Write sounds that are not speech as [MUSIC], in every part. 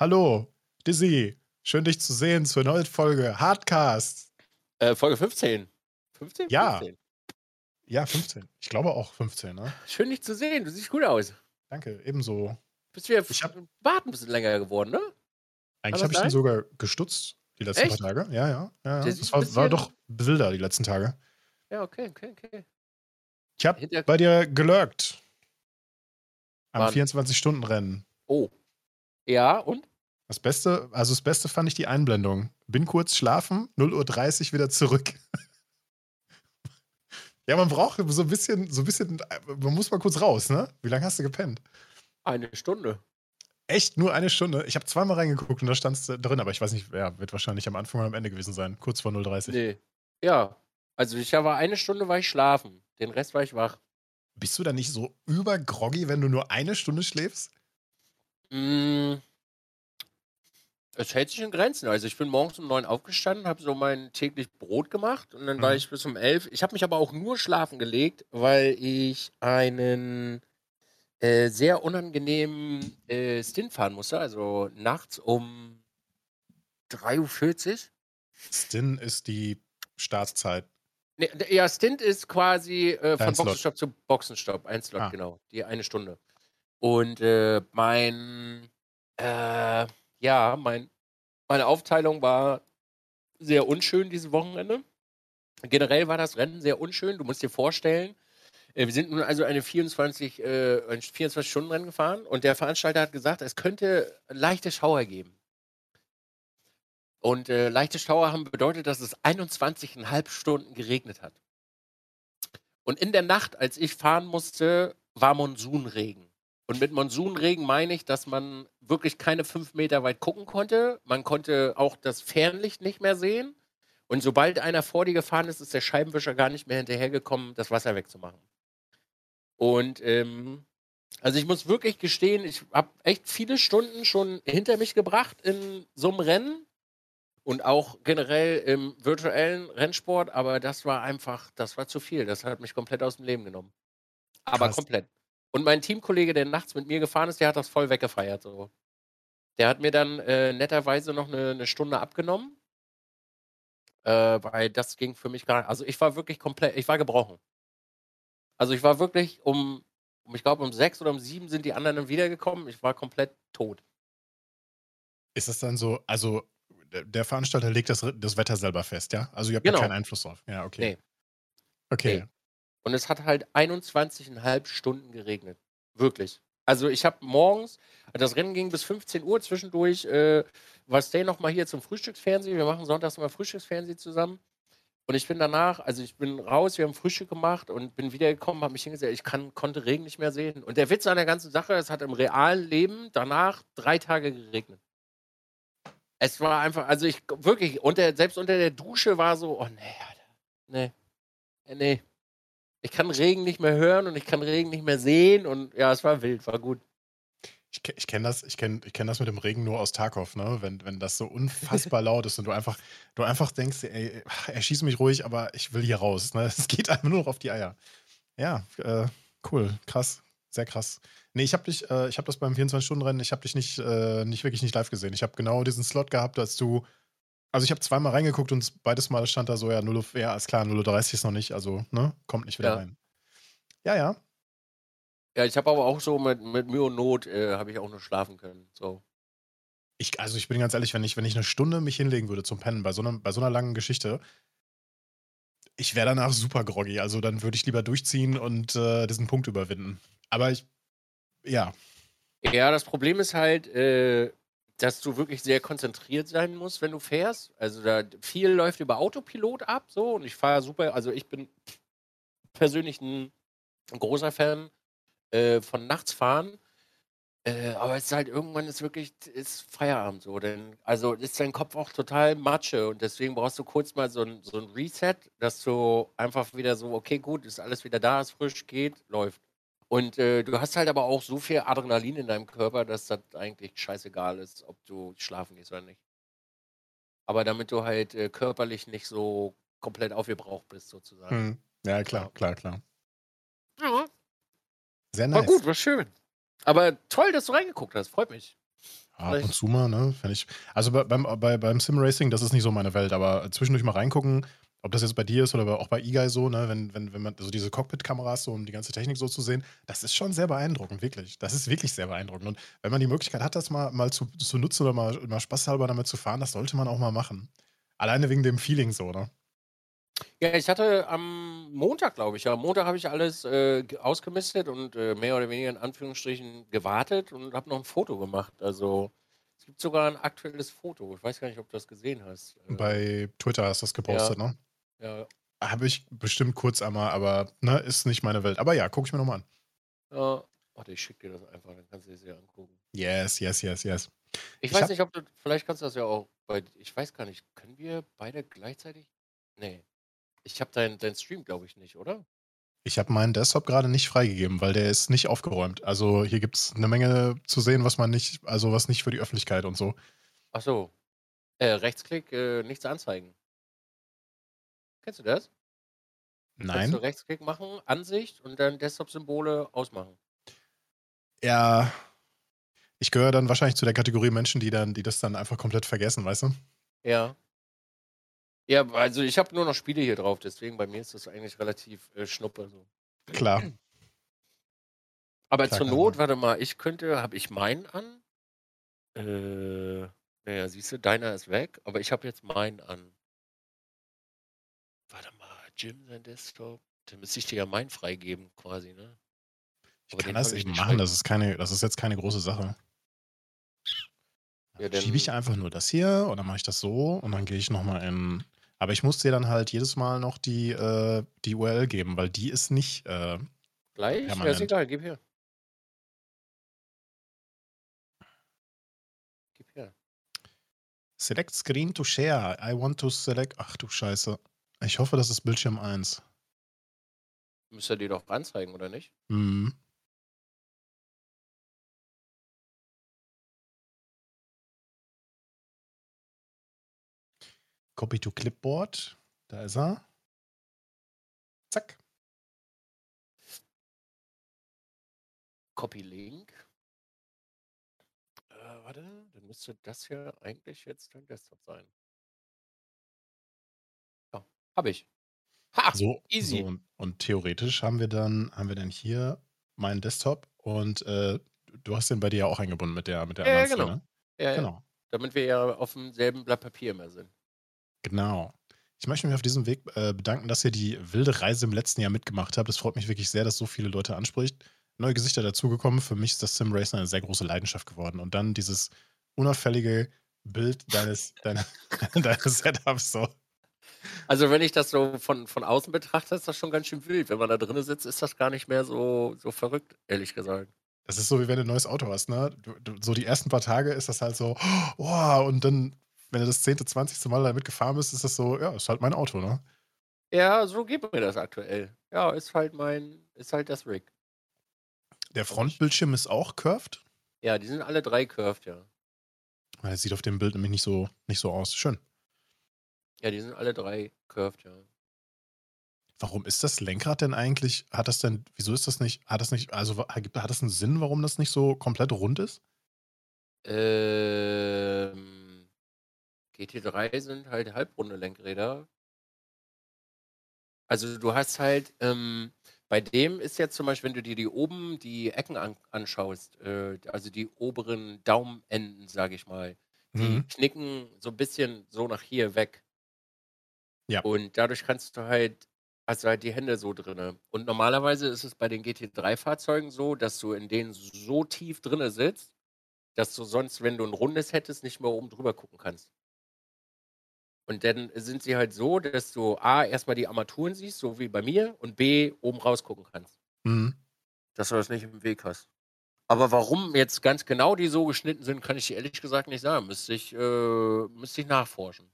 Hallo, Dizzy. Schön, dich zu sehen zur neuen Folge Hardcast. Äh, Folge 15. 15? Ja. 15. Ja, 15. Ich glaube auch 15, ne? Schön, dich zu sehen. Du siehst gut aus. Danke, ebenso. Bist wieder Ich hab- Bart ein bisschen länger geworden, ne? Eigentlich das habe ich den sein? sogar gestutzt die letzten Echt? paar Tage. Ja, ja. ja, ja. Das ein war, war doch wilder die letzten Tage. Ja, okay, okay, okay. Ich habe bei dir gelurkt. Am Wann? 24-Stunden-Rennen. Oh. Ja, und? Das Beste, also das Beste fand ich die Einblendung. Bin kurz schlafen, 0.30 Uhr wieder zurück. [LAUGHS] ja, man braucht so ein bisschen, so ein bisschen, man muss mal kurz raus, ne? Wie lange hast du gepennt? Eine Stunde. Echt nur eine Stunde? Ich habe zweimal reingeguckt und da stand es drin, aber ich weiß nicht, ja, wird wahrscheinlich am Anfang oder am Ende gewesen sein. Kurz vor 0.30 Nee. Ja. Also ich war eine Stunde war ich schlafen. Den Rest war ich wach. Bist du da nicht so übergroggy, wenn du nur eine Stunde schläfst? Mm. Es hält sich in Grenzen. Also ich bin morgens um neun aufgestanden, habe so mein täglich Brot gemacht und dann war Mhm. ich bis um elf. Ich habe mich aber auch nur schlafen gelegt, weil ich einen äh, sehr unangenehmen äh, Stint fahren musste. Also nachts um 3.40 Uhr. Stin ist die Startzeit. Nee, ja, Stint ist quasi äh, von. Boxenstopp zu Boxenstopp. Ein Slot, Ah. genau. Die eine Stunde. Und äh, mein, äh, ja, mein, meine Aufteilung war sehr unschön dieses Wochenende. Generell war das Rennen sehr unschön. Du musst dir vorstellen, äh, wir sind nun also eine 24, äh, ein 24-Stunden-Rennen gefahren und der Veranstalter hat gesagt, es könnte leichte Schauer geben. Und äh, leichte Schauer haben bedeutet, dass es 21,5 Stunden geregnet hat. Und in der Nacht, als ich fahren musste, war Monsunregen. Und mit Monsunregen meine ich, dass man wirklich keine fünf Meter weit gucken konnte. Man konnte auch das Fernlicht nicht mehr sehen. Und sobald einer vor dir gefahren ist, ist der Scheibenwischer gar nicht mehr hinterhergekommen, das Wasser wegzumachen. Und ähm, also ich muss wirklich gestehen, ich habe echt viele Stunden schon hinter mich gebracht in so einem Rennen und auch generell im virtuellen Rennsport, aber das war einfach, das war zu viel. Das hat mich komplett aus dem Leben genommen. Aber Krass. komplett. Und mein Teamkollege, der nachts mit mir gefahren ist, der hat das voll weggefeiert. So. Der hat mir dann äh, netterweise noch eine, eine Stunde abgenommen. Äh, weil das ging für mich gar nicht. Also ich war wirklich komplett, ich war gebrochen. Also ich war wirklich um, um ich glaube um sechs oder um sieben sind die anderen dann wiedergekommen. Ich war komplett tot. Ist das dann so, also der- Veranstalter legt das, das Wetter selber fest, ja? Also ihr habt Genau. da keinen Einfluss drauf. Ja, okay. Nee. Okay. Nee. Und es hat halt 21,5 Stunden geregnet. Wirklich. Also ich habe morgens, das Rennen ging bis 15 Uhr, zwischendurch äh, war Stay nochmal hier zum Frühstücksfernsehen. Wir machen sonntags immer Frühstücksfernsehen zusammen. Und ich bin danach, also ich bin raus, wir haben Frühstück gemacht und bin wiedergekommen, habe mich hingesetzt, ich kann, konnte Regen nicht mehr sehen. Und der Witz an der ganzen Sache, es hat im realen Leben danach drei Tage geregnet. Es war einfach, also ich wirklich, unter, selbst unter der Dusche war so, oh nee, Alter, nee, äh, nee. Ich kann Regen nicht mehr hören und ich kann Regen nicht mehr sehen und ja, es war wild, war gut. Ich, ich kenne das, ich kenn, ich kenn das mit dem Regen nur aus Tarkov, ne? Wenn, wenn das so unfassbar [LAUGHS] laut ist und du einfach, du einfach denkst, ey, erschieß mich ruhig, aber ich will hier raus. Ne? Es geht einfach nur noch auf die Eier. Ja, äh, cool, krass, sehr krass. Nee, ich habe dich, äh, ich habe das beim 24-Stunden-Rennen, ich habe dich nicht, äh, nicht wirklich nicht live gesehen. Ich habe genau diesen Slot gehabt, als du. Also ich habe zweimal reingeguckt und beides Mal stand da so, ja, 0, Uhr- ja, ist klar, 0.30 Uhr ist noch nicht, also, ne, kommt nicht wieder Ja. rein. Ja, ja. Ja, ich habe aber auch so mit, mit Mühe und Not äh, habe ich auch nur schlafen können. So. Ich, also ich bin ganz ehrlich, wenn ich, wenn ich eine Stunde mich hinlegen würde zum Pennen bei so, einem, bei so einer langen Geschichte, ich wäre danach super groggy. Also dann würde ich lieber durchziehen und äh, diesen Punkt überwinden. Aber ich, ja, Ja, das Problem ist halt, äh, dass du wirklich sehr konzentriert sein musst, wenn du fährst. Also da viel läuft über Autopilot ab, so und ich fahre super. Also ich bin persönlich ein, großer Fan äh, von Nachtsfahren. Äh, aber es ist halt irgendwann ist wirklich ist Feierabend so, denn also ist dein Kopf auch total Matsche und deswegen brauchst du kurz mal so ein, so ein Reset, dass du einfach wieder so, okay, gut, ist alles wieder da, ist frisch, geht, läuft. Und äh, du hast halt aber auch so viel Adrenalin in deinem Körper, dass das eigentlich scheißegal ist, ob du schlafen gehst oder nicht. Aber damit du halt äh, körperlich nicht so komplett aufgebraucht bist, sozusagen. hm. ja, klar, Ja. klar, klar. Ja, Sehr war nice. gut, war schön. Aber toll, dass du reingeguckt hast, freut mich. ab und zu mal, ne? Ich, also bei, beim, bei, beim Sim-Racing, das ist nicht so meine Welt, aber zwischendurch mal reingucken, ob das jetzt bei dir ist oder auch bei eGuy so, ne, wenn, wenn, wenn man so diese Cockpit-Kameras so um die ganze Technik so zu sehen, das ist schon sehr beeindruckend, wirklich. Das ist wirklich sehr beeindruckend. Und wenn man die Möglichkeit hat, das mal, mal zu, zu nutzen oder mal, mal spaßhalber damit zu fahren, das sollte man auch mal machen. Alleine wegen dem Feeling so, ne? Ja, ich hatte am Montag, glaube ich, ja, am Montag habe ich alles äh, ausgemistet und äh, mehr oder weniger in Anführungsstrichen gewartet und habe noch ein Foto gemacht. Also es gibt sogar ein aktuelles Foto. Ich weiß gar nicht, ob du das gesehen hast. Äh, Bei Twitter hast du das gepostet, ja. ne? Ja. Habe ich bestimmt kurz einmal, aber ne, ist nicht meine Welt. Aber ja, gucke ich mir nochmal an. Ja. Warte, ich schicke dir das einfach, dann kannst du es dir angucken. Yes, yes, yes, yes. Ich, ich weiß nicht, ob du, vielleicht kannst du das ja auch bei, ich weiß gar nicht, können wir beide gleichzeitig? Nee. Ich habe deinen dein Stream, glaube ich, nicht, oder? Ich habe meinen Desktop gerade nicht freigegeben, weil der ist nicht aufgeräumt. Also hier gibt es eine Menge zu sehen, was man nicht, also was nicht für die Öffentlichkeit und so. Ach so. Äh, Rechtsklick, äh, nichts anzeigen. Kennst du das? Nein. Kannst du Rechtsklick machen, Ansicht und dann Desktop-Symbole ausmachen. Ja. Ich gehöre dann wahrscheinlich zu der Kategorie Menschen, die dann, die das dann einfach komplett vergessen, weißt du? Ja. Ja, also ich habe nur noch Spiele hier drauf, deswegen bei mir ist das eigentlich relativ äh, schnuppe. So. Klar. Aber Klar, zur Not, warte mal, ich könnte, habe ich meinen an? Äh, naja, siehst du, deiner ist weg, aber ich habe jetzt meinen an. Jim, sein Desktop. Dann müsste ich dir ja meinen freigeben, quasi, ne? Ich aber kann das eben machen, das ist, keine, das ist jetzt keine große Sache. Ja, dann schiebe ich einfach nur das hier und dann mache ich das so und dann gehe ich nochmal in aber ich muss dir dann halt jedes Mal noch die, äh, die URL geben, weil die ist nicht äh, Gleich? Ja, ist egal, gib her. Gib her. Select Screen to Share. I want to select. Ach du Scheiße. Ich hoffe, das ist Bildschirm 1. Müsste die doch anzeigen, oder nicht? Mhm. Copy to Clipboard. Da ist er. Zack. Copy Link. Äh, warte, dann müsste das hier eigentlich jetzt dein Desktop sein. Habe ich. Ha, so, easy. So, und theoretisch haben wir dann, haben wir dann hier meinen Desktop und äh, du hast den bei dir ja auch eingebunden mit der, mit der ja, anderen genau. Ja, genau. Ja. Damit wir ja auf demselben Blatt Papier mehr sind. Genau. Ich möchte mich auf diesem Weg äh, bedanken, dass ihr die wilde Reise im letzten Jahr mitgemacht habt. Es freut mich wirklich sehr, dass so viele Leute anspricht. Neue Gesichter dazugekommen. Für mich ist das Sim Racing eine sehr große Leidenschaft geworden. Und dann dieses unauffällige Bild deines, deiner, [LAUGHS] deines Setups so. Also wenn ich das so von, von außen betrachte, ist das schon ganz schön wild. Wenn man da drin sitzt, ist das gar nicht mehr so, so verrückt, ehrlich gesagt. Das ist so, wie wenn du ein neues Auto hast, ne? Du, du, so die ersten paar Tage ist das halt so, oh, und dann wenn du das 10., 20. Mal damit gefahren bist, ist das so, ja, ist halt mein Auto, ne? Ja, so geht mir das aktuell. Ja, ist halt mein, ist halt das Rig. Der Frontbildschirm ist auch curved? Ja, die sind alle drei curved, ja. Das sieht auf dem Bild nämlich nicht so, nicht so aus. Schön. Ja, die sind alle drei curved, ja. Warum ist das Lenkrad denn eigentlich? Hat das denn, wieso ist das nicht, hat das nicht, also hat das einen Sinn, warum das nicht so komplett rund ist? Ähm GT3 sind halt halbrunde Lenkräder. Also du hast halt, ähm, bei dem ist jetzt zum Beispiel, wenn du dir die oben die Ecken an, anschaust, äh, also die oberen Daumenenden, sage ich mal, die mhm. knicken so ein bisschen so nach hier weg. Ja. Und dadurch kannst du halt, hast du halt die Hände so drinne. Und normalerweise ist es bei den GT3-Fahrzeugen so, dass du in denen so tief drinne sitzt, dass du sonst, wenn du ein rundes hättest, nicht mehr oben drüber gucken kannst. Und dann sind sie halt so, dass du A, erstmal die Armaturen siehst, so wie bei mir, und B, oben rausgucken kannst. Mhm. Dass du das nicht im Weg hast. Aber warum jetzt ganz genau die so geschnitten sind, kann ich dir ehrlich gesagt nicht sagen. Müsste ich, äh, müsste ich nachforschen.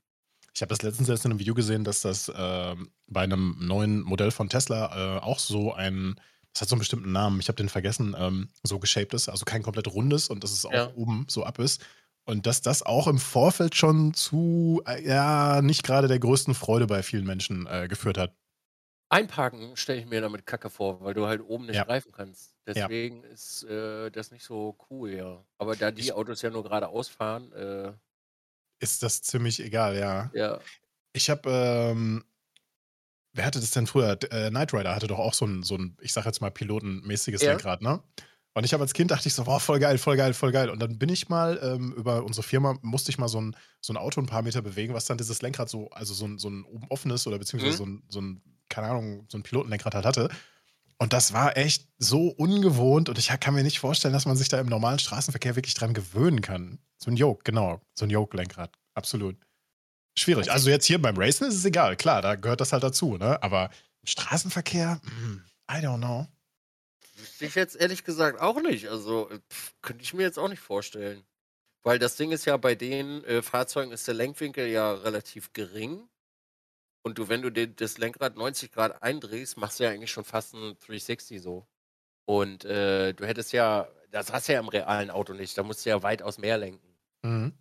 Ich habe das letztens erst in einem Video gesehen, dass das äh, bei einem neuen Modell von Tesla äh, auch so ein, das hat so einen bestimmten Namen, ich habe den vergessen, ähm, so geshaped ist, also kein komplett rundes und dass es auch ja. oben so ab ist. Und dass das auch im Vorfeld schon zu, äh, ja, nicht gerade der größten Freude bei vielen Menschen äh, geführt hat. Einparken stelle ich mir damit kacke vor, weil du halt oben nicht Ja. greifen kannst. Ja. Deswegen ist, äh, das nicht so cool, ja. Aber da die Ich Autos ja nur geradeaus fahren, äh Ist das ziemlich egal, ja. Ja. Ich habe, ähm wer hatte das denn früher? Äh, Knight Rider hatte doch auch so 'n so 'n, ich sage jetzt mal, pilotenmäßiges Ja. Lenkrad, ne? Und ich habe als Kind dachte ich so: „Boah, voll geil, voll geil, voll geil.“ Und dann bin ich mal, ähm über unsere Firma musste ich mal so 'n so 'n Auto 'n paar Meter bewegen, was dann dieses Lenkrad so also so 'n so 'n oben offenes oder beziehungsweise Mhm. so 'n so 'n, keine Ahnung, so 'n Pilotenlenkrad halt hatte. Und das war echt so ungewohnt und ich kann mir nicht vorstellen, dass man sich da im normalen Straßenverkehr wirklich dran gewöhnen kann. So 'n Yoke, genau, so 'n Yoke-Lenkrad, absolut. Schwierig. Also jetzt hier beim Racen ist es egal, klar, da gehört das halt dazu, ne? Aber im Straßenverkehr, hm, I don't know. Ich jetzt ehrlich gesagt auch nicht. Also, äh, pf, könnte ich mir jetzt auch nicht vorstellen. Weil das Ding ist ja, bei den, äh, Fahrzeugen ist der Lenkwinkel ja relativ gering. Und du, wenn du den das Lenkrad 90 Grad eindrehst, machst du ja eigentlich schon fast 'n 360 so. Und, äh, du hättest ja das hast du ja im realen Auto nicht. Da musst du ja weitaus mehr lenken. Mhm.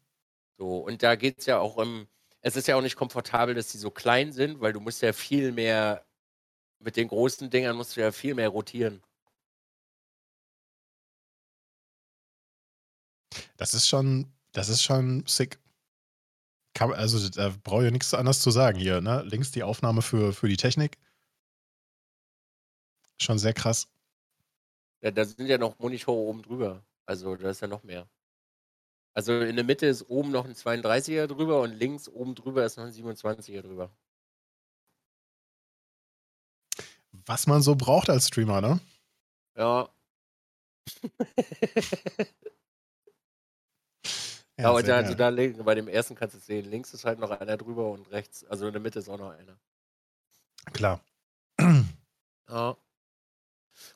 So, und da geht's ja auch im es ist ja auch nicht komfortabel, dass die so klein sind, weil du musst ja viel mehr mit den großen Dingern musst du ja viel mehr rotieren. Das ist schon das ist schon sick. Kann also, da brauche ich ja nix anderes zu sagen hier, ne? Links die Aufnahme für für die Technik. Schon sehr krass. Ja, da sind ja noch Monitore oben drüber. Also, da ist ja noch mehr. Also, in der Mitte ist oben noch 'n 32er drüber und links oben drüber ist noch 'n 27er drüber. Was man so braucht als Streamer, ne? Ja. [LAUGHS] Ja, sehr da also, da bei dem ersten kannst du's sehen. Links ist halt noch einer drüber und rechts also, in der Mitte ist auch noch einer. Klar. [CLEARS THROAT] Ja.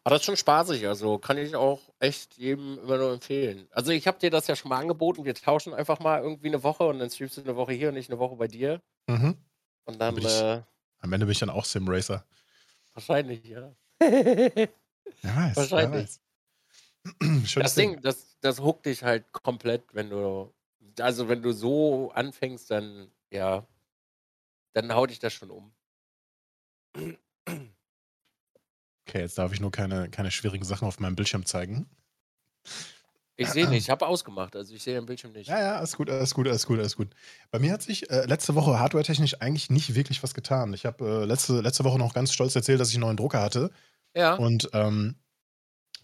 Aber das ist schon spaßig, also, kann ich auch echt jedem immer nur empfehlen. Also, ich habe dir das ja schon mal angeboten. Wir tauschen einfach mal irgendwie 'ne Woche und dann streamst du 'ne Woche hier und ich 'ne Woche bei dir. Mhm. Und Dann dann, ich äh am Ende bin ich dann auch Sim-Racer. Wahrscheinlich, ja. Wer weiß, wer Wahrscheinlich. Weiß. Das Schönes Ding. Ding, das das hookt dich halt komplett, wenn du also, wenn du so anfängst, dann ja dann haut dich das schon um. Okay, jetzt darf ich nur keine keine schwierigen Sachen auf meinem Bildschirm zeigen. Ich sehe nicht, ich habe ausgemacht, also, ich sehe den Bildschirm nicht. Ja, ja, alles gut, alles gut, alles gut, alles gut. Bei mir hat sich, äh, letzte Woche hardwaretechnisch eigentlich nicht wirklich was getan. Ich habe, äh, letzte letzte Woche noch ganz stolz erzählt, dass ich 'n neuen Drucker hatte. Ja. Und, ähm,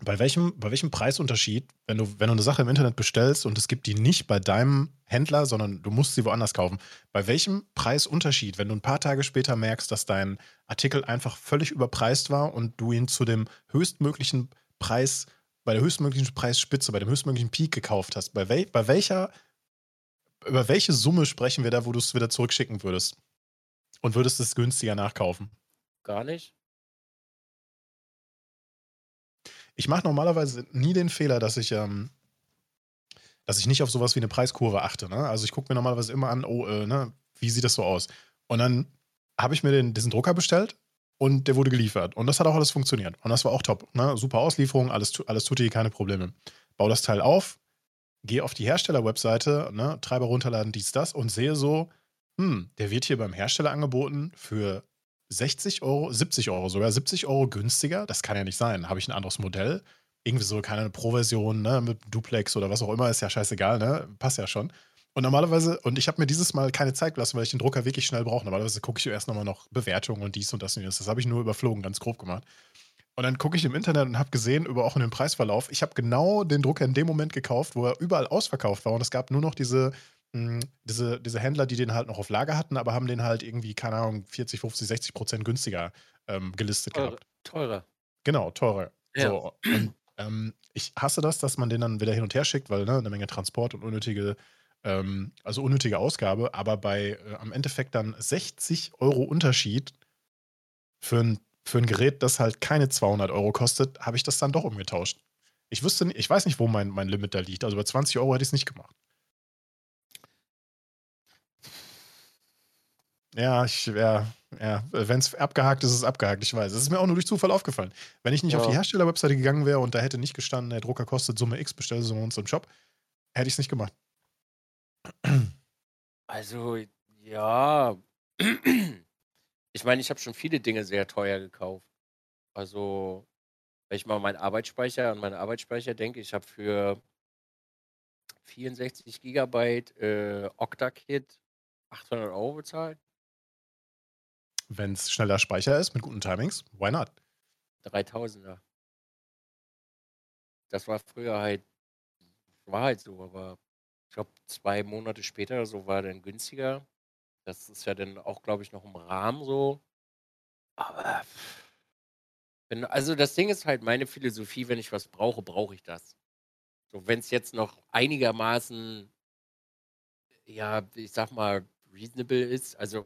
bei welchem bei welchem Preisunterschied, wenn du wenn du 'ne Sache im Internet bestellst und es gibt die nicht bei deinem Händler, sondern du musst sie woanders kaufen. Bei welchem Preisunterschied, wenn du 'n paar Tage später merkst, dass dein Artikel einfach völlig überpreist war und du ihn zu dem höchstmöglichen Preis bei der höchstmöglichen Preisspitze, bei dem höchstmöglichen Peak gekauft hast, bei wel bei welcher über welche Summe sprechen wir da, wo du's wieder zurückschicken würdest? Und würdest es günstiger nachkaufen? Gar nicht? Ich mache normalerweise nie den Fehler, dass ich, ähm dass ich nicht auf so was wie 'ne Preiskurve achte, ne? Also, ich gucke mir normalerweise immer an: „Oh, äh, ne, wie sieht das so aus?“ Und dann habe ich mir den diesen Drucker bestellt und der wurde geliefert. Und das hat auch alles funktioniert. Und das war auch top, ne? Super Auslieferung, alles alles tutti, keine Probleme. Baue das Teil auf, gehe auf die Hersteller-Webseite, ne, Treiber runterladen, dies, das und sehe so: „Hm, der wird hier beim Hersteller angeboten für 60 €, 70 € sogar, 70 € günstiger. Das kann ja nicht sein. Habe ich 'n anderes Modell? Irgendwie so, keine Pro-Version, ne, mit Duplex oder was auch immer, ist ja scheißegal, ne? Passt ja schon. Und normalerweise und ich habe mir dieses Mal keine Zeit gelassen, weil ich den Drucker wirklich schnell brauche. Normalerweise gucke ich erst noch mal noch Bewertungen und dies und das und jenes. Das habe ich nur überflogen, ganz grob gemacht. Und dann gucke ich im Internet und habe gesehen, über auch in dem Preisverlauf, ich habe genau den Drucker in dem Moment gekauft, wo er überall ausverkauft war und es gab nur noch diese hm, diese diese Händler, die den halt noch auf Lager hatten, aber haben den halt irgendwie, keine Ahnung, 40, 50, 60 % günstiger, ähm, gelistet Teurer gehabt. teurer. Genau, teurer. Ja. So, und, ähm, ich hasse das, dass man den dann wieder hin und her schickt, weil, ne, 'ne Menge Transport und unnötige ähm, also, unnötige Ausgabe, aber bei, äh, am Endeffekt dann 60 € Unterschied für 'n für 'n Gerät, das halt keine 200 € kostet, habe ich das dann doch umgetauscht. Ich wüsste ich weiß nicht, wo mein mein Limit da liegt. Also, bei 20 € hätte ich's nicht gemacht. Ja, ich ja, ja, wenn's abgehakt ist, ist es abgehakt, ich weiß. Es ist mir auch nur durch Zufall aufgefallen. Wenn ich nicht auf die Ja. Hersteller-Webseite gegangen wäre und da hätte nicht gestanden, der Drucker kostet Summe X, bestelle bei uns im Shop, hätte ich's nicht gemacht. Also, ja. Ich meine, ich habe schon viele Dinge sehr teuer gekauft. Also, wenn ich mal meinen Arbeitsspeicher an meinen Arbeitsspeicher denke, ich habe für 64 Gigabyte äh, Octa-Kit 800 Euro bezahlt. Wenn es schneller Speicher ist mit guten Timings, why not? 3000er. Das war früher halt, war halt so, aber ich glaube, zwei Monate später so war dann günstiger. Das ist ja dann auch, glaube ich, noch im Rahmen so. Aber wenn, also das Ding ist halt meine Philosophie, wenn ich was brauche, brauche ich das. So, wenn es jetzt noch einigermaßen, ja, ich sag mal, reasonable ist. Also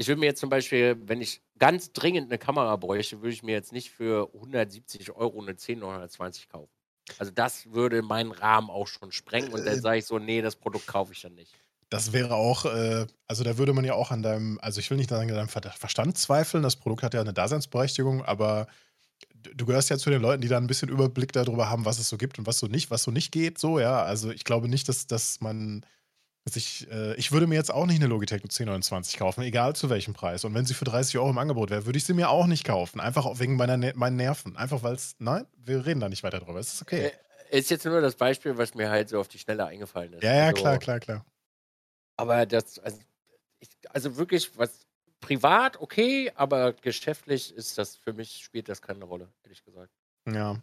ich würde mir jetzt zum Beispiel, wenn ich ganz dringend eine Kamera bräuchte, würde ich mir jetzt nicht für 170 Euro eine 10-120 kaufen. Also das würde meinen Rahmen auch schon sprengen und dann äh, sage ich so, nee, das Produkt kaufe ich dann nicht. Das wäre auch, äh, also da würde man ja auch an deinem, also ich will nicht sagen, an deinem Verstand zweifeln, das Produkt hat ja eine Daseinsberechtigung, aber du gehörst ja zu den Leuten, die da ein bisschen Überblick darüber haben, was es so gibt und was so nicht, was so nicht geht, so, ja. Also ich glaube nicht, dass, dass man ich, äh, ich würde mir jetzt auch nicht eine Logitech 1029 kaufen, egal zu welchem Preis. Und wenn sie für 30 Euro im Angebot wäre, würde ich sie mir auch nicht kaufen. Einfach wegen meiner ne meinen Nerven. Einfach weil es, nein, wir reden da nicht weiter drüber. Es ist okay. Äh, ist jetzt nur das Beispiel, was mir halt so auf die Schnelle eingefallen ist. Ja, ja, also, klar, klar, klar. Aber das, also, ich, also wirklich, was privat okay, aber geschäftlich ist das für mich, spielt das keine Rolle, ehrlich gesagt. Ja.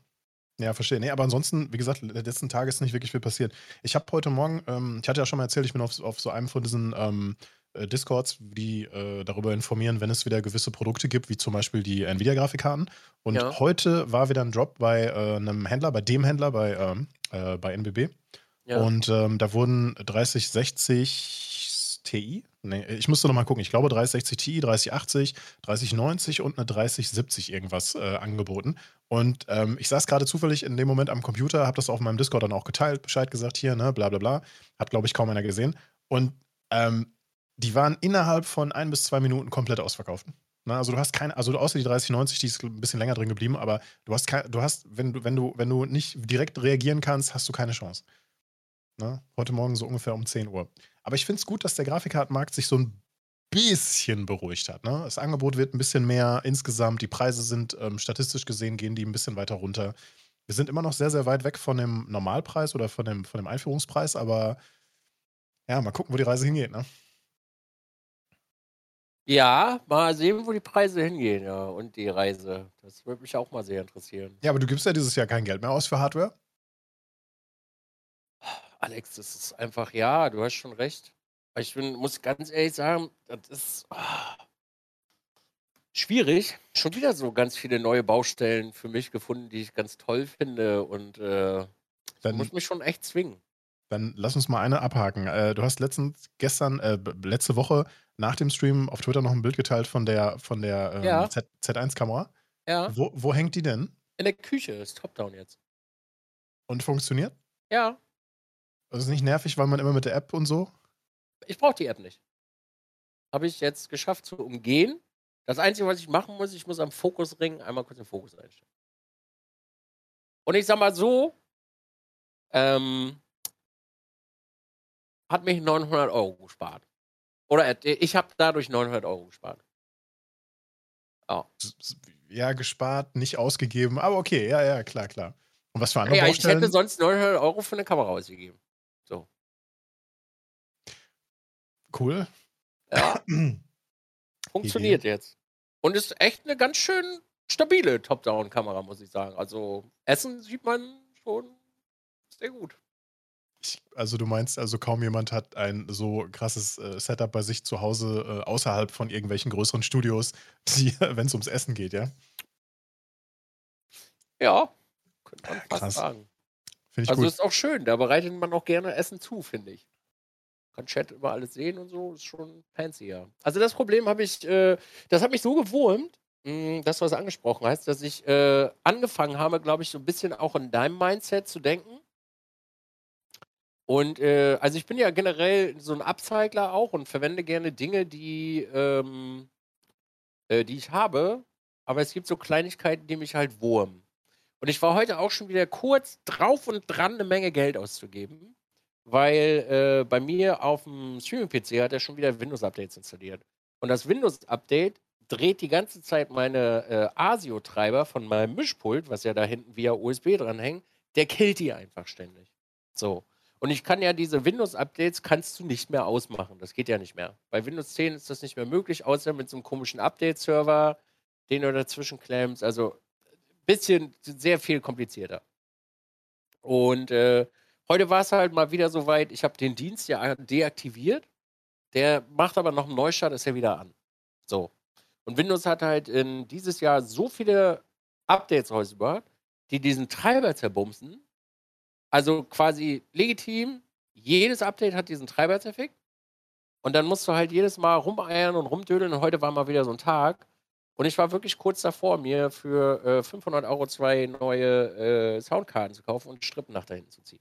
Ja, verstehe. Ne, aber ansonsten, wie gesagt, letzten Tage ist nicht wirklich viel passiert. Ich habe heute Morgen, ähm, ich hatte ja schon mal erzählt, ich bin auf, auf so einem von diesen ähm, äh, Discords, die äh, darüber informieren, wenn es wieder gewisse Produkte gibt, wie zum Beispiel die Nvidia-Grafikkarten. Und ja. heute war wieder ein Drop bei äh, einem Händler, bei dem Händler, bei, ähm, äh, bei NBB. Ja. Und ähm, da wurden 3060 Ti, nee, ich musste noch mal gucken, ich glaube 3060 Ti, 3080, 3090 und eine 3070 irgendwas äh, angeboten. Und ähm, ich saß gerade zufällig in dem Moment am Computer, habe das auf meinem Discord dann auch geteilt, Bescheid gesagt, hier, ne, bla bla bla. Hat, glaube ich, kaum einer gesehen. Und ähm, die waren innerhalb von ein bis zwei Minuten komplett ausverkauft. Na, ne, also du hast keine, also außer die 3090, die ist ein bisschen länger drin geblieben, aber du hast kein, du hast, wenn du, wenn du, wenn du nicht direkt reagieren kannst, hast du keine Chance. Na, ne, heute Morgen so ungefähr um 10 Uhr. Aber ich finde es gut, dass der Grafikkartenmarkt sich so ein bisschen beruhigt hat. Ne? Das Angebot wird ein bisschen mehr insgesamt. Die Preise sind ähm, statistisch gesehen, gehen die ein bisschen weiter runter. Wir sind immer noch sehr, sehr weit weg von dem Normalpreis oder von dem, von dem Einführungspreis, aber ja, mal gucken, wo die Reise hingeht. Ne? Ja, mal sehen, wo die Preise hingehen, ja, und die Reise. Das würde mich auch mal sehr interessieren. Ja, aber du gibst ja dieses Jahr kein Geld mehr aus für Hardware? Alex, das ist einfach, ja, du hast schon recht. Ich bin, muss ganz ehrlich sagen, das ist ah, schwierig. Schon wieder so ganz viele neue Baustellen für mich gefunden, die ich ganz toll finde und äh, Dann muss mich schon echt zwingen. Dann lass uns mal eine abhaken. Äh, du hast letztens, gestern, äh, letzte Woche nach dem Stream auf Twitter noch ein Bild geteilt von der, von der ähm, Ja, Z, Z1-Kamera. ja. Wo, wo hängt die denn? In der Küche ist Top-Down jetzt. Und funktioniert? Ja. Also ist nicht nervig, weil man immer mit der App und so? Ich brauche die App nicht. Habe ich jetzt geschafft zu umgehen. Das Einzige, was ich machen muss, ich muss am Fokusring einmal kurz den Fokus einstellen. Und ich sag mal so, ähm, hat mich 900 Euro gespart. Oder ich habe dadurch 900 Euro gespart. Oh. Ja, gespart, nicht ausgegeben, aber okay, ja, ja, klar, klar. Und was für andere ja, Baustellen? Ich hätte sonst 900 Euro für eine Kamera ausgegeben. Cool. Ja. [CLEARS THROAT] Funktioniert Idee. jetzt. Und ist echt eine ganz schön stabile Top-Down-Kamera, muss ich sagen. Also, Essen sieht man schon sehr gut. Ich, also, du meinst, also kaum jemand hat ein so krasses äh, Setup bei sich zu Hause äh, außerhalb von irgendwelchen größeren Studios, [LAUGHS] wenn es ums Essen geht, ja? Ja, könnte man fast Krass. sagen. also, gut. ist auch schön. Da bereitet man auch gerne Essen zu, finde ich kann Chat über alles sehen und so, ist schon fancy, ja. Also das Problem habe ich, äh, das hat mich so gewurmt, mh, hm, das, was angesprochen hast, dass ich äh, angefangen habe, glaube ich, so ein bisschen auch in deinem Mindset zu denken. Und äh, also ich bin ja generell so ein Upcycler auch und verwende gerne Dinge, die, ähm, äh, die ich habe, aber es gibt so Kleinigkeiten, die mich halt wurmen. Und ich war heute auch schon wieder kurz drauf und dran, eine Menge Geld auszugeben weil äh, bei mir auf dem Streaming-PC hat er schon wieder Windows-Updates installiert. Und das Windows-Update dreht die ganze Zeit meine äh, ASIO-Treiber von meinem Mischpult, was ja da hinten via USB dranhängt, der killt die einfach ständig. So. Und ich kann ja diese Windows-Updates kannst du nicht mehr ausmachen. Das geht ja nicht mehr. Bei Windows 10 ist das nicht mehr möglich, außer mit so einem komischen Update-Server, den du dazwischen klemmst. Also ein bisschen sehr viel komplizierter. Und äh, heute war es halt mal wieder so weit, ich habe den Dienst ja deaktiviert. Der macht aber noch einen Neustart, ist er wieder an. So. Und Windows hat halt in dieses Jahr so viele Updates rausgebracht, die diesen Treiber zerbumsen. Also quasi legitim, jedes Update hat diesen Treiber-Effekt. Und dann musst du halt jedes Mal rumeiern und rumdödeln. Und heute war mal wieder so ein Tag. Und ich war wirklich kurz davor, mir für äh, 500 Euro zwei neue äh, Soundkarten zu kaufen und Strippen nach dahin zu ziehen.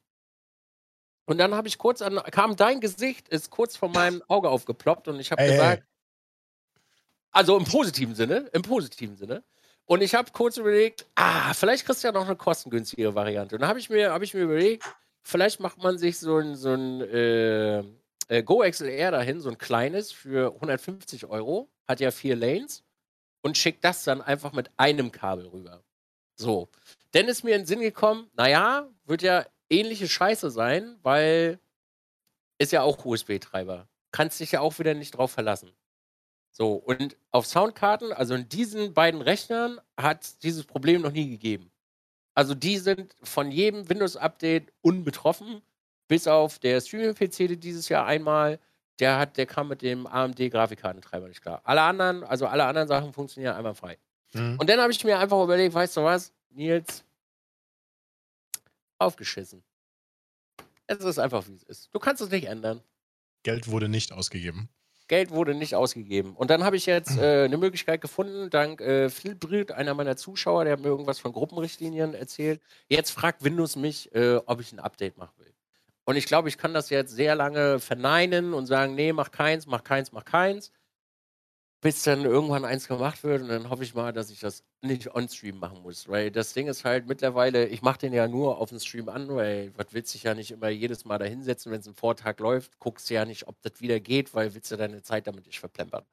Und dann habe ich kurz an, kam dein Gesicht, ist kurz vor meinem Auge aufgeploppt und ich habe gesagt, ey. also im positiven Sinne, im positiven Sinne. Und ich habe kurz überlegt, ah, vielleicht kriegst du ja noch eine kostengünstige Variante. Und dann habe ich, mir, hab ich mir überlegt, vielleicht macht man sich so ein, so ein äh, äh, Go XLR dahin, so ein kleines für 150 Euro, hat ja vier Lanes und schickt das dann einfach mit einem Kabel rüber. So. Dann ist mir in den Sinn gekommen, naja, wird ja ähnliche Scheiße sein, weil ist ja auch USB-Treiber. Kannst dich ja auch wieder nicht drauf verlassen. So, und auf Soundkarten, also in diesen beiden Rechnern, hat dieses Problem noch nie gegeben. Also die sind von jedem Windows-Update unbetroffen, bis auf der Streaming-PC dieses Jahr einmal, der hat, der kam mit dem AMD-Grafikkartentreiber nicht klar. Alle anderen, also alle anderen Sachen funktionieren einmal frei. Mhm. Und dann habe ich mir einfach überlegt, weißt du was, Nils, aufgeschissen. Es ist einfach, wie es ist. Du kannst es nicht ändern. Geld wurde nicht ausgegeben. Geld wurde nicht ausgegeben. Und dann habe ich jetzt [CLEARS THROAT] äh, eine Möglichkeit gefunden, dank äh, Phil Brüt, einer meiner Zuschauer, der hat mir irgendwas von Gruppenrichtlinien erzählt. Jetzt fragt Windows mich, äh, ob ich ein Update machen will. Und ich glaube, ich kann das jetzt sehr lange verneinen und sagen, nee, mach keins, mach keins, mach keins bis dann irgendwann eins gemacht wird und dann hoffe ich mal, dass ich das nicht on-stream machen muss. Weil das Ding ist halt mittlerweile, ich mache den ja nur auf dem Stream an, weil was willst du ja nicht immer jedes Mal da hinsetzen, wenn es im Vortag läuft, guckst du ja nicht, ob das wieder geht, weil willst du deine Zeit damit nicht verplempern.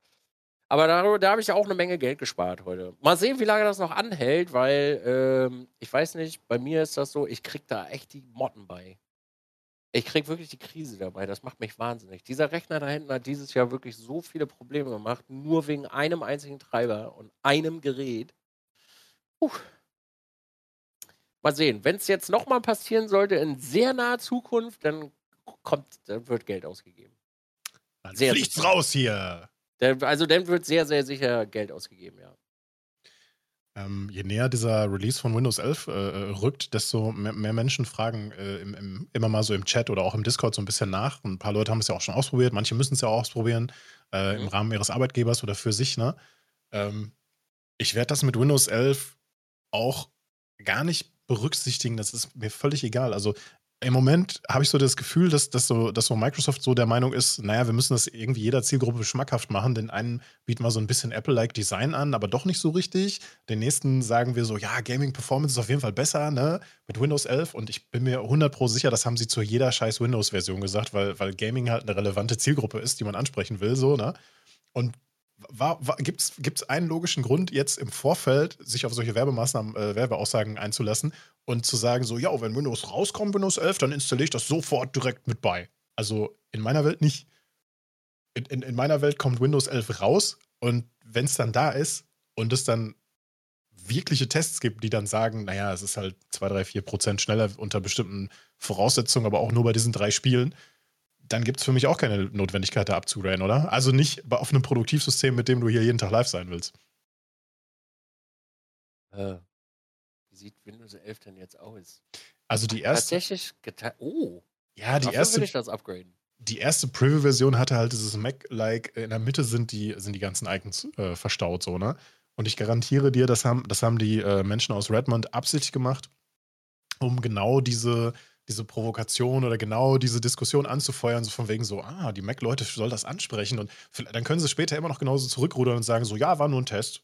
Aber da, da habe ich auch eine Menge Geld gespart heute. Mal sehen, wie lange das noch anhält, weil ähm, ich weiß nicht, bei mir ist das so, ich krieg da echt die Motten bei. Ich kriege wirklich die Krise dabei. Das macht mich wahnsinnig. Dieser Rechner da hinten hat dieses Jahr wirklich so viele Probleme gemacht, nur wegen einem einzigen Treiber und einem Gerät. Puh. Mal sehen. Wenn es jetzt nochmal passieren sollte in sehr naher Zukunft, dann kommt, dann wird Geld ausgegeben. Dann sehr fliegt's sicher. raus hier. Also dann wird sehr, sehr sicher Geld ausgegeben, ja. Ähm, je näher dieser Release von Windows 11 äh, äh, rückt, desto mehr, mehr Menschen fragen äh, im, im, immer mal so im Chat oder auch im Discord so ein bisschen nach. Und ein paar Leute haben es ja auch schon ausprobiert, manche müssen es ja auch ausprobieren äh, mhm. im Rahmen ihres Arbeitgebers oder für sich. Ne? Ähm, ich werde das mit Windows 11 auch gar nicht berücksichtigen. Das ist mir völlig egal. Also im Moment habe ich so das Gefühl, dass, dass, so, dass so Microsoft so der Meinung ist, naja, wir müssen das irgendwie jeder Zielgruppe schmackhaft machen. Den einen bieten wir so ein bisschen Apple-like Design an, aber doch nicht so richtig. Den nächsten sagen wir so, ja, Gaming Performance ist auf jeden Fall besser, ne, mit Windows 11. Und ich bin mir 100 pro sicher, das haben sie zu jeder scheiß Windows-Version gesagt, weil, weil Gaming halt eine relevante Zielgruppe ist, die man ansprechen will, so, ne. Und Gibt es einen logischen Grund, jetzt im Vorfeld sich auf solche Werbemaßnahmen, äh, Werbeaussagen einzulassen und zu sagen, so, ja, wenn Windows rauskommt, Windows 11, dann installiere ich das sofort direkt mit bei? Also in meiner Welt nicht. In, in, in meiner Welt kommt Windows 11 raus und wenn es dann da ist und es dann wirkliche Tests gibt, die dann sagen, naja, es ist halt 2, 3, 4 Prozent schneller unter bestimmten Voraussetzungen, aber auch nur bei diesen drei Spielen, dann gibt es für mich auch keine Notwendigkeit, da abzugraden, oder? Also nicht auf einem Produktivsystem, mit dem du hier jeden Tag live sein willst. Äh, wie sieht Windows 11 denn jetzt aus? Also die erste. Tatsächlich geteilt. Oh. Ja, die erste. will ich das upgraden. Die erste Preview-Version hatte halt dieses Mac-like, in der Mitte sind die, sind die ganzen Icons äh, verstaut, so, ne? Und ich garantiere dir, das haben, das haben die äh, Menschen aus Redmond absichtlich gemacht, um genau diese, diese Provokation oder genau diese Diskussion anzufeuern, so von wegen so, ah, die Mac-Leute soll das ansprechen und dann können sie später immer noch genauso zurückrudern und sagen so, ja, war nur ein Test.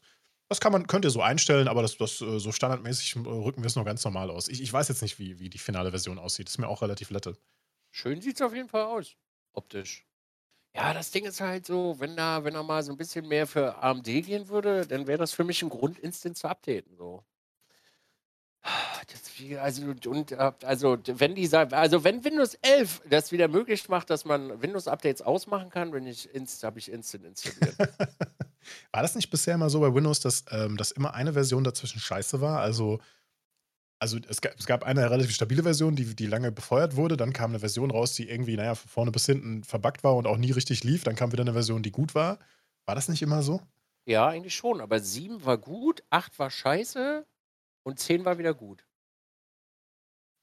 Das kann man, könnt ihr so einstellen, aber das, das äh, so standardmäßig äh, rücken wir es noch ganz normal aus. Ich, ich weiß jetzt nicht, wie, wie die finale Version aussieht. Ist mir auch relativ lette. Schön sieht es auf jeden Fall aus. Optisch. Ja, das Ding ist halt so, wenn da wenn er mal so ein bisschen mehr für AMD gehen würde, dann wäre das für mich ein Grund, instant zu updaten, so. Also und äh, also wenn dieser also wenn Windows 11 das wieder möglich macht, dass man Windows-Updates ausmachen kann, wenn ich inst habe ich instant installiert. [LAUGHS] War das nicht bisher immer so bei Windows, dass, ähm, dass immer eine Version dazwischen scheiße war? Also also es gab, es gab eine relativ stabile Version, die, die lange befeuert wurde. Dann kam eine Version raus, die irgendwie, naja, von vorne bis hinten verbuggt war und auch nie richtig lief. Dann kam wieder eine Version, die gut war. War das nicht immer so? Ja, eigentlich schon, aber 7 war gut, 8 war scheiße und 10 war wieder gut.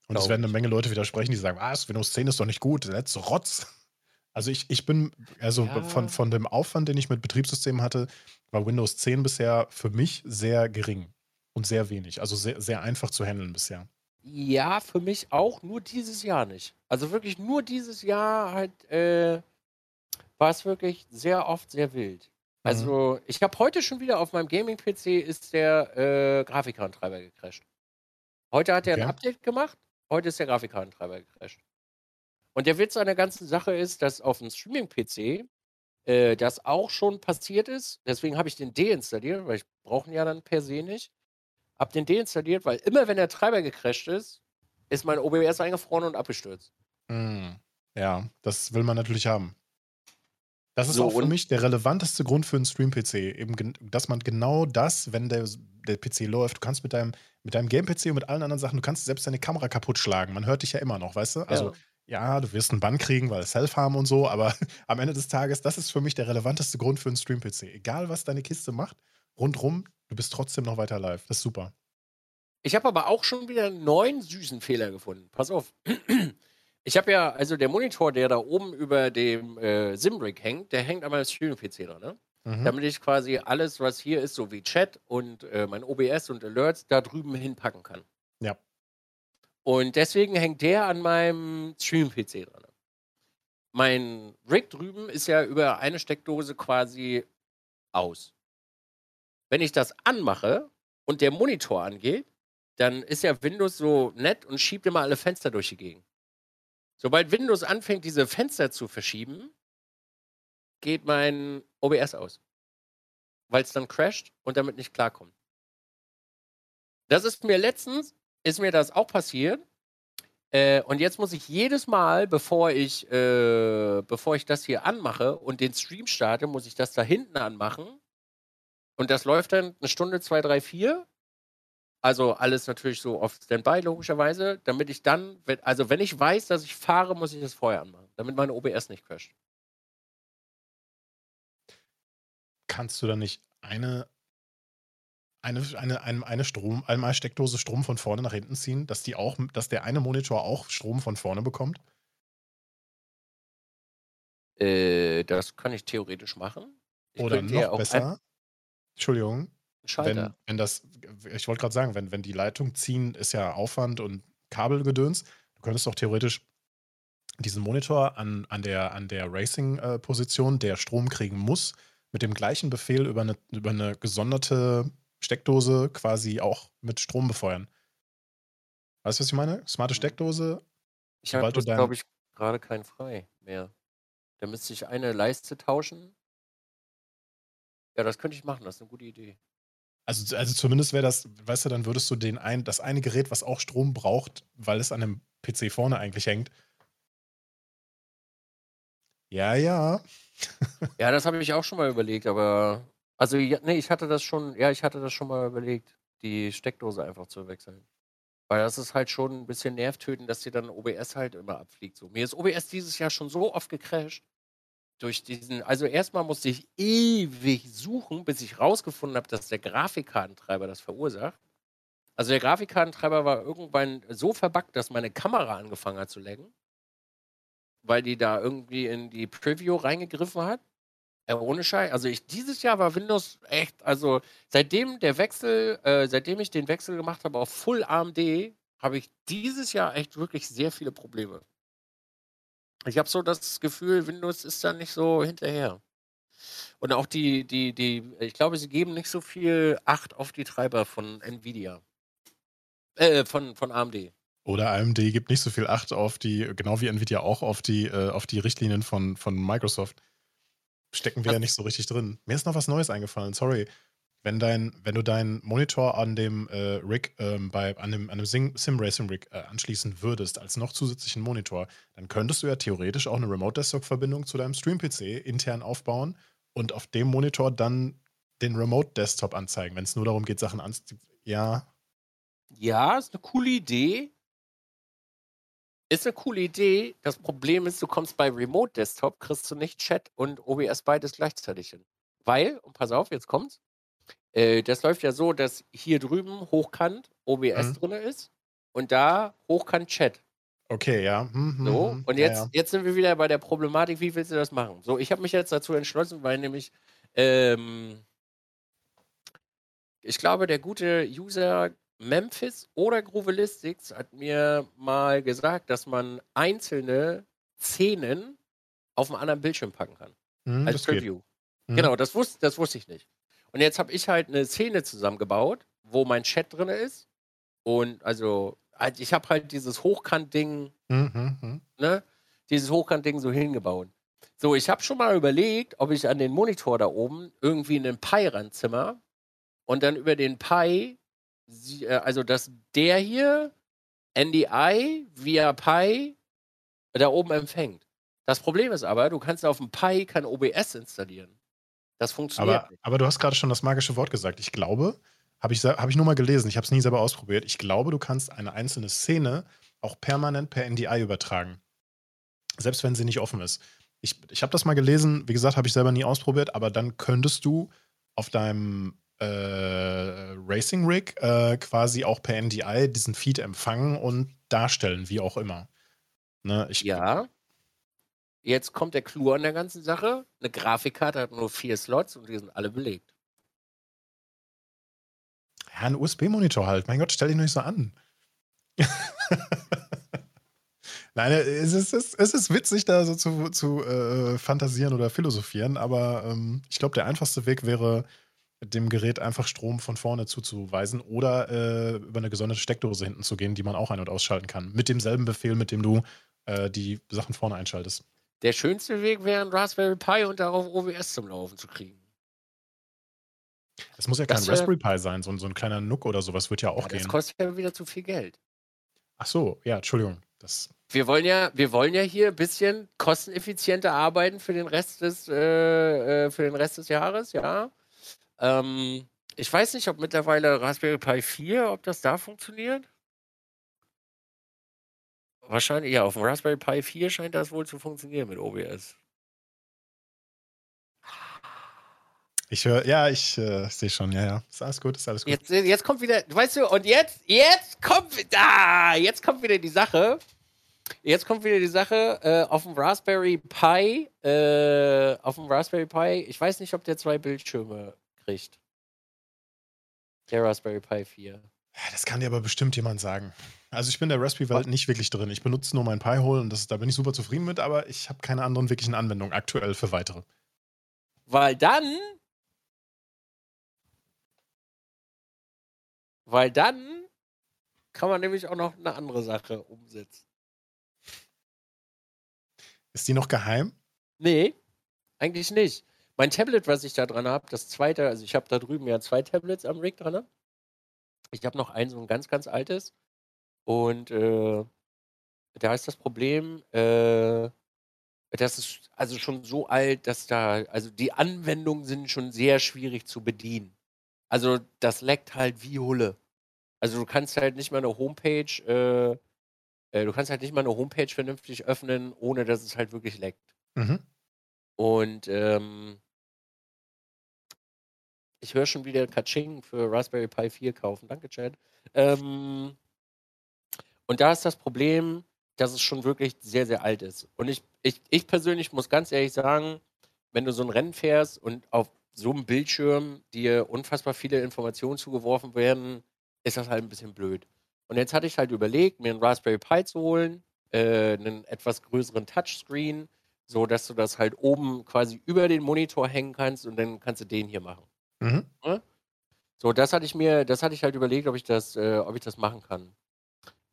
Und es werden eine Menge Leute widersprechen, die sagen, was, Windows 10 ist doch nicht gut, letzte Rotz. Also ich, ich bin, also ja. von, von dem Aufwand, den ich mit Betriebssystemen hatte, war Windows 10 bisher für mich sehr gering und sehr wenig. Also sehr, sehr einfach zu handeln bisher. Ja, für mich auch, nur dieses Jahr nicht. Also wirklich nur dieses Jahr halt äh, war es wirklich sehr oft sehr wild. Mhm. Also ich habe heute schon wieder auf meinem Gaming-PC ist der äh, Grafikkartentreiber gecrashed. Heute hat er okay. ein Update gemacht Heute ist der Grafikkartentreiber gecrashed. Und der Witz an der ganzen Sache ist, dass auf dem Streaming-PC äh, das auch schon passiert ist. Deswegen habe ich den deinstalliert, weil ich brauche ihn ja dann per se nicht. Hab den deinstalliert, weil immer wenn der Treiber gecrashed ist, ist mein OBS eingefroren und abgestürzt. Mm, ja, das will man natürlich haben. Das ist so, auch für mich der relevanteste Grund für einen Stream-PC. Eben, dass man genau das, wenn der, der PC läuft, du kannst mit deinem mit deinem Game-PC und mit allen anderen Sachen, du kannst selbst deine Kamera kaputt schlagen. Man hört dich ja immer noch, weißt du? Also, ja, ja du wirst einen Bann kriegen, weil Self-Harm und so, aber [LAUGHS] am Ende des Tages, das ist für mich der relevanteste Grund für einen Stream-PC. Egal, was deine Kiste macht, rundrum, du bist trotzdem noch weiter live. Das ist super. Ich habe aber auch schon wieder einen neuen süßen Fehler gefunden. Pass auf. Ich habe ja, also der Monitor, der da oben über dem äh, Simbrick hängt, der hängt an meinem Streaming-PC dran, ne? Mhm. Damit ich quasi alles, was hier ist, so wie Chat und äh, mein OBS und Alerts, da drüben hinpacken kann. Ja. Und deswegen hängt der an meinem Stream-PC dran. Mein Rig drüben ist ja über eine Steckdose quasi aus. Wenn ich das anmache und der Monitor angeht, dann ist ja Windows so nett und schiebt immer alle Fenster durch die Gegend. Sobald Windows anfängt, diese Fenster zu verschieben, geht mein OBS aus. Weil es dann crasht und damit nicht klarkommt. Das ist mir letztens, ist mir das auch passiert. Äh, und jetzt muss ich jedes Mal, bevor ich, äh, bevor ich das hier anmache und den Stream starte, muss ich das da hinten anmachen. Und das läuft dann eine Stunde, zwei, drei, vier. Also alles natürlich so auf Standby, logischerweise, damit ich dann, also wenn ich weiß, dass ich fahre, muss ich das vorher anmachen, damit meine OBS nicht crasht. kannst du da nicht eine, eine, eine, eine, eine Strom, einmal Steckdose Strom von vorne nach hinten ziehen, dass die auch, dass der eine Monitor auch Strom von vorne bekommt? Äh, das kann ich theoretisch machen. Ich Oder noch besser. Entschuldigung. Wenn, wenn das, ich wollte gerade sagen, wenn, wenn die Leitung ziehen, ist ja Aufwand und Kabelgedöns. Du könntest doch theoretisch diesen Monitor an, an der, an der Racing-Position, der Strom kriegen muss, mit dem gleichen Befehl über eine, über eine gesonderte Steckdose quasi auch mit Strom befeuern. Weißt du, was ich meine? Smarte mhm. Steckdose. Ich habe, glaube ich, gerade keinen frei mehr. Da müsste ich eine Leiste tauschen. Ja, das könnte ich machen, das ist eine gute Idee. Also, also zumindest wäre das, weißt du, dann würdest du den ein, das eine Gerät, was auch Strom braucht, weil es an dem PC vorne eigentlich hängt. Ja, ja. [LAUGHS] Ja, das habe ich auch schon mal überlegt, aber also ja, ne, ich hatte das schon, ja, ich hatte das schon mal überlegt, die Steckdose einfach zu wechseln. Weil das ist halt schon ein bisschen nervtötend, dass dir dann OBS halt immer abfliegt. So. Mir ist OBS dieses Jahr schon so oft gecrashed. Durch diesen, also erstmal musste ich ewig suchen, bis ich rausgefunden habe, dass der Grafikkartentreiber das verursacht. Also der Grafikkartentreiber war irgendwann so verbuggt, dass meine Kamera angefangen hat zu laggen weil die da irgendwie in die Preview reingegriffen hat. Ja, ohne Scheiß. Also ich, dieses Jahr war Windows echt, also seitdem der Wechsel, äh, seitdem ich den Wechsel gemacht habe auf Full AMD, habe ich dieses Jahr echt wirklich sehr viele Probleme. Ich habe so das Gefühl, Windows ist da nicht so hinterher. Und auch die, die, die, ich glaube, sie geben nicht so viel Acht auf die Treiber von Nvidia. Äh, von, von AMD. Oder AMD gibt nicht so viel Acht auf die, genau wie Nvidia auch, auf die, äh, auf die Richtlinien von, von Microsoft. stecken wir ja nicht so richtig drin. Mir ist noch was Neues eingefallen, sorry. Wenn, dein, wenn du deinen Monitor an dem äh, Rig, ähm, bei, an dem, an dem Sim-Racing-Rig äh, anschließen würdest, als noch zusätzlichen Monitor, dann könntest du ja theoretisch auch eine Remote-Desktop-Verbindung zu deinem Stream-PC intern aufbauen und auf dem Monitor dann den Remote-Desktop anzeigen, wenn es nur darum geht, Sachen anzuziehen. Ja. Ja, ist eine coole Idee. Ist eine coole Idee. Das Problem ist, du kommst bei Remote Desktop, kriegst du nicht Chat und OBS beides gleichzeitig hin. Weil, und pass auf, jetzt kommt's. Äh, das läuft ja so, dass hier drüben hochkant OBS mhm. drin ist und da hochkant Chat. Okay, ja. Hm, hm so, hm. und jetzt, ja, ja. jetzt sind wir wieder bei der Problematik, wie willst du das machen? So, ich habe mich jetzt dazu entschlossen, weil nämlich, ähm, ich glaube, der gute User Memphis oder Groovelistics hat mir mal gesagt, dass man einzelne Szenen auf einen anderen Bildschirm packen kann. Mhm, als Preview. Mhm. Genau, das wusste, das wusste ich nicht. Und jetzt habe ich halt eine Szene zusammengebaut, wo mein Chat drin ist. Und also, halt, ich habe halt dieses Hochkant-Ding, mhm, mhm, ne? Dieses Hochkant-Ding so hingebaut. So, ich habe schon mal überlegt, ob ich an den Monitor da oben irgendwie einen Pi ranzimmer und dann über den Pi äh, also dass der hier NDI via Pi da oben empfängt. Das Problem ist aber, du kannst auf dem Pi kein OBS installieren. Das funktioniert aber. Aber du hast gerade schon das magische Wort gesagt. Ich glaube, habe ich, hab ich nur mal gelesen, ich habe es nie selber ausprobiert. Ich glaube, du kannst eine einzelne Szene auch permanent per NDI übertragen. Selbst wenn sie nicht offen ist. Ich, ich habe das mal gelesen, wie gesagt, habe ich selber nie ausprobiert, aber dann könntest du auf deinem äh, Racing Rig äh, quasi auch per NDI diesen Feed empfangen und darstellen, wie auch immer. Ne, ich, ja. Jetzt kommt der Clou an der ganzen Sache. Eine Grafikkarte hat nur vier Slots und die sind alle belegt. Ja, ein USB-Monitor halt. Mein Gott, stell dich nicht so an. [LAUGHS] Nein, es ist, es ist witzig, da so zu, zu äh, fantasieren oder philosophieren, aber ähm, ich glaube, der einfachste Weg wäre, dem Gerät einfach Strom von vorne zuzuweisen oder äh, über eine gesonderte Steckdose hinten zu gehen, die man auch ein- und ausschalten kann. Mit demselben Befehl, mit dem du äh, die Sachen vorne einschaltest. Der schönste Weg wäre ein Raspberry Pi und darauf OWS zum Laufen zu kriegen. Es muss ja kein das, Raspberry Pi sein, so, so, ein kleiner Nook oder sowas wird ja auch ja, gehen. Das kostet ja wieder zu viel Geld. Ach so, ja, Entschuldigung. Das wir wollen ja, wir wollen ja hier ein bisschen kosteneffizienter arbeiten für den Rest des, äh, äh für den Rest des Jahres, ja. Ähm, ich weiß nicht, ob mittlerweile Raspberry Pi 4, ob das da funktioniert. Wahrscheinlich, ja, auf dem Raspberry Pi 4 scheint das wohl zu funktionieren mit OBS. Ich höre, ja, ich äh, sehe schon, ja, ja. Ist alles gut, ist alles gut. Jetzt, jetzt kommt wieder, weißt du, und jetzt, jetzt kommt, ah, jetzt kommt wieder die Sache. Jetzt kommt wieder die Sache, äh, auf dem Raspberry Pi, äh, auf dem Raspberry Pi, ich weiß nicht, ob der zwei Bildschirme kriegt. Der Raspberry Pi 4. Das kann dir aber bestimmt jemand sagen. Also ich bin der Raspberry-Welt nicht wirklich drin. Ich benutze nur mein Pi-Hole und das, da bin ich super zufrieden mit, aber ich habe keine anderen wirklichen Anwendungen aktuell für weitere. Weil dann. Weil dann kann man nämlich auch noch eine andere Sache umsetzen. Ist die noch geheim? Nee, eigentlich nicht. Mein Tablet, was ich da dran habe, das zweite, also ich habe da drüben ja zwei Tablets am Rig dran. Ich habe noch ein so ein ganz, ganz altes. Und äh, da ist das Problem, äh, das ist also schon so alt, dass da, also die Anwendungen sind schon sehr schwierig zu bedienen. Also das leckt halt wie Hulle. Also du kannst halt nicht mal eine Homepage, äh, äh, du kannst halt nicht mal eine Homepage vernünftig öffnen, ohne dass es halt wirklich leckt. Mhm. Und ähm, ich höre schon wieder Kaching für Raspberry Pi 4 kaufen. Danke, Chad. Ähm, und da ist das Problem, dass es schon wirklich sehr, sehr alt ist. Und ich, ich, ich persönlich muss ganz ehrlich sagen, wenn du so ein Rennen fährst und auf so einem Bildschirm dir unfassbar viele Informationen zugeworfen werden, ist das halt ein bisschen blöd. Und jetzt hatte ich halt überlegt, mir einen Raspberry Pi zu holen, äh, einen etwas größeren Touchscreen, so dass du das halt oben quasi über den Monitor hängen kannst und dann kannst du den hier machen. Mhm. Ne? So, das hatte ich mir, das hatte ich halt überlegt, ob ich das, äh, ob ich das machen kann.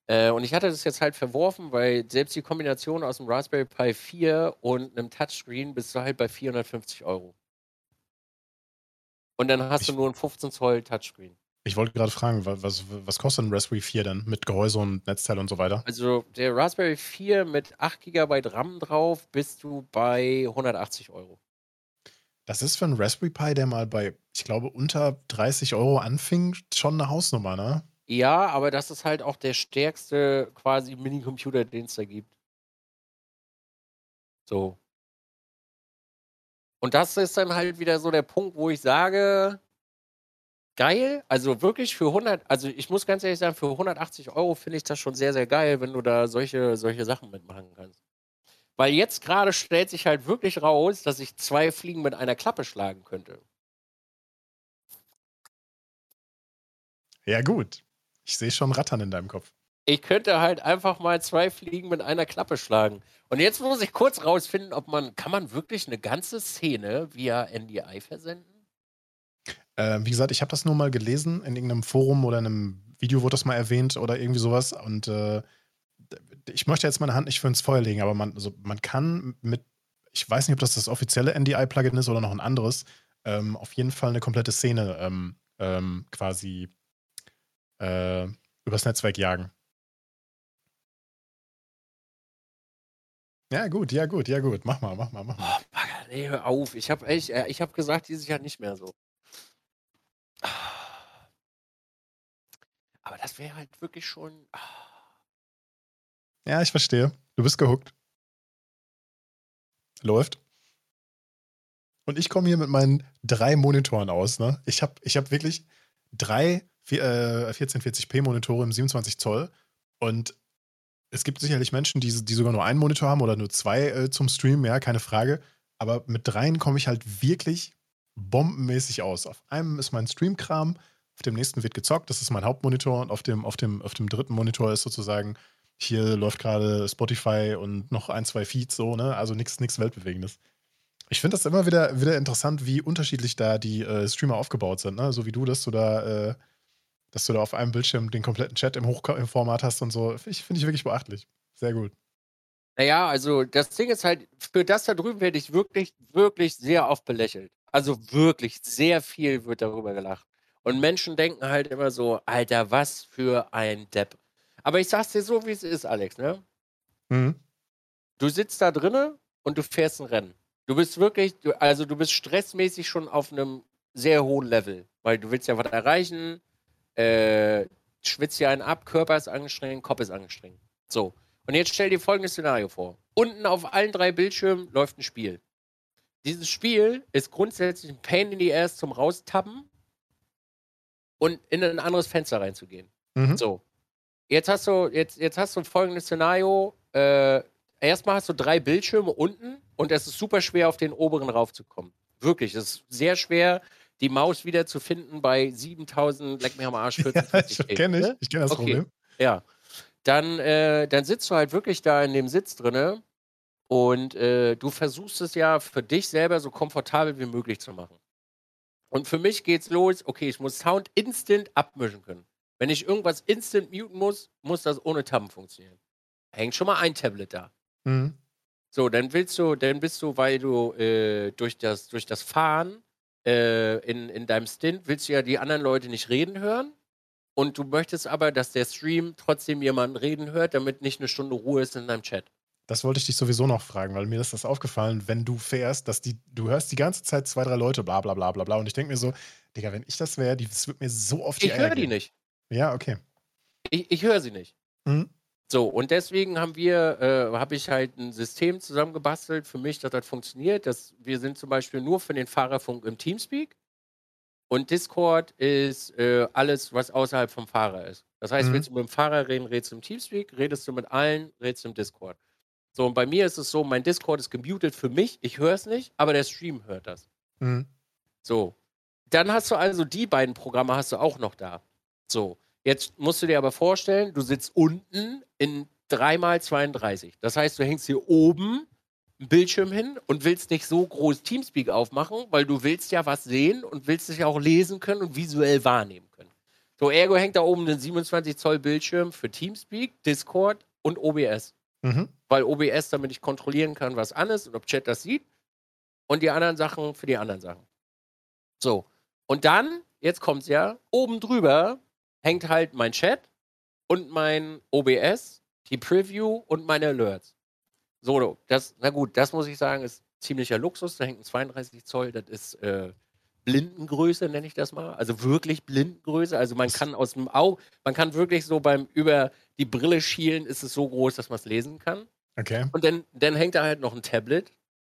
Äh, und ich hatte das jetzt halt verworfen, weil selbst die Kombination aus dem Raspberry Pi 4 und einem Touchscreen bist du halt bei 450 Euro. Und dann hast ich, du nur ein 15 Zoll Touchscreen. Ich wollte gerade fragen, was, was kostet ein Raspberry 4 denn mit Gehäuse und Netzteil und so weiter? Also der Raspberry 4 mit 8 GB RAM drauf bist du bei 180 Euro. Das ist für einen Raspberry Pi, der mal bei, ich glaube, unter 30 Euro anfing, schon eine Hausnummer, ne? Ja, aber das ist halt auch der stärkste quasi Minicomputer, den es da gibt. So. Und das ist dann halt wieder so der Punkt, wo ich sage, geil, also wirklich für 100, also ich muss ganz ehrlich sagen, für 180 Euro finde ich das schon sehr, sehr geil, wenn du da solche, solche Sachen mitmachen kannst. Weil jetzt gerade stellt sich halt wirklich raus, dass ich zwei Fliegen mit einer Klappe schlagen könnte. Ja, gut. Ich sehe schon Rattern in deinem Kopf. Ich könnte halt einfach mal zwei Fliegen mit einer Klappe schlagen. Und jetzt muss ich kurz rausfinden, ob man, kann man wirklich eine ganze Szene via NDI versenden? Äh, wie gesagt, ich habe das nur mal gelesen in irgendeinem Forum oder in einem Video wurde das mal erwähnt oder irgendwie sowas. Und äh, ich möchte jetzt meine Hand nicht für ins Feuer legen, aber man, also man kann mit, ich weiß nicht, ob das das offizielle NDI-Plugin ist oder noch ein anderes, ähm, auf jeden Fall eine komplette Szene ähm, ähm, quasi äh, übers Netzwerk jagen. Ja, gut, ja, gut, ja, gut. Mach mal, mach mal, mach mal. Oh, Bagger, nee, hör auf. Ich habe echt, äh, ich habe gesagt, dieses Jahr nicht mehr so. Aber das wäre halt wirklich schon. Ah. Ja, ich verstehe. Du bist gehuckt. Läuft. Und ich komme hier mit meinen drei Monitoren aus. Ne? Ich habe ich hab wirklich drei 1440p Monitore im 27 Zoll. Und es gibt sicherlich Menschen, die, die sogar nur einen Monitor haben oder nur zwei äh, zum Streamen, ja, keine Frage. Aber mit dreien komme ich halt wirklich bombenmäßig aus. Auf einem ist mein Stream-Kram, auf dem nächsten wird gezockt, das ist mein Hauptmonitor und auf dem, auf dem, auf dem dritten Monitor ist sozusagen hier läuft gerade Spotify und noch ein, zwei Feeds so, ne? Also nichts Weltbewegendes. Ich finde das immer wieder, wieder interessant, wie unterschiedlich da die äh, Streamer aufgebaut sind, ne? So wie du, dass du da, äh, dass du da auf einem Bildschirm den kompletten Chat im Hochformat hast und so. Finde ich, find ich wirklich beachtlich. Sehr gut. Naja, also das Ding ist halt, für das da drüben werde ich wirklich, wirklich sehr oft belächelt. Also wirklich, sehr viel wird darüber gelacht. Und Menschen denken halt immer so, Alter, was für ein Depp. Aber ich sag's dir so, wie es ist, Alex, ne? Mhm. Du sitzt da drinnen und du fährst ein Rennen. Du bist wirklich, also du bist stressmäßig schon auf einem sehr hohen Level, weil du willst ja was erreichen, äh, schwitzt ja einen ab, Körper ist angestrengt, Kopf ist angestrengt. So. Und jetzt stell dir folgendes Szenario vor. Unten auf allen drei Bildschirmen läuft ein Spiel. Dieses Spiel ist grundsätzlich ein Pain in the Ass zum Raustappen und in ein anderes Fenster reinzugehen. Mhm. So. Jetzt hast du, jetzt, jetzt hast du folgendes Szenario. Äh, erstmal hast du drei Bildschirme unten und es ist super schwer, auf den oberen raufzukommen. Wirklich, es ist sehr schwer, die Maus wieder zu finden bei 7000 Leck mir am Arsch 40 ja, kenne ich. Ne? Ich kenne das okay. Problem. Ja. Dann, äh, dann sitzt du halt wirklich da in dem Sitz drinne und äh, du versuchst es ja für dich selber so komfortabel wie möglich zu machen. Und für mich geht's los, okay, ich muss Sound instant abmischen können. Wenn ich irgendwas instant muten muss, muss das ohne Tabben funktionieren. Hängt schon mal ein Tablet da. Mhm. So, dann willst du, dann bist du, weil du äh, durch, das, durch das Fahren äh, in, in deinem Stint willst du ja die anderen Leute nicht reden hören. Und du möchtest aber, dass der Stream trotzdem jemanden reden hört, damit nicht eine Stunde Ruhe ist in deinem Chat. Das wollte ich dich sowieso noch fragen, weil mir ist das aufgefallen, wenn du fährst, dass die, du hörst die ganze Zeit zwei, drei Leute, bla bla bla bla bla. Und ich denke mir so, Digga, wenn ich das wäre, das wird mir so oft die Ich höre die nicht. Ja, okay. Ich, ich höre sie nicht. Mhm. So, und deswegen haben wir, äh, habe ich halt ein System zusammengebastelt für mich, dass das funktioniert. Dass wir sind zum Beispiel nur für den Fahrerfunk im Teamspeak. Und Discord ist äh, alles, was außerhalb vom Fahrer ist. Das heißt, mhm. willst du mit dem Fahrer reden, redest du im Teamspeak, redest du mit allen, redest du im Discord. So, und bei mir ist es so, mein Discord ist gemutet für mich, ich höre es nicht, aber der Stream hört das. Mhm. So. Dann hast du also die beiden Programme hast du auch noch da. So. Jetzt musst du dir aber vorstellen, du sitzt unten in 3x32. Das heißt, du hängst hier oben einen Bildschirm hin und willst nicht so groß Teamspeak aufmachen, weil du willst ja was sehen und willst dich auch lesen können und visuell wahrnehmen können. So, ergo hängt da oben ein 27 Zoll Bildschirm für Teamspeak, Discord und OBS. Mhm. Weil OBS, damit ich kontrollieren kann, was an ist und ob Chat das sieht. Und die anderen Sachen für die anderen Sachen. So. Und dann, jetzt kommt's ja, oben drüber hängt halt mein Chat und mein OBS, die Preview und meine Alerts. So, das, na gut, das muss ich sagen, ist ziemlicher Luxus. Da hängt ein 32 Zoll, das ist äh, Blindengröße, nenne ich das mal. Also wirklich Blindengröße. Also man kann aus dem Auge, man kann wirklich so beim über die Brille schielen, ist es so groß, dass man es lesen kann. Okay. Und dann, dann hängt da halt noch ein Tablet,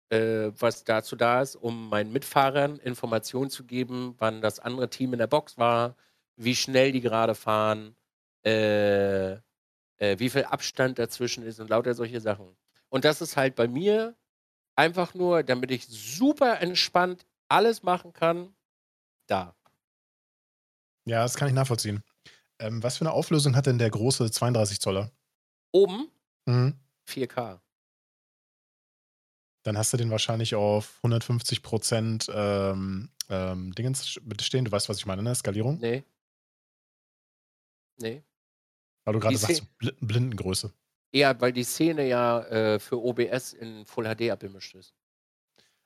äh, was dazu da ist, um meinen Mitfahrern Informationen zu geben, wann das andere Team in der Box war, wie schnell die gerade fahren, äh, äh, wie viel Abstand dazwischen ist und lauter solche Sachen. Und das ist halt bei mir einfach nur, damit ich super entspannt alles machen kann, da. Ja, das kann ich nachvollziehen. Ähm, was für eine Auflösung hat denn der große 32 Zoller? Oben Mhm. 4K. Dann hast du den wahrscheinlich auf 150 Prozent ähm, ähm, Dingens stehen. Du weißt, was ich meine, ne? Skalierung? Nee. Nee. Weil du gerade sagst, Bl Blindengröße. Ja, weil die Szene ja äh, für OBS in Full HD abgemischt ist.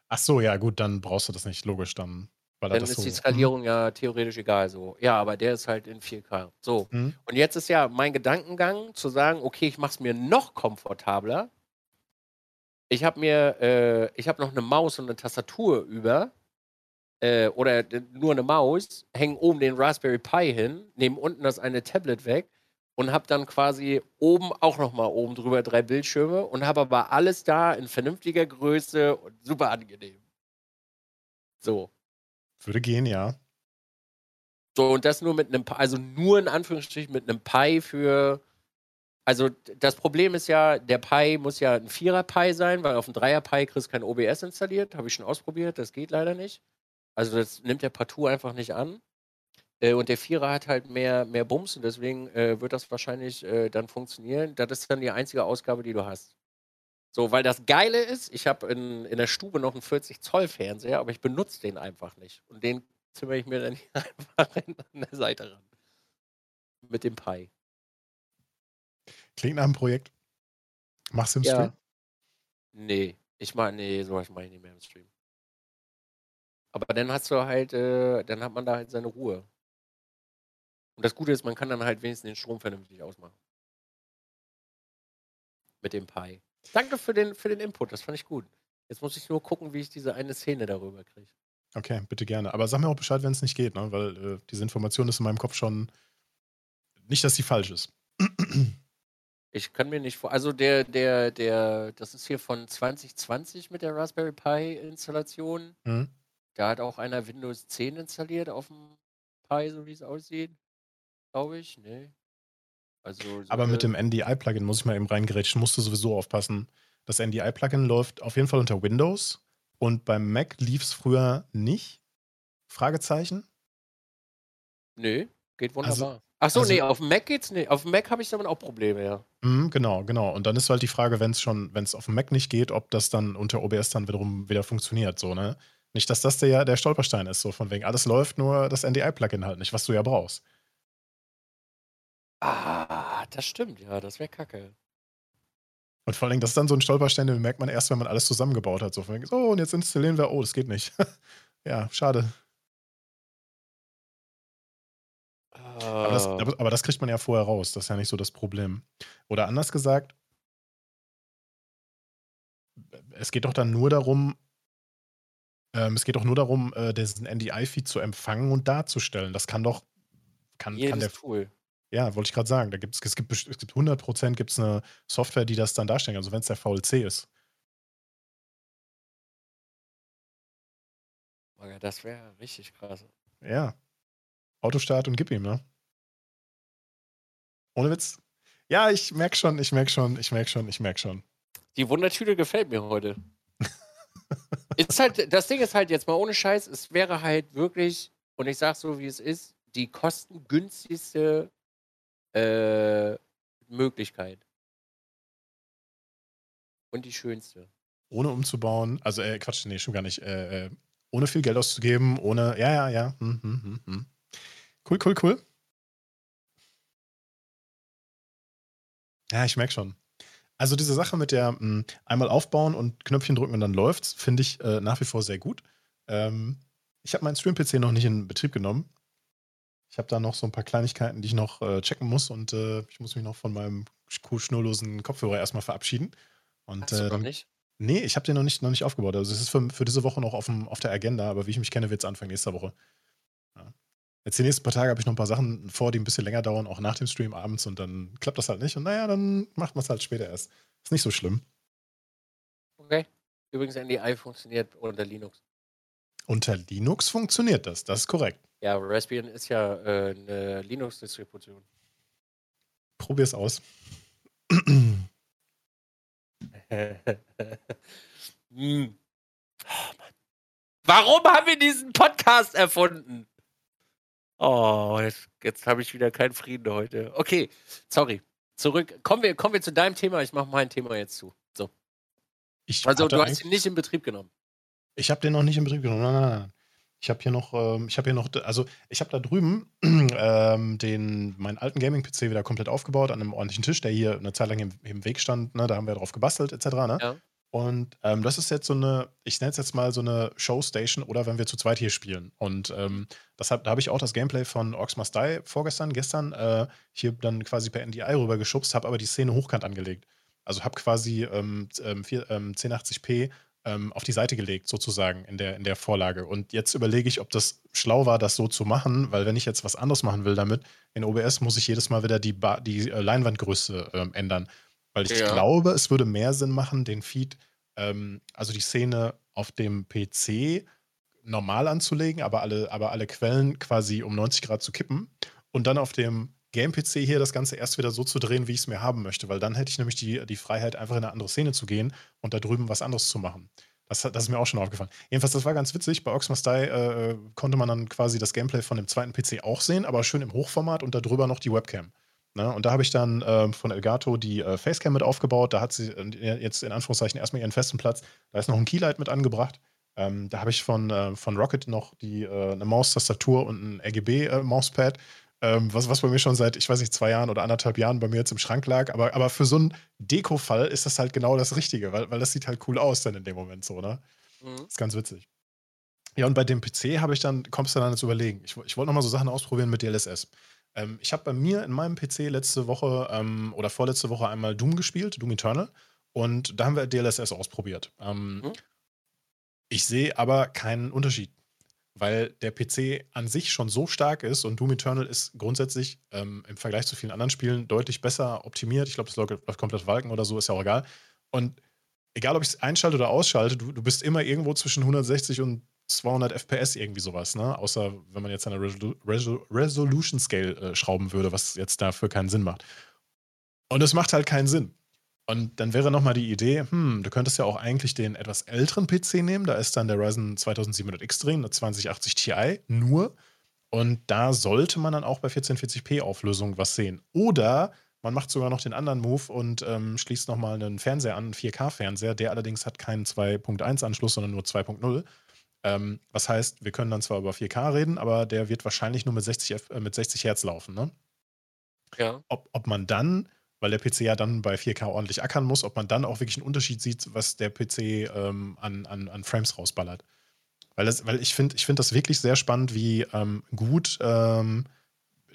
Ach so, ja, gut, dann brauchst du das nicht, logisch, dann. Weil Dann das ist so, die Skalierung ja theoretisch egal so. Ja, aber der ist halt in 4K. So. Mhm. Und jetzt ist ja mein Gedankengang zu sagen, okay, ich mache es mir noch komfortabler. Ich habe mir, äh, ich habe noch eine Maus und eine Tastatur über. Äh, oder nur eine Maus, hängen oben den Raspberry Pi hin, nehme unten das eine Tablet weg und habe dann quasi oben auch nochmal oben drüber drei Bildschirme und habe aber alles da in vernünftiger Größe und super angenehm. So. Würde gehen, ja. So, und das nur mit einem, Pi- also nur in Anführungsstrichen mit einem Pi für. Also das Problem ist ja, der Pi muss ja ein Vierer-Pi sein, weil auf dem Dreier-Pi kriegst du kein OBS installiert. Habe ich schon ausprobiert, das geht leider nicht. Also das nimmt der partout einfach nicht an. Äh, und der Vierer hat halt mehr, mehr Bums und deswegen äh, wird das wahrscheinlich äh, dann funktionieren. Das ist dann die einzige Ausgabe, die du hast. So, weil das Geile ist, ich habe in, in der Stube noch einen 40-Zoll-Fernseher, aber ich benutze den einfach nicht. Und den zimmer ich mir dann [LAUGHS] hier einfach in, an der Seite ran. Mit dem Pi. Klingt nach einem Projekt. Machst du im Stream? Ja. Nee, ich meine, nee, sowas mache ich nicht mehr im Stream. Aber dann hast du halt, äh, dann hat man da halt seine Ruhe. Und das Gute ist, man kann dann halt wenigstens den Strom vernünftig ausmachen. Mit dem Pi. Danke für den, für den Input, das fand ich gut. Jetzt muss ich nur gucken, wie ich diese eine Szene darüber kriege. Okay, bitte gerne. Aber sag mir auch Bescheid, wenn es nicht geht, ne? weil äh, diese Information ist in meinem Kopf schon. Nicht, dass sie falsch ist. [CLEARS THROAT] Ich kann mir nicht vor. Also der, der, der, das ist hier von 2020 mit der Raspberry Pi Installation. Mhm. Da hat auch einer Windows 10 installiert auf dem Pi, so wie es aussieht. Glaube ich. Nee. Also. Aber mit dem NDI-Plugin muss ich mal eben reingerätschen, musst du sowieso aufpassen. Das NDI-Plugin läuft auf jeden Fall unter Windows und beim Mac lief es früher nicht. Fragezeichen. Nö, geht Also- wunderbar. Ach so, also- nee, auf dem Mac geht's nicht. Auf dem Mac habe ich damit auch Probleme, ja. Mhm, genau, genau. Und dann ist halt die Frage, wenn es schon, wenn es auf dem Mac nicht geht, ob das dann unter OBS dann wiederum wieder funktioniert, so, ne? Nicht, dass das der, der Stolperstein ist, so von wegen, alles läuft, nur das NDI-Plugin halt nicht, was du ja brauchst. Ah, das stimmt, ja, das wäre kacke. Und vor allen Dingen, das ist dann so ein Stolperstein, den merkt man erst, wenn man alles zusammengebaut hat. So von wegen, so, und jetzt installieren wir, oh, das geht nicht. [LAUGHS] ja, schade. Aber das, Ah. aber das kriegt man ja vorher raus. Das ist ja nicht so das Problem. Oder anders gesagt, es geht doch dann nur darum, ähm, es geht doch nur darum, äh, diesen NDI-Feed zu empfangen und darzustellen. Das kann doch, kann, kann Jedes der, Tool. ja, wollte ich gerade sagen, da gibt's, es, gibt, es gibt 100% gibt's eine Software, die das dann darstellen kann, also wenn es der VLC ist. Das wäre richtig krass. Ja. Autostart und gib ihm, ne? Ohne Witz. Ja, ich merk schon, ich merk schon, ich merk schon, ich merk schon. Die Wundertüte gefällt mir heute. Ist halt, das Ding ist halt jetzt mal ohne Scheiß, es wäre halt wirklich, und ich sage so, wie es ist, die kostengünstigste äh, Möglichkeit. Und die schönste. Ohne umzubauen, also äh, Quatsch, nee, schon gar nicht. Äh, äh, ohne viel Geld auszugeben, ohne, ja, ja, ja. Hm, hm, hm, hm. cool, cool, cool. Ja, ich merke schon. Also diese Sache mit der mh, hm, einmal aufbauen und Knöpfchen drücken und dann läuft's, finde ich äh, nach wie vor sehr gut. Ähm, ich habe meinen Stream-PC noch nicht in Betrieb genommen. Ich habe da noch so ein paar Kleinigkeiten, die ich noch äh, checken muss und äh, ich muss mich noch von meinem schnurlosen Kopfhörer erstmal verabschieden. Und, Hast du noch nicht? Nee, ich habe den noch nicht, noch nicht aufgebaut. Also es ist für, für diese Woche noch auf, dem, auf der Agenda, aber wie ich mich kenne, wird es Anfang nächster Woche. Jetzt die nächsten paar Tage habe ich noch ein paar Sachen vor, die ein bisschen länger dauern, auch nach dem Stream abends und dann klappt das halt nicht. Und naja, dann macht man es halt später erst. Ist nicht so schlimm. Okay. Übrigens, NDI funktioniert unter Linux. Unter Linux funktioniert das, das ist korrekt. Ja, Raspbian ist ja äh, eine Linux-Distribution. Probier's aus. [CLEARS THROAT] [LAUGHS] hm. oh, Warum haben wir diesen Podcast erfunden? Oh, jetzt, jetzt habe ich wieder keinen Frieden heute. Okay, sorry. Zurück. Kommen wir, kommen wir zu deinem Thema. Ich mache mein Thema jetzt zu. So. Ich also, du hast ihn nicht in Betrieb genommen. Ich habe den noch nicht in Betrieb genommen. Nein, nein, nein. Ich habe hier noch, ähm, ich habe hier noch, also ich habe da drüben [CLEARS THROAT] ähm, den, meinen alten Gaming-PC wieder komplett aufgebaut an einem ordentlichen Tisch, der hier eine Zeit lang im, im Weg stand. Ne? Da haben wir drauf gebastelt, etc. Ne? Ja. Und ähm, das ist jetzt so eine, ich nenne es jetzt mal so eine Showstation oder wenn wir zu zweit hier spielen. Und ähm, das hab, da habe ich auch das Gameplay von Orcs Must Die vorgestern, gestern äh, hier dann quasi per NDI rübergeschubst, habe aber die Szene hochkant angelegt. Also habe quasi ähm, ähm, vier- ähm, 1080p ähm, auf die Seite gelegt, sozusagen in der, in der Vorlage. Und jetzt überlege ich, ob das schlau war, das so zu machen, weil wenn ich jetzt was anderes machen will damit, in OBS muss ich jedes Mal wieder die, ba die äh, Leinwandgröße ähm, ändern. Weil ich Ja. glaube, es würde mehr Sinn machen, den Feed, ähm, also die Szene auf dem PC normal anzulegen, aber alle, aber alle Quellen quasi um 90 Grad zu kippen und dann auf dem Game-PC hier das Ganze erst wieder so zu drehen, wie ich es mir haben möchte, weil dann hätte ich nämlich die, die Freiheit, einfach in eine andere Szene zu gehen und da drüben was anderes zu machen. Das, hat- das ist mir auch schon aufgefallen. Jedenfalls, das war ganz witzig. Bei Oxmas Die äh, konnte man dann quasi das Gameplay von dem zweiten PC auch sehen, aber schön im Hochformat und da drüber noch die Webcam. Ne? Und da habe ich dann ähm, von Elgato die äh, Facecam mit aufgebaut. Da hat sie äh, jetzt in Anführungszeichen erstmal ihren festen Platz. Da ist noch ein Keylight mit angebracht. Ähm, da habe ich von, äh, von Rocket noch die, äh, eine Maustastatur und ein RGB-Mauspad, ähm, was, was bei mir schon seit, ich weiß nicht, zwei Jahren oder anderthalb Jahren bei mir jetzt im Schrank lag. Aber, aber für so einen Deko-Fall ist das halt genau das Richtige, weil, weil das sieht halt cool aus dann in dem Moment so, ne? Mhm. Ist ganz witzig. Ja, und bei dem PC habe ich dann, kommst du dann ins Überlegen. Ich, ich wollte nochmal so Sachen ausprobieren mit DLSS. Ähm, ich habe bei mir in meinem PC letzte Woche ähm, oder vorletzte Woche einmal Doom gespielt, Doom Eternal. Und da haben wir DLSS ausprobiert. Ähm, Mhm. Ich sehe aber keinen Unterschied, weil der PC an sich schon so stark ist und Doom Eternal ist grundsätzlich ähm, im Vergleich zu vielen anderen Spielen deutlich besser optimiert. Ich glaube, es läuft läuft komplett Walken oder so, ist ja auch egal. Und egal, ob ich es einschalte oder ausschalte, du, du bist immer irgendwo zwischen 160 und 200 FPS irgendwie sowas, ne? Außer wenn man jetzt an der Resol Resolution Scale äh, schrauben würde, was jetzt dafür keinen Sinn macht. Und es macht halt keinen Sinn. Und dann wäre nochmal die Idee, hm, du könntest ja auch eigentlich den etwas älteren PC nehmen. Da ist dann der Ryzen 2700X drin, eine 2080 Ti nur. Und da sollte man dann auch bei 1440p Auflösung was sehen. Oder man macht sogar noch den anderen Move und ähm, schließt nochmal einen Fernseher an, einen 4K-Fernseher. Der allerdings hat keinen 2.1-Anschluss, sondern nur 2.0. Ähm, was heißt, wir können dann zwar über 4K reden, aber der wird wahrscheinlich nur mit 60, F- äh, mit 60 Hertz laufen. Ne? Ja. ob, ob man dann, weil der PC ja dann bei 4K ordentlich ackern muss, ob man dann auch wirklich einen Unterschied sieht, was der PC ähm, an, an, an Frames rausballert. Weil, das, weil ich finde ich find das wirklich sehr spannend, wie ähm, gut ähm,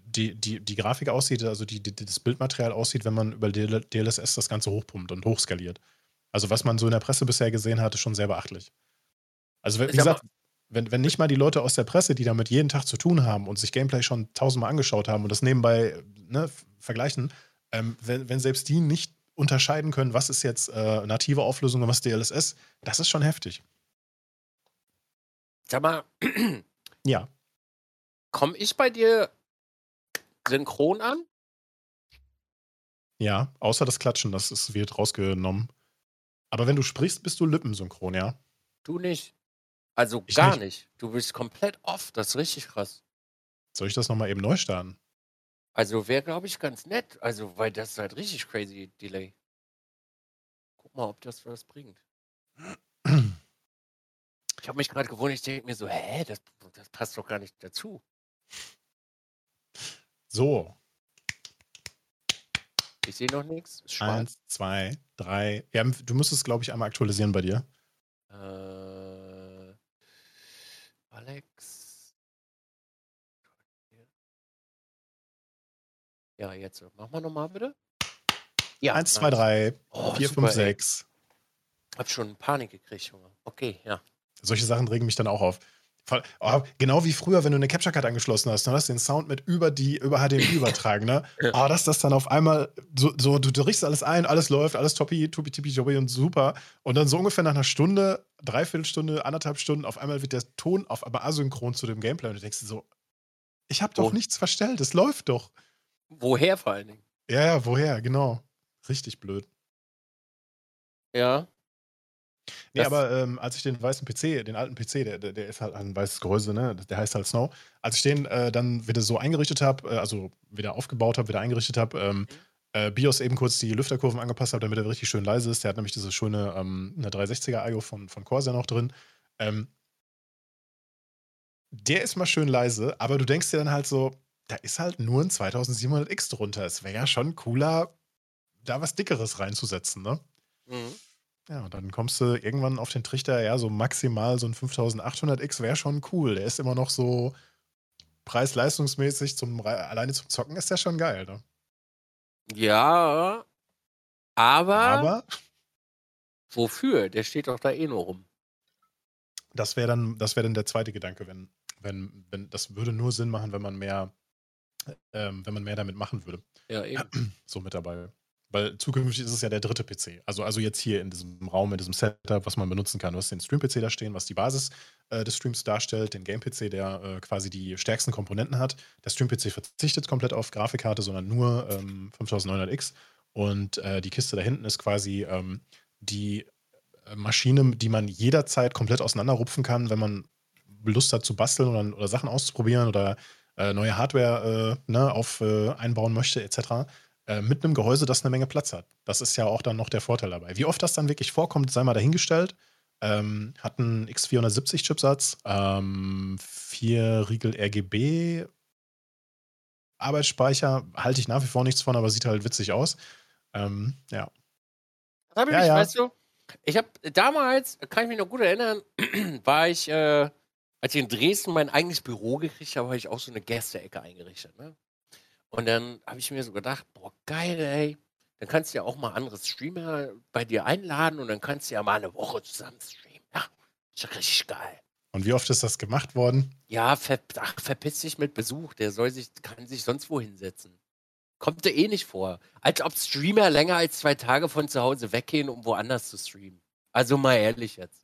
die, die, die Grafik aussieht, also die, die, das Bildmaterial aussieht, wenn man über DL DLSS das Ganze hochpumpt und hochskaliert. Also was man so in der Presse bisher gesehen hat, ist schon sehr beachtlich. Also wie Ich sag gesagt, wenn, wenn nicht mal die Leute aus der Presse, die damit jeden Tag zu tun haben und sich Gameplay schon tausendmal angeschaut haben und das nebenbei ne, vergleichen, ähm, wenn, wenn selbst die nicht unterscheiden können, was ist jetzt äh, native Auflösung und was DLSS, das ist schon heftig. Sag mal, [CLEARS THROAT] Ja. komme ich bei dir synchron an? Ja, außer das Klatschen, das ist, wird rausgenommen. Aber wenn du sprichst, bist du lippensynchron, ja? Du nicht. Also Ich gar nicht. nicht. Du bist komplett off. Das ist richtig krass. Soll ich das nochmal eben neu starten? Also wäre, glaube ich, ganz nett. Also, weil das ist halt richtig crazy Delay. Guck mal, ob das was bringt. [CLEARS THROAT] Ich habe mich gerade gewundert, ich denke mir so, hä, das, das passt doch gar nicht dazu. So. Ich sehe noch nichts. Eins, zwei, drei. Ja, du müsstest, glaube ich, einmal aktualisieren bei dir. Äh, Alex. Ja, jetzt. Mach mal nochmal bitte. Ja, Eins, zwei, drei, oh, vier, super, fünf, sechs. Hab schon Panik gekriegt, Junge. Okay, ja. Solche Sachen regen mich dann auch auf. Oh, genau wie früher, wenn du eine Capture Card angeschlossen hast, dann hast du den Sound mit über die über HDMI [LAUGHS] übertragen, ne? ja. Oh, dass das dann auf einmal so, so du, du riechst alles ein, alles läuft, alles toppi, tuppi, tippi, jobbi und super. Und dann so ungefähr nach einer Stunde, Dreiviertelstunde, anderthalb Stunden, auf einmal wird der Ton auf einmal asynchron zu dem Gameplay und du denkst dir so, ich habe doch oh. nichts verstellt, es läuft doch. Woher vor allen Dingen? Ja, ja, woher, genau. Richtig blöd. Ja. Nee, das aber ähm, als ich den weißen PC, den alten PC, der, der ist halt ein weißes Gehäuse, ne? Der heißt halt Snow. Als ich den äh, dann wieder so eingerichtet habe, äh, also wieder aufgebaut habe, wieder eingerichtet habe, ähm, mhm. äh, BIOS eben kurz die Lüfterkurven angepasst habe, damit er richtig schön leise ist. Der hat nämlich diese schöne ähm, eine 360er IO von, von Corsair noch drin. Ähm, der ist mal schön leise, aber du denkst dir dann halt so, da ist halt nur ein 2700X drunter. Es wäre ja schon cooler, da was Dickeres reinzusetzen, ne? Mhm. Ja, und dann kommst du irgendwann auf den Trichter, ja, so maximal so ein 5800X wäre schon cool. Der ist immer noch so preis-leistungsmäßig, zum, alleine zum Zocken ist der schon geil, ne? Ja, aber, aber wofür? Der steht doch da eh nur rum. Das wäre dann, das dann der zweite Gedanke, wenn, wenn, wenn, das würde nur Sinn machen, wenn man mehr, ähm, wenn man mehr damit machen würde. Ja, eben. So mit dabei. Weil zukünftig ist es ja der dritte PC. Also, also jetzt hier in diesem Raum, in diesem Setup, was man benutzen kann. Du hast den Stream-PC da stehen, was die Basis äh, des Streams darstellt, den Game-PC, der äh, quasi die stärksten Komponenten hat. Der Stream-PC verzichtet komplett auf Grafikkarte, sondern nur ähm, 5900X. Und äh, die Kiste da hinten ist quasi ähm, die äh, Maschine, die man jederzeit komplett auseinanderrupfen kann, wenn man Lust hat zu basteln oder, oder Sachen auszuprobieren oder äh, neue Hardware äh, ne, auf, einbauen möchte, etc. Äh, mit einem Gehäuse, das eine Menge Platz hat. Das ist ja auch dann noch der Vorteil dabei. Wie oft das dann wirklich vorkommt, sei mal dahingestellt. Ähm, hat einen X470-Chipsatz, ähm, vier Riegel RGB, Arbeitsspeicher, halte ich nach wie vor nichts von, aber sieht halt witzig aus. Ähm, ja. Habe ich, ja, mich, ja. weißt du, ich habe damals, kann ich mich noch gut erinnern, [CLEARS THROAT] war ich, äh, als ich in Dresden mein eigenes Büro gekriegt habe, habe ich auch so eine Gästeecke eingerichtet. Ne? Und dann habe ich mir so gedacht, boah, geil, ey. Dann kannst du ja auch mal andere Streamer bei dir einladen und dann kannst du ja mal eine Woche zusammen streamen. Ja, ist ja richtig geil. Und wie oft ist das gemacht worden? Ja, ver ach, verpiss dich mit Besuch. Der soll sich, kann sich sonst wo hinsetzen. Kommt dir eh nicht vor. Als ob Streamer länger als zwei Tage von zu Hause weggehen, um woanders zu streamen. Also mal ehrlich jetzt.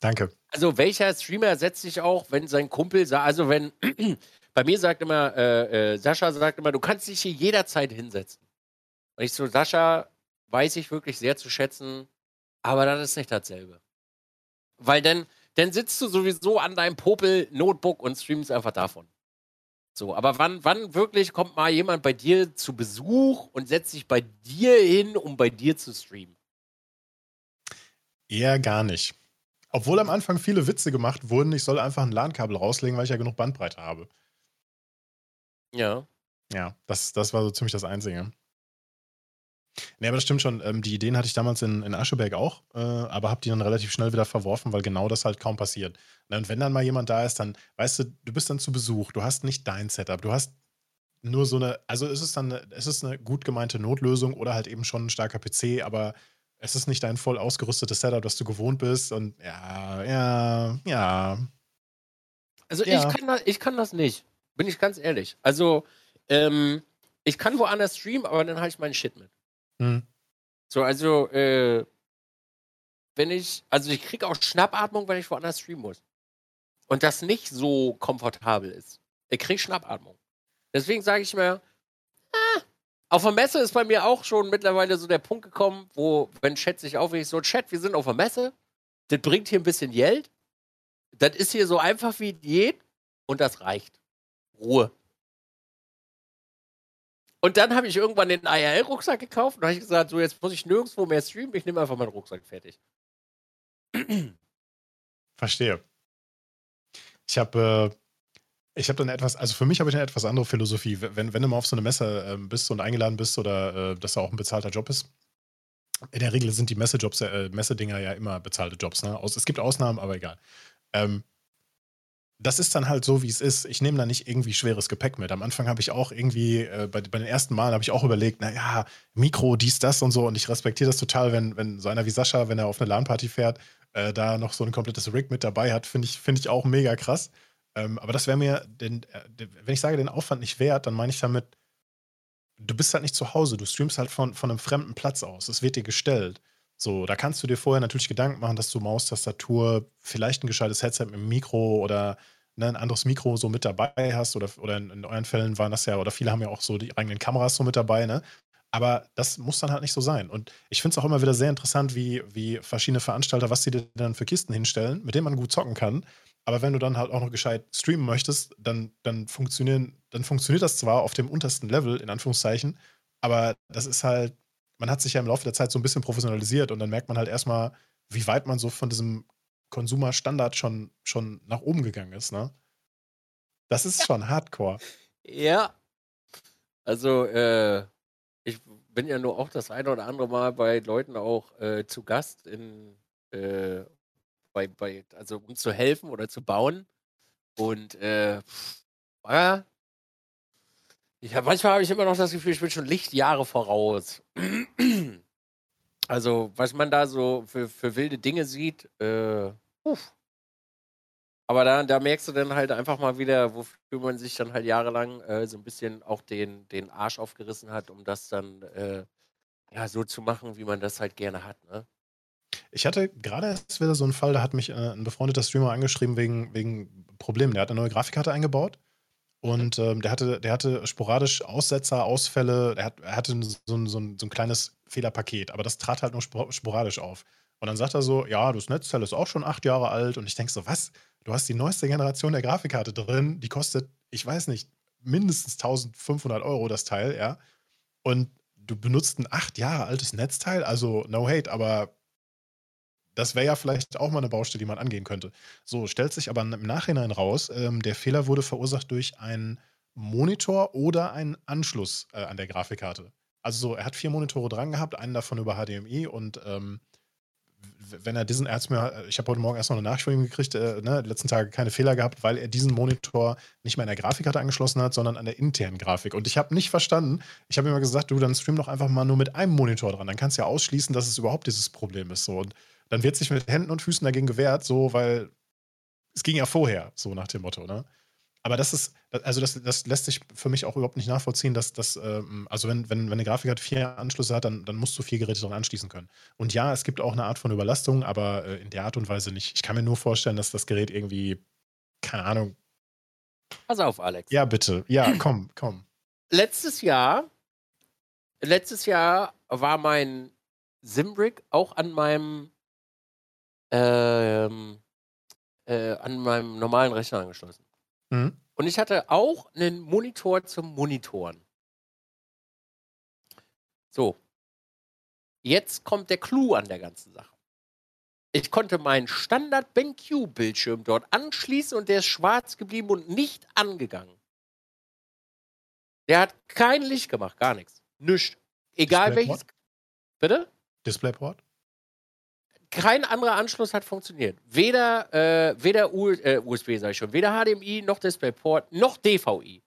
Danke. Also welcher Streamer setzt sich auch, wenn sein Kumpel also wenn bei mir sagt immer, äh, äh, Sascha sagt immer, du kannst dich hier jederzeit hinsetzen. Und ich so, Sascha, weiß ich wirklich sehr zu schätzen, aber das ist nicht dasselbe. Weil dann, dann sitzt du sowieso an deinem Popel-Notebook und streamst einfach davon. So, aber wann, wann wirklich kommt mal jemand bei dir zu Besuch und setzt sich bei dir hin, um bei dir zu streamen? Eher gar nicht. Obwohl am Anfang viele Witze gemacht wurden, ich soll einfach ein LAN-Kabel rauslegen, weil ich ja genug Bandbreite habe. Ja. Ja, das, das war so ziemlich das Einzige. Nee, aber das stimmt schon. Ähm, die Ideen hatte ich damals in, in Ascheberg auch, äh, aber habe die dann relativ schnell wieder verworfen, weil genau das halt kaum passiert. Und wenn dann mal jemand da ist, dann, weißt du, du bist dann zu Besuch, du hast nicht dein Setup, du hast nur so eine, also es ist dann, es ist eine gut gemeinte Notlösung oder halt eben schon ein starker PC, aber es ist nicht dein voll ausgerüstetes Setup, das du gewohnt bist und ja, ja, ja. Also ja. Ich, kann das, ich kann das nicht. Bin ich ganz ehrlich. Also, ähm, ich kann woanders streamen, aber dann habe ich meinen Shit mit. Mhm. So, also, äh, wenn ich, also ich kriege auch Schnappatmung, wenn ich woanders streamen muss. Und das nicht so komfortabel ist. Ich kriege Schnappatmung. Deswegen sage ich mir, ah, auf der Messe ist bei mir auch schon mittlerweile so der Punkt gekommen, wo, wenn Chat sich aufregt, so, Chat, wir sind auf der Messe, das bringt hier ein bisschen Geld, das ist hier so einfach wie Diät und das reicht. Ruhe. Und dann habe ich irgendwann den IRL-Rucksack gekauft und habe ich gesagt, so jetzt muss ich nirgendwo mehr streamen, ich nehme einfach meinen Rucksack fertig. Verstehe. Ich habe, Ich habe dann etwas, also für mich habe ich eine etwas andere Philosophie. Wenn, wenn du mal auf so eine Messe äh, bist und eingeladen bist oder äh, dass da auch ein bezahlter Job ist, in der Regel sind die Messejobs, äh, Messedinger ja immer bezahlte Jobs. Ne? es gibt Ausnahmen, aber egal. Ähm, das ist dann halt so, wie es ist. Ich nehme da nicht irgendwie schweres Gepäck mit. Am Anfang habe ich auch irgendwie, äh, bei, bei, den ersten Malen habe ich auch überlegt, naja, Mikro, dies, das und so. Und ich respektiere das total, wenn, wenn so einer wie Sascha, wenn er auf eine LAN-Party fährt, äh, da noch so ein komplettes Rig mit dabei hat, finde ich, find ich auch mega krass. Ähm, aber das wäre mir, den, äh, wenn ich sage, den Aufwand nicht wert, dann meine ich damit, du bist halt nicht zu Hause, du streamst halt von, von einem fremden Platz aus. Es wird dir gestellt. So, da kannst du dir vorher natürlich Gedanken machen, dass du Maustastatur, vielleicht ein gescheites Headset mit Mikro oder ne, ein anderes Mikro so mit dabei hast. Oder, oder in, in, euren Fällen waren das ja, oder viele haben ja auch so die eigenen Kameras so mit dabei, ne? Aber das muss dann halt nicht so sein. Und ich finde es auch immer wieder sehr interessant, wie, wie verschiedene Veranstalter, was sie dir dann für Kisten hinstellen, mit denen man gut zocken kann. Aber wenn du dann halt auch noch gescheit streamen möchtest, dann, dann, funktionieren, dann funktioniert das zwar auf dem untersten Level, in Anführungszeichen, aber das ist halt, man hat sich ja im Laufe der Zeit so ein bisschen professionalisiert und dann merkt man halt erstmal, wie weit man so von diesem Konsumerstandard schon, schon nach oben gegangen ist, ne? Das ist schon hardcore. Ja. Also, äh, ich bin ja nur auch das eine oder andere Mal bei Leuten auch äh, zu Gast in äh, bei, bei, also um zu helfen oder zu bauen. Und äh, ja, ich hab, manchmal habe ich immer noch das Gefühl, ich bin schon Lichtjahre voraus. [CLEARS THROAT] also, was man da so für, für wilde Dinge sieht, äh, uff. Aber da, da merkst du dann halt einfach mal wieder, wofür man sich dann halt jahrelang äh, so ein bisschen auch den, den Arsch aufgerissen hat, um das dann äh, ja so zu machen, wie man das halt gerne hat. Ne? Ich hatte gerade erst wieder so einen Fall, da hat mich äh, ein befreundeter Streamer angeschrieben wegen, wegen Problemen. Der hat eine neue Grafikkarte eingebaut und ähm, der, hatte, der hatte sporadisch Aussetzer, Ausfälle. Er, hat, er hatte so ein, so, ein, so ein kleines Fehlerpaket, aber das trat halt nur sporadisch auf. Und dann sagt er so: Ja, das Netzteil ist auch schon acht Jahre alt. Und ich denke so: Was? Du hast die neueste Generation der Grafikkarte drin, die kostet, ich weiß nicht, mindestens 1500 Euro das Teil, ja. Und du benutzt ein acht Jahre altes Netzteil, also no hate, aber das wäre ja vielleicht auch mal eine Baustelle, die man angehen könnte. So, stellt sich aber im Nachhinein raus, ähm, der Fehler wurde verursacht durch einen Monitor oder einen Anschluss äh, an der Grafikkarte. Also so, er hat vier Monitore dran gehabt, einen davon über HDMI und ähm, wenn er diesen, er hat mir, äh, ich habe heute Morgen erst noch eine Nachricht von ihm gekriegt, äh, ne, letzten Tage keine Fehler gehabt, weil er diesen Monitor nicht mehr an der Grafikkarte angeschlossen hat, sondern an der internen Grafik. Und ich habe nicht verstanden, ich habe immer gesagt, du, dann stream doch einfach mal nur mit einem Monitor dran. Dann kannst du ja ausschließen, dass es überhaupt dieses Problem ist. So. Und dann wird sich mit Händen und Füßen dagegen gewehrt, so, weil es ging ja vorher, so nach dem Motto, ne? Aber das ist, also das, das lässt sich für mich auch überhaupt nicht nachvollziehen, dass das, ähm, also wenn, wenn, wenn eine Grafik hat vier Anschlüsse hat, dann, dann musst du vier Geräte dran anschließen können. Und ja, es gibt auch eine Art von Überlastung, aber äh, in der Art und Weise nicht. Ich kann mir nur vorstellen, dass das Gerät irgendwie, keine Ahnung. Pass auf, Alex. Ja, bitte. Ja, komm, komm. Letztes Jahr, letztes Jahr war mein Simbrick auch an meinem ähm, äh, an meinem normalen Rechner angeschlossen. Mhm. Und ich hatte auch einen Monitor zum Monitoren. So. Jetzt kommt der Clou an der ganzen Sache. Ich konnte meinen Standard BenQ-Bildschirm dort anschließen und der ist schwarz geblieben und nicht angegangen. Der hat kein Licht gemacht, gar nichts. Nichts. Egal welches. Bitte? Displayport? Kein anderer Anschluss hat funktioniert. Weder, äh, weder U äh, USB, sag ich schon, weder HDMI, noch DisplayPort, noch DVI.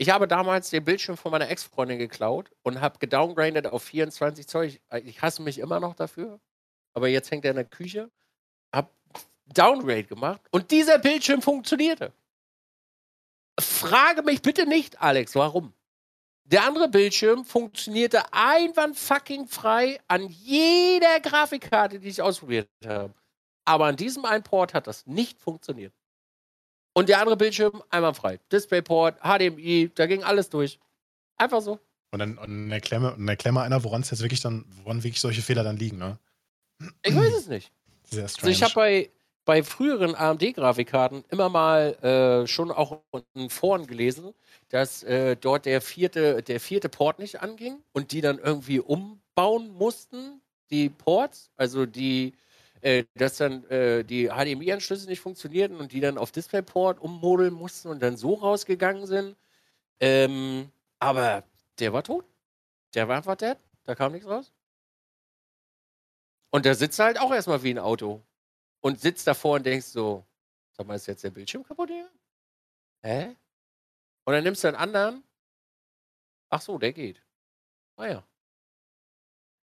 Ich habe damals den Bildschirm von meiner Ex-Freundin geklaut und habe gedowngradet auf 24 Zoll. Ich, ich, hasse mich immer noch dafür. Aber jetzt hängt er in der Küche. Hab Downgrade gemacht und dieser Bildschirm funktionierte. Frage mich bitte nicht, Alex, warum. Der andere Bildschirm funktionierte einwandfucking frei an jeder Grafikkarte, die ich ausprobiert habe. Aber an diesem einen Port hat das nicht funktioniert. Und der andere Bildschirm einwandfrei. Displayport, HDMI, da ging alles durch. Einfach so. Und dann und erklär, mir, erklär mal einer, woran es jetzt wirklich dann, woran wirklich solche Fehler dann liegen, ne? Ich weiß es nicht. Sehr strange. Also ich habe bei, bei früheren AMD-Grafikkarten immer mal äh, schon auch in Foren gelesen, dass äh, dort der vierte, der vierte Port nicht anging und die dann irgendwie umbauen mussten, die Ports, also die äh, dass dann äh, die HDMI-Anschlüsse nicht funktionierten und die dann auf DisplayPort ummodeln mussten und dann so rausgegangen sind. Ähm, aber der war tot. Der war einfach dead. Da kam nichts raus. Und da sitzt halt auch erstmal wie ein Auto. Und sitzt davor und denkst so, sag mal, ist jetzt der Bildschirm kaputt hier? Hä? Und dann nimmst du einen anderen. Ach so, der geht. Ah ja.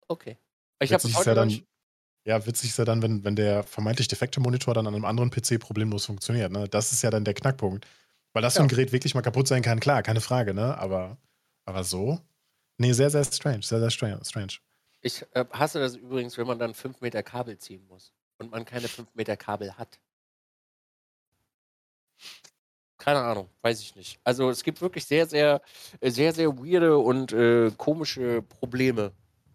Okay. Ich habe ja dann, ja, witzig ist ja dann, wenn, wenn der vermeintlich defekte Monitor dann an einem anderen PC problemlos funktioniert. Ne? Das ist ja dann der Knackpunkt. Weil das ja. so ein Gerät wirklich mal kaputt sein kann, klar, keine Frage, ne? Aber, aber so? Nee, sehr, sehr strange. Sehr, sehr strange. Ich äh, hasse das übrigens, wenn man dann 5 Meter Kabel ziehen muss und man keine 5 Meter Kabel hat. Keine Ahnung, weiß ich nicht. Also es gibt wirklich sehr, sehr, sehr, sehr weirde und äh, komische Probleme,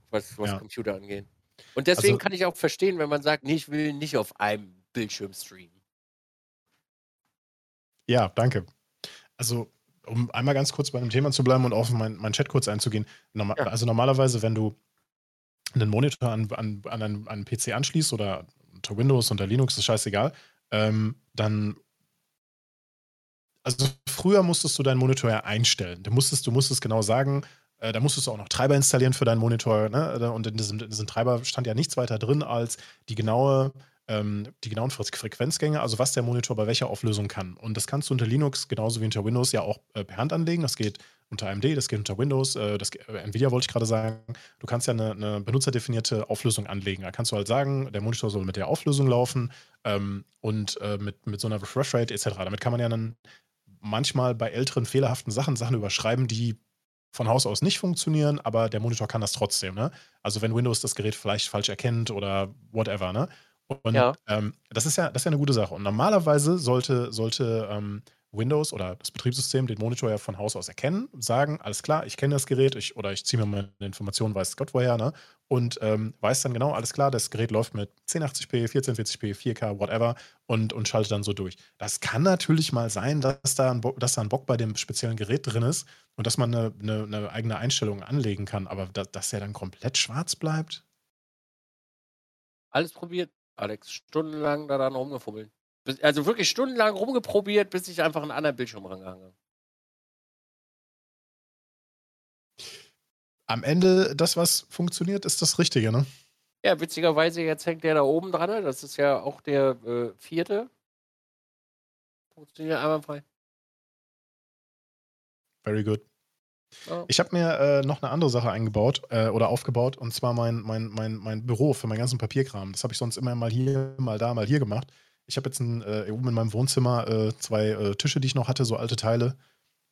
was, was ja. Computer angeht. Und deswegen also, kann ich auch verstehen, wenn man sagt, nee, ich will nicht auf einem Bildschirm streamen. Ja, danke. Also, um einmal ganz kurz bei dem Thema zu bleiben und auf meinen mein Chat kurz einzugehen. Norma ja. Also normalerweise, wenn du einen Monitor an, an, an, einen, an einen PC anschließt oder unter Windows, unter Linux, ist scheißegal, ähm, dann also früher musstest du deinen Monitor ja einstellen. Du musstest, du musstest genau sagen, äh, da musstest du auch noch Treiber installieren für deinen Monitor. Ne? Und in diesem, in diesem, Treiber stand ja nichts weiter drin als die genaue, ähm, die genauen Frequenzgänge, also was der Monitor bei welcher Auflösung kann. Und das kannst du unter Linux genauso wie unter Windows ja auch äh, per Hand anlegen. Das geht unter AMD, das geht unter Windows, äh, das, äh, Nvidia wollte ich gerade sagen. Du kannst ja eine, eine, benutzerdefinierte Auflösung anlegen. Da kannst du halt sagen, der Monitor soll mit der Auflösung laufen ähm, und äh, mit, mit so einer Refresh Rate etc. Damit kann man ja dann manchmal bei älteren fehlerhaften Sachen Sachen überschreiben, die von Haus aus nicht funktionieren, aber der Monitor kann das trotzdem. Ne? Also wenn Windows das Gerät vielleicht falsch erkennt oder whatever. Ne? Und ja. ähm, das, ist ja, das ist ja eine gute Sache. Und normalerweise sollte, sollte ähm, Windows oder das Betriebssystem den Monitor ja von Haus aus erkennen, sagen, alles klar, ich kenne das Gerät, ich, oder ich ziehe mir meine Informationen, weiß Gott woher, ne? Und ähm, weiß dann genau, alles klar, das Gerät läuft mit 1080p, 1440p, 4K, whatever und, und schaltet dann so durch. Das kann natürlich mal sein, dass da, ein dass da ein Bock bei dem speziellen Gerät drin ist und dass man eine, eine, eine eigene Einstellung anlegen kann, aber da, dass er dann komplett schwarz bleibt? Alles probiert, Alex. Stundenlang da dann rumgefummelt. Also wirklich stundenlang rumgeprobiert, bis ich einfach einen anderen Bildschirm rangehangen habe. Am Ende, das, was funktioniert, ist das Richtige, ne? Ja, witzigerweise, jetzt hängt der da oben dran. Ne? Das ist ja auch der äh, vierte. Funktioniert einmal frei. Very good. Oh. Ich habe mir äh, noch eine andere Sache eingebaut äh, oder aufgebaut und zwar mein, mein, mein, mein Büro für meinen ganzen Papierkram. Das habe ich sonst immer mal hier, mal da, mal hier gemacht. Ich habe jetzt ein, äh, oben in meinem Wohnzimmer äh, zwei äh, Tische, die ich noch hatte, so alte Teile.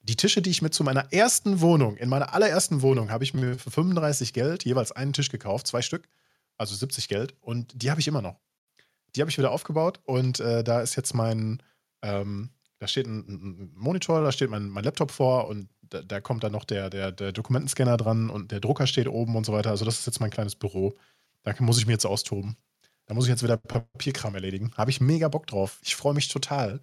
Die Tische, die ich mit zu meiner ersten Wohnung, in meiner allerersten Wohnung, habe ich mir für 35 Geld jeweils einen Tisch gekauft, zwei Stück, also 70 Geld, und die habe ich immer noch. Die habe ich wieder aufgebaut und äh, da ist jetzt mein, ähm, da steht ein, ein, Monitor, da steht mein, mein Laptop vor und da, da, kommt dann noch der, der, der Dokumentenscanner dran und der Drucker steht oben und so weiter. Also das ist jetzt mein kleines Büro. Da muss ich mir jetzt austoben. Da muss ich jetzt wieder Papierkram erledigen. Habe ich mega Bock drauf. Ich freue mich total.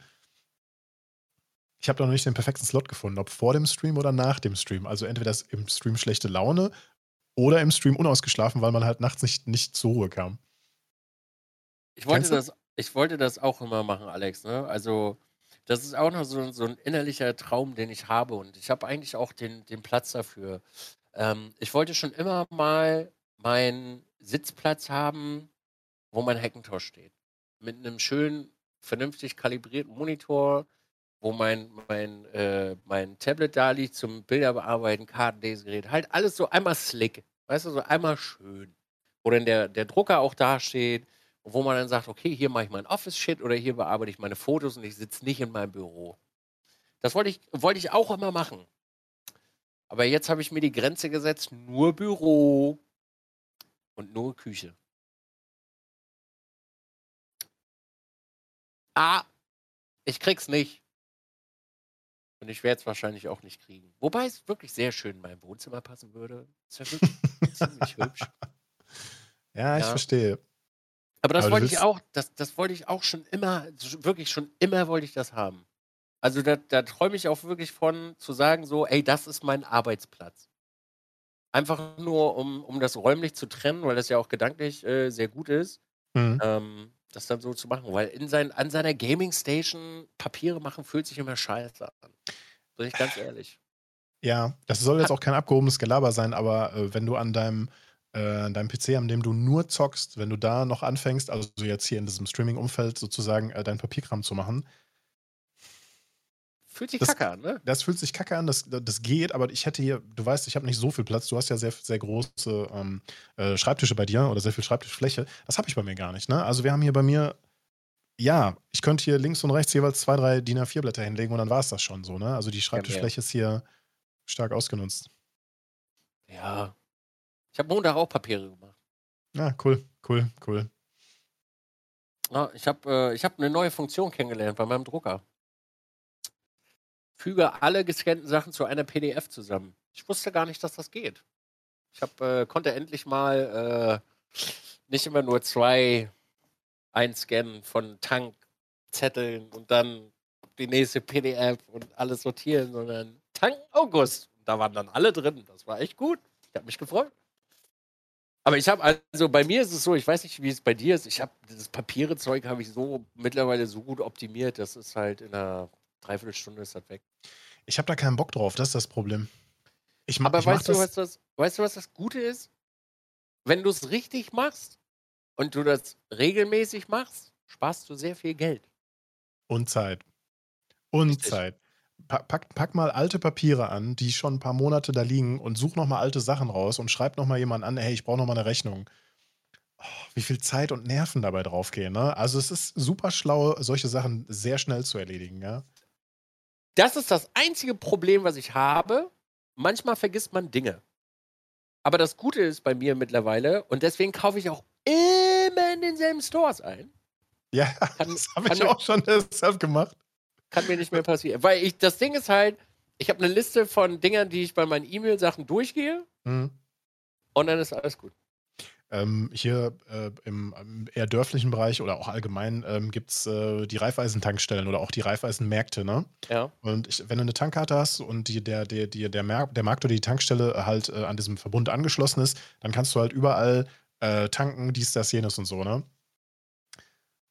Ich habe da noch nicht den perfekten Slot gefunden, ob vor dem Stream oder nach dem Stream. Also entweder ist im Stream schlechte Laune oder im Stream unausgeschlafen, weil man halt nachts nicht, nicht zur Ruhe kam. Ich wollte, das, ich wollte das auch immer machen, Alex. Ne? Also, das ist auch noch so, so ein innerlicher Traum, den ich habe. Und ich habe eigentlich auch den, den Platz dafür. Ähm, ich wollte schon immer mal meinen Sitzplatz haben, wo mein Hackintosh steht. Mit einem schönen, vernünftig kalibrierten Monitor, wo mein, mein, äh, mein Tablet da liegt zum Bilderbearbeiten, Kartenlesegerät. Halt alles so einmal slick. Weißt du, so einmal schön. Wo dann der, der Drucker auch da steht. Wo man dann sagt, okay, hier mache ich mein Office-Shit oder hier bearbeite ich meine Fotos und ich sitze nicht in meinem Büro. Das wollte ich, wollte ich auch immer machen. Aber jetzt habe ich mir die Grenze gesetzt, nur Büro und nur Küche. ah, ich krieg's nicht. Und ich werde es wahrscheinlich auch nicht kriegen. Wobei es wirklich sehr schön in mein Wohnzimmer passen würde. Ist ja wirklich [LAUGHS] ziemlich hübsch. Ja, ich ja. verstehe. Aber das Aber wollte ich auch, das, das wollte ich auch schon immer, wirklich schon immer wollte ich das haben. Also da, da träume ich auch wirklich von, zu sagen so, ey, das ist mein Arbeitsplatz. Einfach nur, um, um das räumlich zu trennen, weil das ja auch gedanklich äh, sehr gut ist. mhm. ähm, das dann so zu machen. Weil in sein, an seiner Gaming-Station Papiere machen fühlt sich immer scheiße an. Bin ich ganz ehrlich. Ja, das soll jetzt auch kein abgehobenes Gelaber sein, aber äh, wenn du an deinem, äh, deinem PC, an dem du nur zockst, wenn du da noch anfängst, also jetzt hier in diesem Streaming-Umfeld sozusagen äh, dein Papierkram zu machen, Fühlt sich Das- kacke an, ne? das fühlt sich kacke an, das, das geht, aber ich hätte hier, du weißt, ich habe nicht so viel Platz, du hast ja sehr, sehr große ähm, äh, Schreibtische bei dir oder sehr viel Schreibtischfläche. Das habe ich bei mir gar nicht, ne? Also wir haben hier bei mir, ja, ich könnte hier links und rechts jeweils zwei, drei DIN A4-Blätter hinlegen und dann war es das schon so, ne? Also die Schreibtischfläche ist hier stark ausgenutzt. Ja. Ich habe Montag auch Papiere gemacht. Ja, cool, cool, cool. Ja, ich habe äh, ich hab eine neue Funktion kennengelernt bei meinem Drucker. Füge alle gescannten Sachen zu einer PDF zusammen. Ich wusste gar nicht, dass das geht. Ich hab, äh, konnte endlich mal äh, nicht immer nur zwei einscannen von Tankzetteln und dann die nächste PDF und alles sortieren, sondern Tank August. Da waren dann alle drin. Das war echt gut. Ich habe mich gefreut. Aber ich habe, also bei mir ist es so, ich weiß nicht, wie es bei dir ist. Ich habe dieses Papierezeug habe ich so mittlerweile so gut optimiert, das ist halt in einer Dreiviertelstunde ist das weg. Ich habe da keinen Bock drauf, das ist das Problem. Ich, Aber ich mach weißt du, das, was das, weißt du, was das Gute ist? Wenn du es richtig machst und du das regelmäßig machst, sparst du sehr viel Geld. Und Zeit. Und Richtig. Zeit. Pa- Pack, pack mal alte Papiere an, die schon ein paar Monate da liegen und such noch mal alte Sachen raus und schreib noch mal jemand an, hey, ich brauche noch mal eine Rechnung. Oh, wie viel Zeit und Nerven dabei draufgehen, ne? Also es ist super schlau, solche Sachen sehr schnell zu erledigen, ja? Das ist das einzige Problem, was ich habe. Manchmal vergisst man Dinge. Aber das Gute ist bei mir mittlerweile, und deswegen kaufe ich auch immer in denselben Stores ein. Ja, Kann- [LAUGHS] das habe ich auch schon deshalb gemacht. Kann mir nicht mehr passieren. Weil ich, das Ding ist halt, ich habe eine Liste von Dingern, die ich bei meinen E-Mail-Sachen durchgehe Mhm. und dann ist alles gut. Ähm, hier äh, im, im eher dörflichen Bereich oder auch allgemein ähm, gibt es äh, die Reifeisentankstellen oder auch die Reifeisenmärkte, ne? Ja. Und ich, wenn du eine Tankkarte hast und die, der, der, der, der, Mer der Markt oder die Tankstelle halt äh, an diesem Verbund angeschlossen ist, dann kannst du halt überall äh, tanken, dies, das, jenes und so, ne?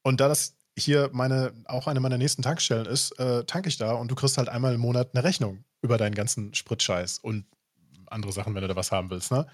Und da das hier meine, auch eine meiner nächsten Tankstellen ist, äh, tanke ich da und du kriegst halt einmal im Monat eine Rechnung über deinen ganzen Spritscheiß und andere Sachen, wenn du da was haben willst, ne?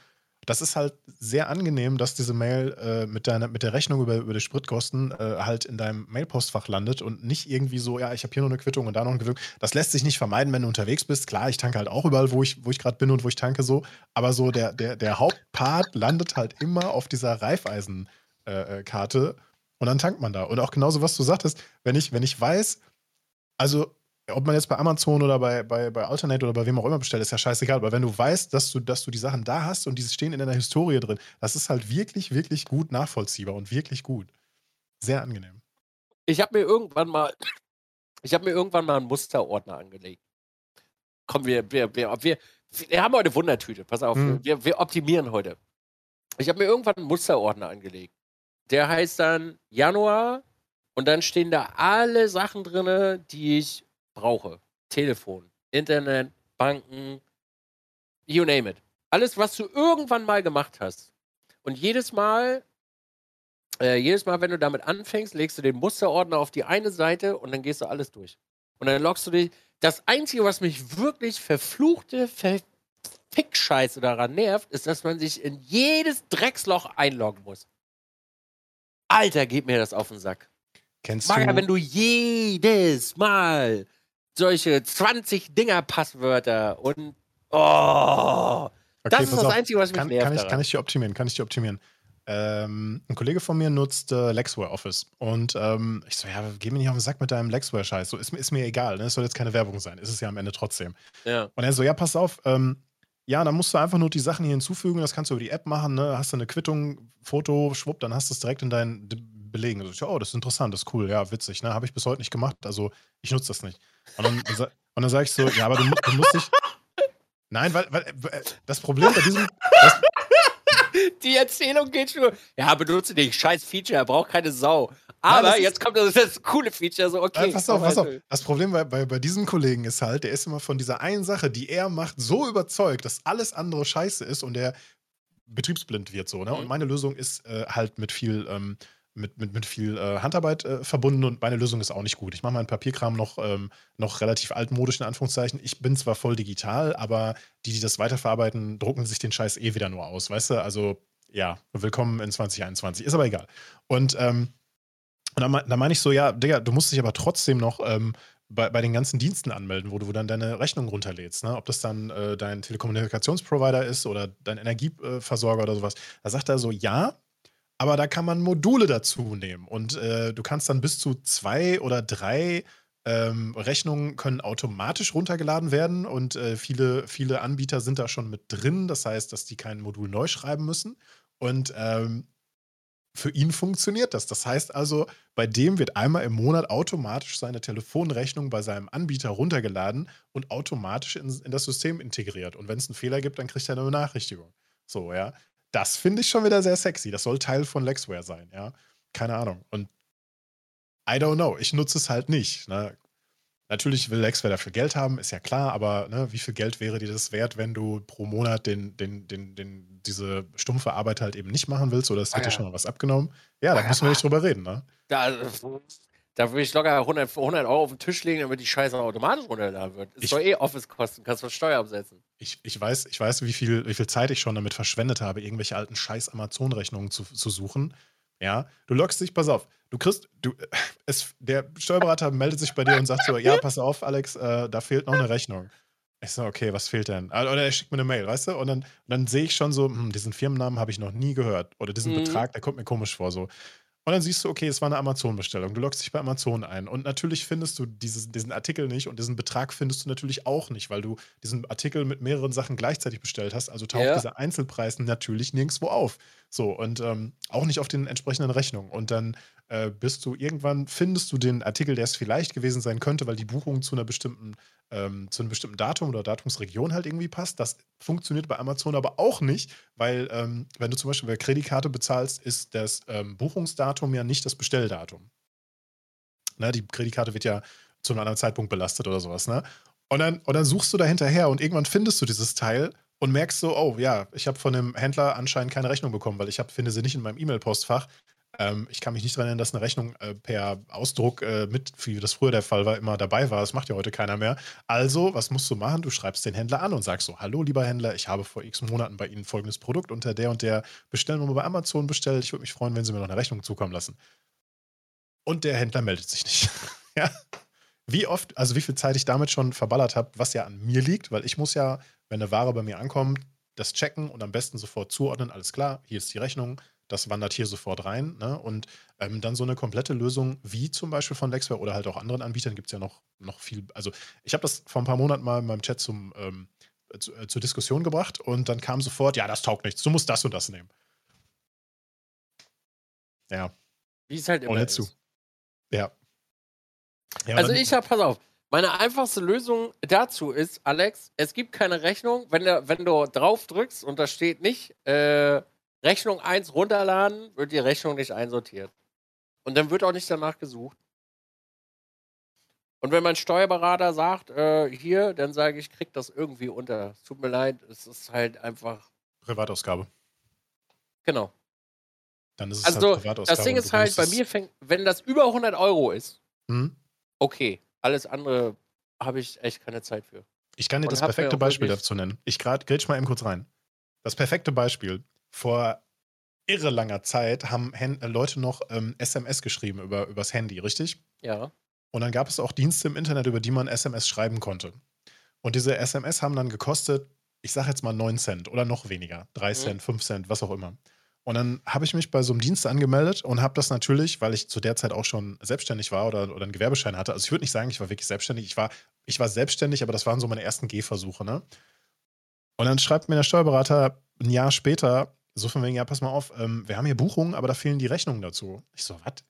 Das ist halt sehr angenehm, dass diese Mail äh, mit, deiner, mit der Rechnung über, über die Spritkosten äh, halt in deinem Mailpostfach landet und nicht irgendwie so, ja, ich habe hier noch eine Quittung und da noch eine Quittung. Das lässt sich nicht vermeiden, wenn du unterwegs bist. Klar, ich tanke halt auch überall, wo ich, wo ich gerade bin und wo ich tanke so. Aber so der, der, der Hauptpart landet halt immer auf dieser Reifeisenkarte äh, Karte und dann tankt man da. Und auch genauso, was du sagtest, wenn ich, wenn ich weiß, also ob man jetzt bei Amazon oder bei, bei, bei Alternate oder bei wem auch immer bestellt, ist ja scheißegal. Aber wenn du weißt, dass du, dass du die Sachen da hast und die stehen in deiner Historie drin, das ist halt wirklich, wirklich gut nachvollziehbar und wirklich gut. Sehr angenehm. Ich habe mir irgendwann mal, [COUGHS] ich habe mir irgendwann mal einen Musterordner angelegt. Komm, wir, wir, wir, wir, wir haben heute Wundertüte. Pass auf, Hm. wir, wir optimieren heute. Ich habe mir irgendwann einen Musterordner angelegt. Der heißt dann Januar und dann stehen da alle Sachen drin, die ich brauche. Telefon, Internet, Banken, you name it. Alles, was du irgendwann mal gemacht hast. Und jedes Mal, äh, jedes Mal, wenn du damit anfängst, legst du den Musterordner auf die eine Seite und dann gehst du alles durch. Und dann loggst du dich. Das Einzige, was mich wirklich verfluchte Verfick-Scheiße daran nervt, ist, dass man sich in jedes Drecksloch einloggen muss. Alter, geht mir das auf den Sack. Kennst Maga, du, wenn du jedes Mal solche 20 Dinger-Passwörter und. Oh! Okay, das ist das auf. Einzige, was mich kann, nervt. kann, ich, kann ich dir optimieren, kann ich dir optimieren. Ähm, ein Kollege von mir nutzt äh, Lexware Office und ähm, ich so, ja, geh mir nicht auf den Sack mit deinem Lexware-Scheiß. So, ist, mir- ist mir egal, ne? Es soll jetzt keine Werbung sein, ist es ja am Ende trotzdem. ja. Und er so, ja, pass auf, ähm, ja, dann musst du einfach nur die Sachen hier hinzufügen, das kannst du über die App machen, ne? Hast du eine Quittung, Foto, schwupp, dann hast du es direkt in deinen Belegen. Also, oh, das ist interessant, das ist cool, ja, witzig, ne? Habe ich bis heute nicht gemacht, also ich nutze das nicht. Und dann, und dann sage ich so, ja, aber du, du musst dich. Nein, weil, weil äh, das Problem bei diesem, das, [LAUGHS] Die Erzählung geht schon. Ja, benutze den scheiß Feature, er braucht keine Sau. Aber ist- jetzt kommt das, das coole Feature, so okay. Nein, pass auf, komm, pass auf. halt. Das Problem bei, bei, bei diesem Kollegen ist halt, der ist immer von dieser einen Sache, die er macht, so überzeugt, dass alles andere scheiße ist und der betriebsblind wird so. Ne? Und Mhm. meine Lösung ist äh, halt mit viel ähm, mit, mit, mit viel äh, Handarbeit äh, verbunden und meine Lösung ist auch nicht gut. Ich mache meinen Papierkram noch, ähm, noch relativ altmodisch in Anführungszeichen. Ich bin zwar voll digital, aber die, die das weiterverarbeiten, drucken sich den Scheiß eh wieder nur aus, weißt du? Also ja, willkommen in 2021. Ist aber egal. Und ähm, und dann, dann meine ich so, ja, Digga, du musst dich aber trotzdem noch ähm, bei, bei den ganzen Diensten anmelden, wo du dann deine Rechnung runterlädst. Ne? Ob das dann äh, dein Telekommunikationsprovider ist oder dein Energieversorger oder sowas. Da sagt er so, ja, aber da kann man Module dazu nehmen. Und äh, du kannst dann bis zu zwei oder drei ähm, Rechnungen können automatisch runtergeladen werden und äh, viele, viele Anbieter sind da schon mit drin. Das heißt, dass die kein Modul neu schreiben müssen. Und ähm, für ihn funktioniert das. Das heißt also, bei dem wird einmal im Monat automatisch seine Telefonrechnung bei seinem Anbieter runtergeladen und automatisch in, in das System integriert. Und wenn es einen Fehler gibt, dann kriegt er eine Benachrichtigung. So, ja. Das finde ich schon wieder sehr sexy. Das soll Teil von Lexware sein, ja. Keine Ahnung. Und I don't know. Ich nutze es halt nicht. Ne? Natürlich will Lexware dafür Geld haben, ist ja klar, aber ne, wie viel Geld wäre dir das wert, wenn du pro Monat den, den, den, den, diese stumpfe Arbeit halt eben nicht machen willst oder es wird ah, dir schon mal was abgenommen? Ja, da ah, müssen wir nicht drüber reden, ne? Da, da würde ich locker 100, 100 Euro auf den Tisch legen, damit die Scheiße automatisch runtergeladen wird. Ist ich, doch eh Office-Kosten, kannst du Steuer absetzen. Ich, ich, weiß, ich weiß wie, viel, wie viel Zeit ich schon damit verschwendet habe, irgendwelche alten Scheiß-Amazon-Rechnungen zu, zu suchen. Ja, du lockst dich, pass auf, du kriegst, du, es, der Steuerberater meldet sich bei dir und sagt so, ja, pass auf, Alex, äh, da fehlt noch eine Rechnung. Ich so, okay, was fehlt denn? Oder er schickt mir eine Mail, weißt du? Und dann, dann sehe ich schon so, hm, diesen Firmennamen habe ich noch nie gehört. Oder diesen mhm. Betrag, der kommt mir komisch vor. So. Und dann siehst du, okay, es war eine Amazon-Bestellung. Du loggst dich bei Amazon ein. Und natürlich findest du dieses, diesen Artikel nicht und diesen Betrag findest du natürlich auch nicht, weil du diesen Artikel mit mehreren Sachen gleichzeitig bestellt hast. Also taucht ja. dieser Einzelpreis natürlich nirgendwo auf. So, und ähm, auch nicht auf den entsprechenden Rechnungen. Und dann äh, bist du irgendwann, findest du den Artikel, der es vielleicht gewesen sein könnte, weil die Buchung zu einer bestimmten, ähm, zu einem bestimmten Datum oder Datumsregion halt irgendwie passt. Das funktioniert bei Amazon aber auch nicht, weil ähm, wenn du zum Beispiel bei Kreditkarte bezahlst, ist das ähm, Buchungsdatum ja nicht das Bestelldatum. Ne, die Kreditkarte wird ja zu einem anderen Zeitpunkt belastet oder sowas. Ne? Und, dann, und dann suchst du da hinterher und irgendwann findest du dieses Teil und merkst so, oh ja, ich habe von dem Händler anscheinend keine Rechnung bekommen, weil ich hab, finde sie nicht in meinem E-Mail-Postfach. Ähm, ich kann mich nicht daran erinnern, dass eine Rechnung äh, per Ausdruck äh, mit, wie das früher der Fall war, immer dabei war. Das macht ja heute keiner mehr. Also, was musst du machen? Du schreibst den Händler an und sagst so: Hallo, lieber Händler, ich habe vor x Monaten bei Ihnen folgendes Produkt unter der und der Bestellnummer bei Amazon bestellt. Ich würde mich freuen, wenn Sie mir noch eine Rechnung zukommen lassen. Und der Händler meldet sich nicht. [LAUGHS] ja. Wie oft, also wie viel Zeit ich damit schon verballert habe, was ja an mir liegt, weil ich muss ja, wenn eine Ware bei mir ankommt, das checken und am besten sofort zuordnen. Alles klar, hier ist die Rechnung, das wandert hier sofort rein. Ne? Und ähm, dann so eine komplette Lösung wie zum Beispiel von Lexware oder halt auch anderen Anbietern gibt es ja noch, noch viel. Also ich habe das vor ein paar Monaten mal in meinem Chat zum, ähm, zu, äh, zur Diskussion gebracht und dann kam sofort, ja, das taugt nichts, du musst das und das nehmen. Ja. Wie es halt immer Ohne zu. Ja. ja also ich habe, pass auf, meine einfachste Lösung dazu ist, Alex, es gibt keine Rechnung, wenn du, wenn du drauf drückst und da steht nicht, äh, Rechnung 1 runterladen, wird die Rechnung nicht einsortiert. Und dann wird auch nicht danach gesucht. Und wenn mein Steuerberater sagt, äh, hier, dann sage ich, krieg das irgendwie unter. Es tut mir leid, es ist halt einfach. Privatausgabe. Genau. Dann ist es also, halt Privatausgabe. Das Ding ist halt, bei mir fängt, wenn das über 100 Euro ist, hm? okay. Alles andere habe ich echt keine Zeit für. Ich kann dir Und das perfekte Beispiel dazu nennen. Ich grätsch mal eben kurz rein. Das perfekte Beispiel vor irre langer Zeit haben äh, Leute noch ähm, SMS geschrieben über, übers Handy, richtig? Ja. Und dann gab es auch Dienste im Internet, über die man SMS schreiben konnte. Und diese SMS haben dann gekostet, ich sage jetzt mal 9 Cent oder noch weniger. 3 mhm. Cent, 5 Cent, was auch immer. Und dann habe ich mich bei so einem Dienst angemeldet und habe das natürlich, weil ich zu der Zeit auch schon selbstständig war oder, oder einen Gewerbeschein hatte. Also ich würde nicht sagen, ich war wirklich selbstständig. Ich war, ich war selbstständig, aber das waren so meine ersten Gehversuche. Ne? Und dann schreibt mir der Steuerberater ein Jahr später, so von wegen, ja, pass mal auf, ähm, wir haben hier Buchungen, aber da fehlen die Rechnungen dazu. Ich so, was?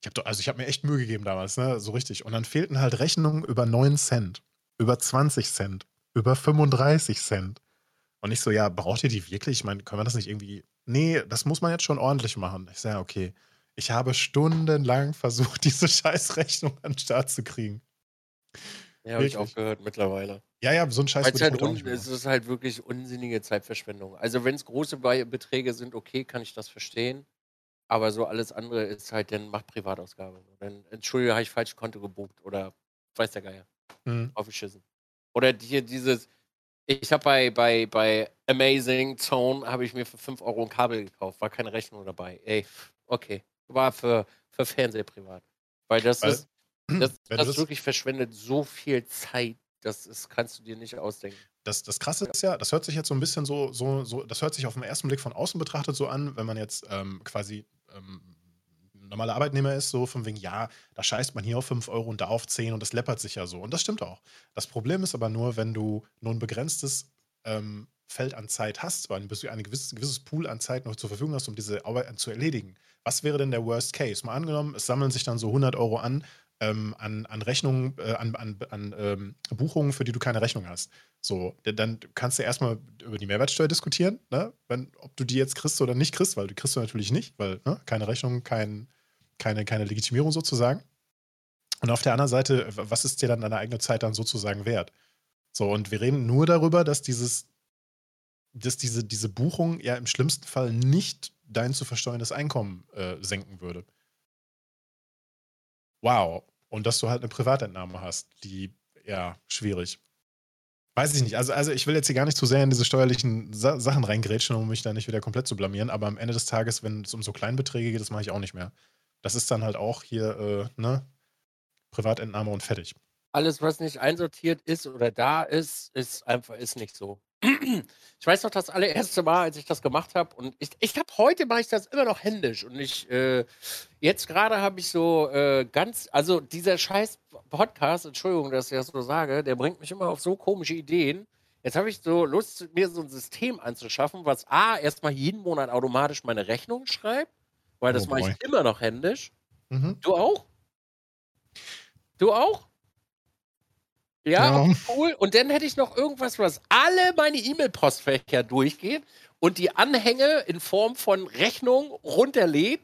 Ich habe also ich habe mir echt Mühe gegeben damals, ne, so richtig. Und dann fehlten halt Rechnungen über 9 Cent, über 20 Cent, über 35 Cent. Und ich so, ja, braucht ihr die wirklich? Ich meine, können wir das nicht irgendwie. Nee, das muss man jetzt schon ordentlich machen. Ich sage, ja, okay. Ich habe stundenlang versucht, [LAUGHS] diese Scheißrechnung an den Start zu kriegen. Ja, habe ich auch gehört mittlerweile. Ja, ja, so ein Scheiß Weil's halt un- Es ist halt wirklich unsinnige Zeitverschwendung. Also wenn es große Beträge sind, okay, kann ich das verstehen. Aber so alles andere ist halt dann macht Privatausgabe. Dann, Entschuldigung, habe ich falsch Konto gebucht oder weiß der Geier. Mhm. Aufgeschissen. Oder hier dieses, ich habe bei, bei, bei Amazing Zone habe ich mir für 5 Euro ein Kabel gekauft, war keine Rechnung dabei. Ey, okay. War für, für Fernseh privat. Weil das Weil, ist, das, das das, wirklich verschwendet so viel Zeit. Das ist, kannst du dir nicht ausdenken. das, das Krasse ist ja, das hört sich jetzt so ein bisschen so, so, so, das hört sich auf den ersten Blick von außen betrachtet so an, wenn man jetzt ähm, quasi ähm, normaler Arbeitnehmer ist, so von wegen, ja, da scheißt man hier auf 5 Euro und da auf 10 und das läppert sich ja so. Und das stimmt auch. Das Problem ist aber nur, wenn du nur ein begrenztes ähm, Feld an Zeit hast, weil du ein gewisses, gewisses Pool an Zeit noch zur Verfügung hast, um diese Arbeit zu erledigen. Was wäre denn der Worst Case? Mal angenommen, es sammeln sich dann so 100 Euro an, ähm, an, an Rechnungen, äh, an, an, an ähm, Buchungen, für die du keine Rechnung hast. So, dann kannst du erstmal über die Mehrwertsteuer diskutieren, ne? Wenn, ob du die jetzt kriegst oder nicht kriegst, weil die kriegst du natürlich nicht, weil ne? keine Rechnung, kein, keine, keine Legitimierung sozusagen. Und auf der anderen Seite, was ist dir dann deine eigene Zeit dann sozusagen wert? So, und wir reden nur darüber, dass dieses, dass diese, diese Buchung ja im schlimmsten Fall nicht dein zu versteuerndes Einkommen äh, senken würde. Wow. Und dass du halt eine Privatentnahme hast, die, ja, schwierig. Weiß ich nicht. Also, also ich will jetzt hier gar nicht zu sehr in diese steuerlichen Sa Sachen reingrätschen, um mich da nicht wieder komplett zu blamieren, aber am Ende des Tages, wenn es um so Kleinbeträge geht, das mache ich auch nicht mehr. Das ist dann halt auch hier, äh, ne, Privatentnahme und fertig. Alles, was nicht einsortiert ist oder da ist, ist einfach ist nicht so. Ich weiß noch das allererste Mal, als ich das gemacht habe und ich, ich habe heute mache ich das immer noch händisch und ich äh, jetzt gerade habe ich so äh, ganz also dieser scheiß Podcast, Entschuldigung, dass ich das so sage, der bringt mich immer auf so komische Ideen. Jetzt habe ich so Lust, mir so ein System anzuschaffen, was A, erstmal jeden Monat automatisch meine Rechnung schreibt, weil das Oh mache ich immer noch händisch. Mhm. Du auch? Du auch? Ja, Ja. cool. Und dann hätte ich noch irgendwas, was alle meine E-Mail-Postfächer durchgeht und die Anhänge in Form von Rechnung runterlädt.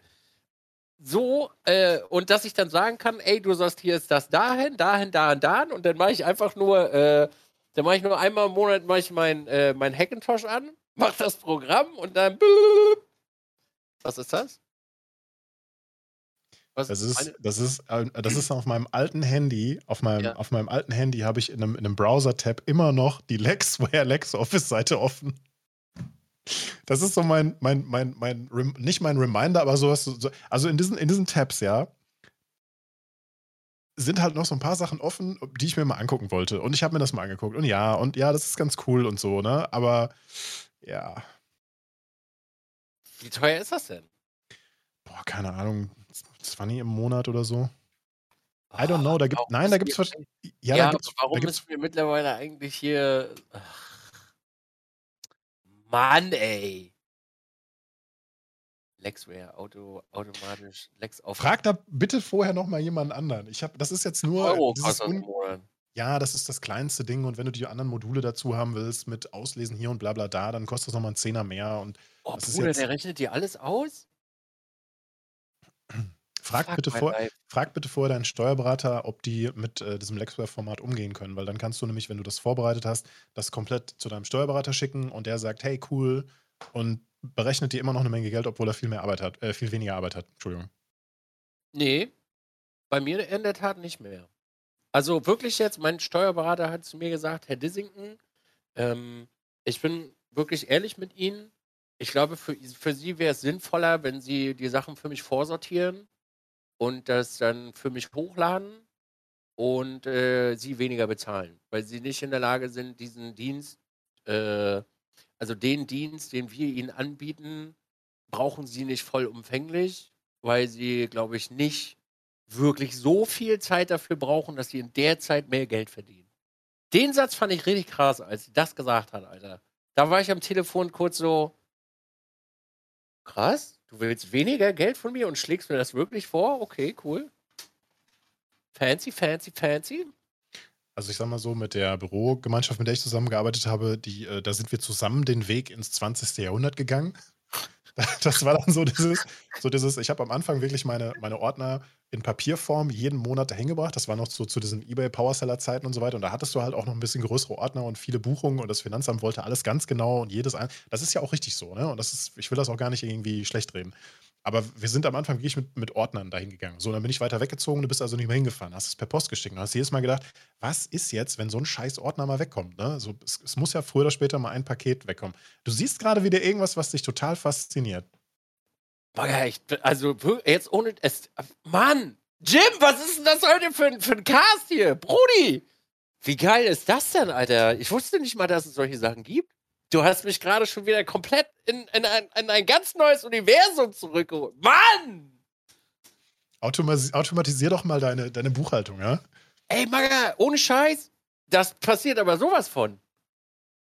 So, äh, und dass ich dann sagen kann, ey, du sagst, hier ist das dahin, dahin, dahin, dahin. Und dann mache ich einfach nur, äh, dann mache ich nur einmal im Monat mache ich mein, äh, mein Hackintosh an, mache das Programm und dann. Was ist das? Was Das ist, das ist, äh, das ist auf meinem alten Handy, auf meinem, Ja. auf meinem alten Handy habe ich in einem, in einem Browser-Tab immer noch die Lexware [LAUGHS] LexOffice-Seite offen. Das ist so mein, mein, mein, mein, nicht mein Reminder, aber sowas, so, also in diesen, in diesen Tabs, ja, sind halt noch so ein paar Sachen offen, die ich mir mal angucken wollte. Und ich habe mir das mal angeguckt. Und ja, und ja, das ist ganz cool und so, ne? Aber ja, Wie teuer ist das denn? boah, keine Ahnung, 20 im Monat oder so. I don't Ah, know, da gibt, warum nein, da müssen gibt's, wir vers- eigentlich- ja, Ja, da gibt's, warum da gibt's müssen wir mittlerweile eigentlich hier. Ach, Mann, ey. Lexware, Auto, automatisch, Lex auf Frag da bitte vorher noch mal jemanden anderen. Ich habe, das ist jetzt nur Euro dieses das im un ja, das ist das kleinste Ding und wenn du die anderen Module dazu haben willst mit Auslesen hier und bla bla da, dann kostet das noch mal 'n Zehner mehr und Oh, das Bruder, der rechnet dir alles aus? [CLEARS THROAT] frag bitte vor frag bitte vorher deinen Steuerberater, ob die mit, äh, diesem Lexware-Format umgehen können, weil dann kannst du nämlich, wenn du das vorbereitet hast, das komplett zu deinem Steuerberater schicken und der sagt: „Hey, cool“ und berechnet dir immer noch eine Menge Geld, obwohl er viel mehr Arbeit hat äh, viel weniger Arbeit hat. Entschuldigung. Nee, bei mir in der Tat nicht mehr. Also wirklich jetzt, mein Steuerberater hat zu mir gesagt, Herr Dissington, ähm, ich bin wirklich ehrlich mit Ihnen. Ich glaube, für, für Sie wäre es sinnvoller, wenn Sie die Sachen für mich vorsortieren und das dann für mich hochladen und äh, Sie weniger bezahlen, weil Sie nicht in der Lage sind, diesen Dienst, äh, also den Dienst, den wir Ihnen anbieten, brauchen Sie nicht vollumfänglich, weil Sie, glaube ich, nicht wirklich so viel Zeit dafür brauchen, dass Sie in der Zeit mehr Geld verdienen. Den Satz fand ich richtig krass, als sie das gesagt hat, Alter. Da war ich am Telefon kurz so, krass, du willst weniger Geld von mir und schlägst mir das wirklich vor? Okay, cool. Fancy, fancy, fancy. Also ich sag mal so, mit der Bürogemeinschaft, mit der ich zusammengearbeitet habe, die, äh, da sind wir zusammen den Weg ins 20. Jahrhundert gegangen. [LAUGHS] Das war dann so dieses, so dieses, ich habe am Anfang wirklich meine, meine Ordner in Papierform jeden Monat dahin gebracht. Das war noch so zu diesen eBay Powerseller Zeiten und so weiter. Und da hattest du halt auch noch ein bisschen größere Ordner und viele Buchungen und das Finanzamt wollte alles ganz genau und jedes ein. Das ist ja auch richtig so, ne? Und das ist, ich will das auch gar nicht irgendwie schlecht reden. Aber wir sind am Anfang wirklich mit, mit Ordnern dahin gegangen. So, dann bin ich weiter weggezogen, du bist also nicht mehr hingefahren, hast es per Post geschickt und hast jedes Mal gedacht, was ist jetzt, wenn so ein scheiß Ordner mal wegkommt? Ne? So, es, es muss ja früher oder später mal ein Paket wegkommen. Du siehst gerade wieder irgendwas, was dich total fasziniert. Also jetzt ohne es. Mann! Jim, was ist denn das heute für, für ein Cast hier? Brudi! Wie geil ist das denn, Alter? Ich wusste nicht mal, dass es solche Sachen gibt. Du hast mich gerade schon wieder komplett in, in, ein, in, ein, ganz neues Universum zurückgeholt. Mann! Automatisier doch mal deine, deine Buchhaltung, ja? Ey, Maga, ohne Scheiß. Das passiert aber sowas von.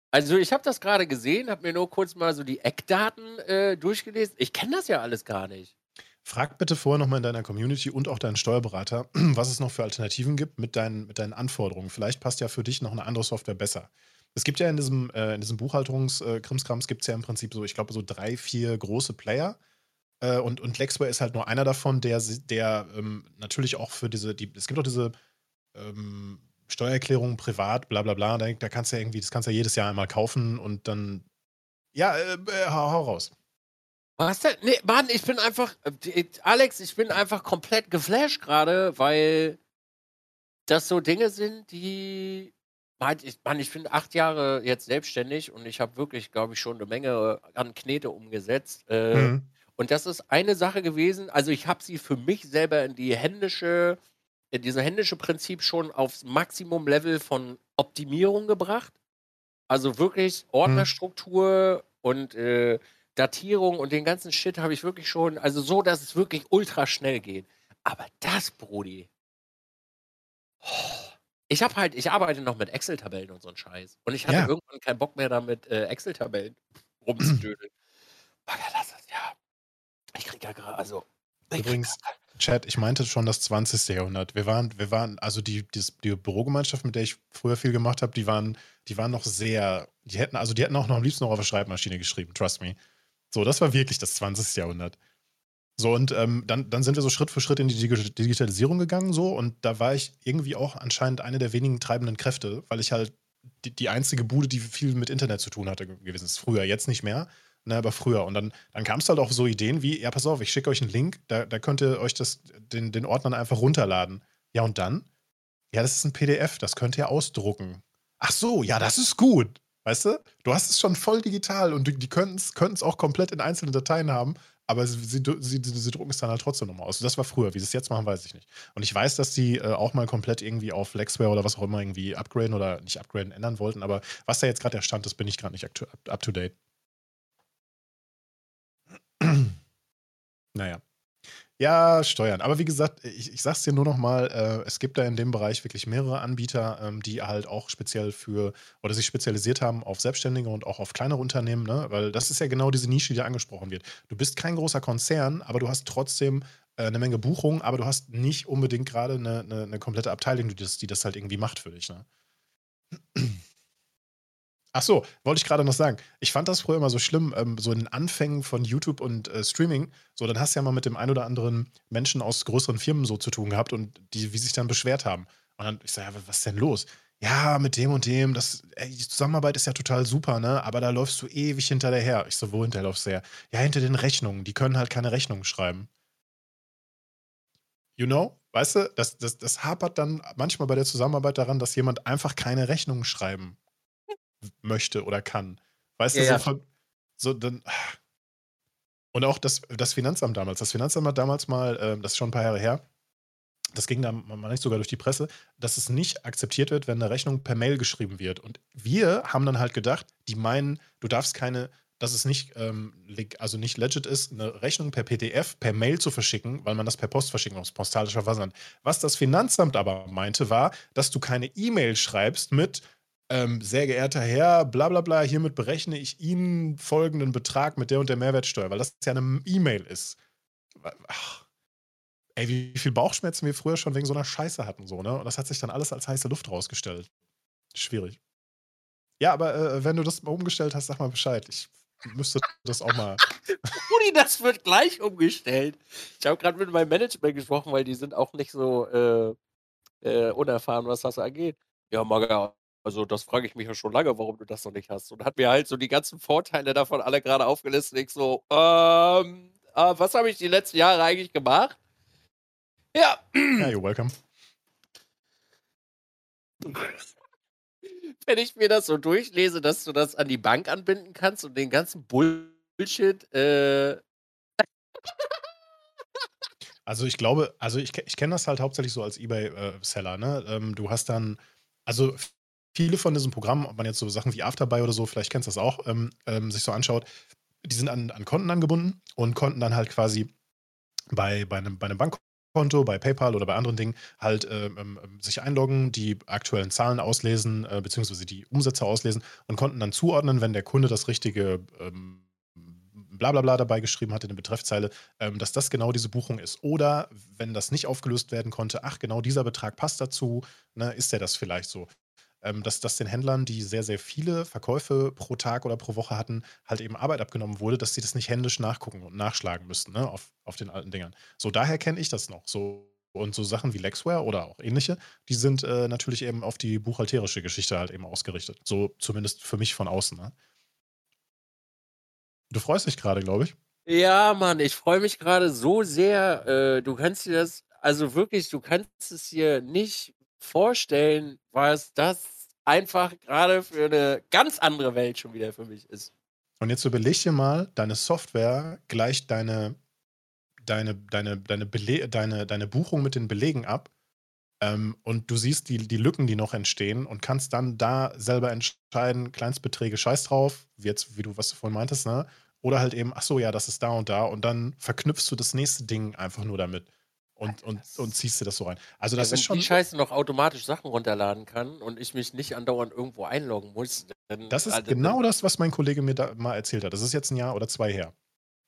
Also, ich habe das gerade gesehen, habe mir nur kurz mal so die Eckdaten äh, durchgelesen. Ich kenne das ja alles gar nicht. Frag bitte vorher nochmal in deiner Community und auch deinen Steuerberater, [CLEARS THROAT] was es noch für Alternativen gibt mit deinen, mit deinen Anforderungen. Vielleicht passt ja für dich noch eine andere Software besser. Es gibt ja in diesem, äh, in diesem Buchhaltungskrimskrams äh, gibt es ja im Prinzip so, ich glaube, so drei, vier große Player. Äh, und, und Lexware ist halt nur einer davon, der, der ähm, natürlich auch für diese, die, es gibt auch diese ähm, Steuererklärungen privat, bla bla bla, da, da, kannst du ja irgendwie, das kannst du ja jedes Jahr einmal kaufen und dann, ja, äh, äh hau, hau raus. Was denn? Nee, Mann, ich bin einfach, äh, Alex, ich bin einfach komplett geflasht gerade, weil das so Dinge sind, die ich, Mann, ich bin acht Jahre jetzt selbstständig und ich habe wirklich, glaube ich, schon eine Menge an Knete umgesetzt. Äh, mhm. Und das ist eine Sache gewesen. Also ich habe sie für mich selber in die händische, in dieses händische Prinzip schon aufs Maximum-Level von Optimierung gebracht. Also wirklich mhm. Ordnerstruktur mhm. und äh, Datierung und den ganzen Shit habe ich wirklich schon, also so, dass es wirklich ultra schnell geht. Aber das, Brudi. Oh, ich habe halt, ich arbeite noch mit Excel-Tabellen und so ein Scheiß. Und ich hatte ja. irgendwann keinen Bock mehr damit, äh, Excel-Tabellen [CLEARS THROAT] rumzudödeln. das ist ja. Ich krieg ja gerade, also. Übrigens, Chat, ich meinte schon das 20. Jahrhundert. Wir waren, wir waren, also die, die, die Bürogemeinschaft, mit der ich früher viel gemacht habe, die waren, die waren noch sehr, die hätten, also die hätten auch noch am liebsten noch auf der Schreibmaschine geschrieben, trust me. So, das war wirklich das 20. Jahrhundert. So, und ähm, dann, dann sind wir so Schritt für Schritt in die Digitalisierung gegangen, so, und da war ich irgendwie auch anscheinend eine der wenigen treibenden Kräfte, weil ich halt die, die einzige Bude, die viel mit Internet zu tun hatte, gewesen ist. Früher, jetzt nicht mehr, ne, aber früher. Und dann, dann kam es halt auch so Ideen wie: Ja, pass auf, ich schicke euch einen Link, da, da könnt ihr euch das, den, den Ordner einfach runterladen. Ja, und dann? Ja, das ist ein PDF, das könnt ihr ausdrucken. Ach so, ja, das ist gut. Weißt du? Du hast es schon voll digital und die könnten es auch komplett in einzelnen Dateien haben aber sie, sie, sie, sie, drucken es dann halt trotzdem nochmal aus. Das war früher. Wie sie es jetzt machen, weiß ich nicht. Und ich weiß, dass die äh, auch mal komplett irgendwie auf Lexware oder was auch immer irgendwie upgraden oder nicht upgraden, ändern wollten. Aber was da jetzt gerade der Stand ist, bin ich gerade nicht up to date. [CLEARS THROAT] naja. Ja, Steuern. Aber wie gesagt, ich, ich sag's dir nur noch mal, äh, es gibt da in dem Bereich wirklich mehrere Anbieter, ähm, die halt auch speziell für oder sich spezialisiert haben auf Selbstständige und auch auf kleinere Unternehmen, ne? Weil das ist ja genau diese Nische, die da angesprochen wird. Du bist kein großer Konzern, aber du hast trotzdem äh, eine Menge Buchungen, aber du hast nicht unbedingt gerade eine, eine, eine, komplette Abteilung, die das, die das halt irgendwie macht für dich, ne? Ach so, wollte ich gerade noch sagen. Ich fand das früher immer so schlimm, ähm, so in den Anfängen von YouTube und äh, Streaming. So, dann hast du ja mal mit dem ein oder anderen Menschen aus größeren Firmen so zu tun gehabt und die, wie sich dann beschwert haben. Und dann, ich sage, ja, was ist denn los? Ja, mit dem und dem, das, ey, die Zusammenarbeit ist ja total super, ne? Aber da läufst du ewig hinterher. Ich so, wo hinterher laufst du her? Ja, hinter den Rechnungen. Die können halt keine Rechnungen schreiben. You know? Weißt du, das, das, das hapert dann manchmal bei der Zusammenarbeit daran, dass jemand einfach keine Rechnungen schreiben möchte oder kann. Weißt ja, du, so, von, so dann. Und auch das, das Finanzamt damals. Das Finanzamt hat damals mal, äh, das ist schon ein paar Jahre her, das ging dann mal nicht sogar durch die Presse, dass es nicht akzeptiert wird, wenn eine Rechnung per Mail geschrieben wird. Und wir haben dann halt gedacht, die meinen, du darfst keine, dass es nicht, ähm, also nicht legit ist, eine Rechnung per PDF, per Mail zu verschicken, weil man das per Post verschicken muss, postalischer Versand. Was das Finanzamt aber meinte, war, dass du keine E-Mail schreibst mit, ähm, sehr geehrter Herr, bla bla bla, hiermit berechne ich Ihnen folgenden Betrag mit der und der Mehrwertsteuer, weil das ja eine E-Mail ist. Ach, ey, wie viel Bauchschmerzen wir früher schon wegen so einer Scheiße hatten, so, ne? Und das hat sich dann alles als heiße Luft rausgestellt. Schwierig. Ja, aber äh, wenn du das mal umgestellt hast, sag mal Bescheid. Ich müsste das auch mal. [LAUGHS] Rudi, das wird gleich umgestellt. Ich habe gerade mit meinem Management gesprochen, weil die sind auch nicht so äh, äh, unerfahren, was das angeht. Ja, Maga, also, das frage ich mich ja schon lange, warum du das noch nicht hast. Und hat mir halt so die ganzen Vorteile davon alle gerade aufgelistet. Ich so, ähm, Aber was habe ich die letzten Jahre eigentlich gemacht? Ja. Ja, [CLEARS THROAT] you're welcome. Wenn ich mir das so durchlese, dass du das an die Bank anbinden kannst und den ganzen Bullshit, äh, [LAUGHS] Also ich glaube, also ich, ich kenne das halt hauptsächlich so als Ebay-Seller, ne? Ähm, du hast dann, also viele von diesen Programmen, ob man jetzt so Sachen wie Afterbuy oder so, vielleicht kennst du das auch, ähm, ähm, sich so anschaut, die sind an, an Konten angebunden und konnten dann halt quasi bei, bei, einem, bei einem Bankkonto, bei PayPal oder bei anderen Dingen halt ähm, ähm, ähm, sich einloggen, die aktuellen Zahlen auslesen, äh, beziehungsweise die Umsätze auslesen und konnten dann zuordnen, wenn der Kunde das richtige ähm, Blablabla dabei geschrieben hat in der Betreffzeile, ähm, dass das genau diese Buchung ist. Oder wenn das nicht aufgelöst werden konnte, ach, genau dieser Betrag passt dazu, ne, ist der das vielleicht so? Ähm, dass das den Händlern, die sehr, sehr viele Verkäufe pro Tag oder pro Woche hatten, halt eben Arbeit abgenommen wurde, dass sie das nicht händisch nachgucken und nachschlagen müssten ne, auf, auf den alten Dingern. So, daher kenne ich das noch. So, und so Sachen wie Lexware oder auch ähnliche, die sind äh, natürlich eben auf die buchhalterische Geschichte halt eben ausgerichtet. So zumindest für mich von außen. Ne? Du freust dich gerade, glaube ich. Ja, Mann, ich freue mich gerade so sehr. Äh, du kannst dir das, also wirklich, du kannst es dir nicht vorstellen, was das einfach gerade für eine ganz andere Welt schon wieder für mich ist. Und jetzt überleg dir mal, deine Software gleicht deine, deine, deine, deine, Bele deine, deine Buchung mit den Belegen ab. Ähm, und du siehst die, die Lücken, die noch entstehen und kannst dann da selber entscheiden, Kleinstbeträge scheiß drauf, wie jetzt, wie du was du vorhin meintest, ne? Oder halt eben, ach so, ja, das ist da und da und dann verknüpfst du das nächste Ding einfach nur damit und, und, und ziehst dir das so rein. Also das ja, wenn ist schon. die Scheiße noch automatisch Sachen runterladen kann und ich mich nicht andauernd irgendwo einloggen muss, dann. Das ist also, genau das, was mein Kollege mir da mal erzählt hat. Das ist jetzt ein Jahr oder zwei her.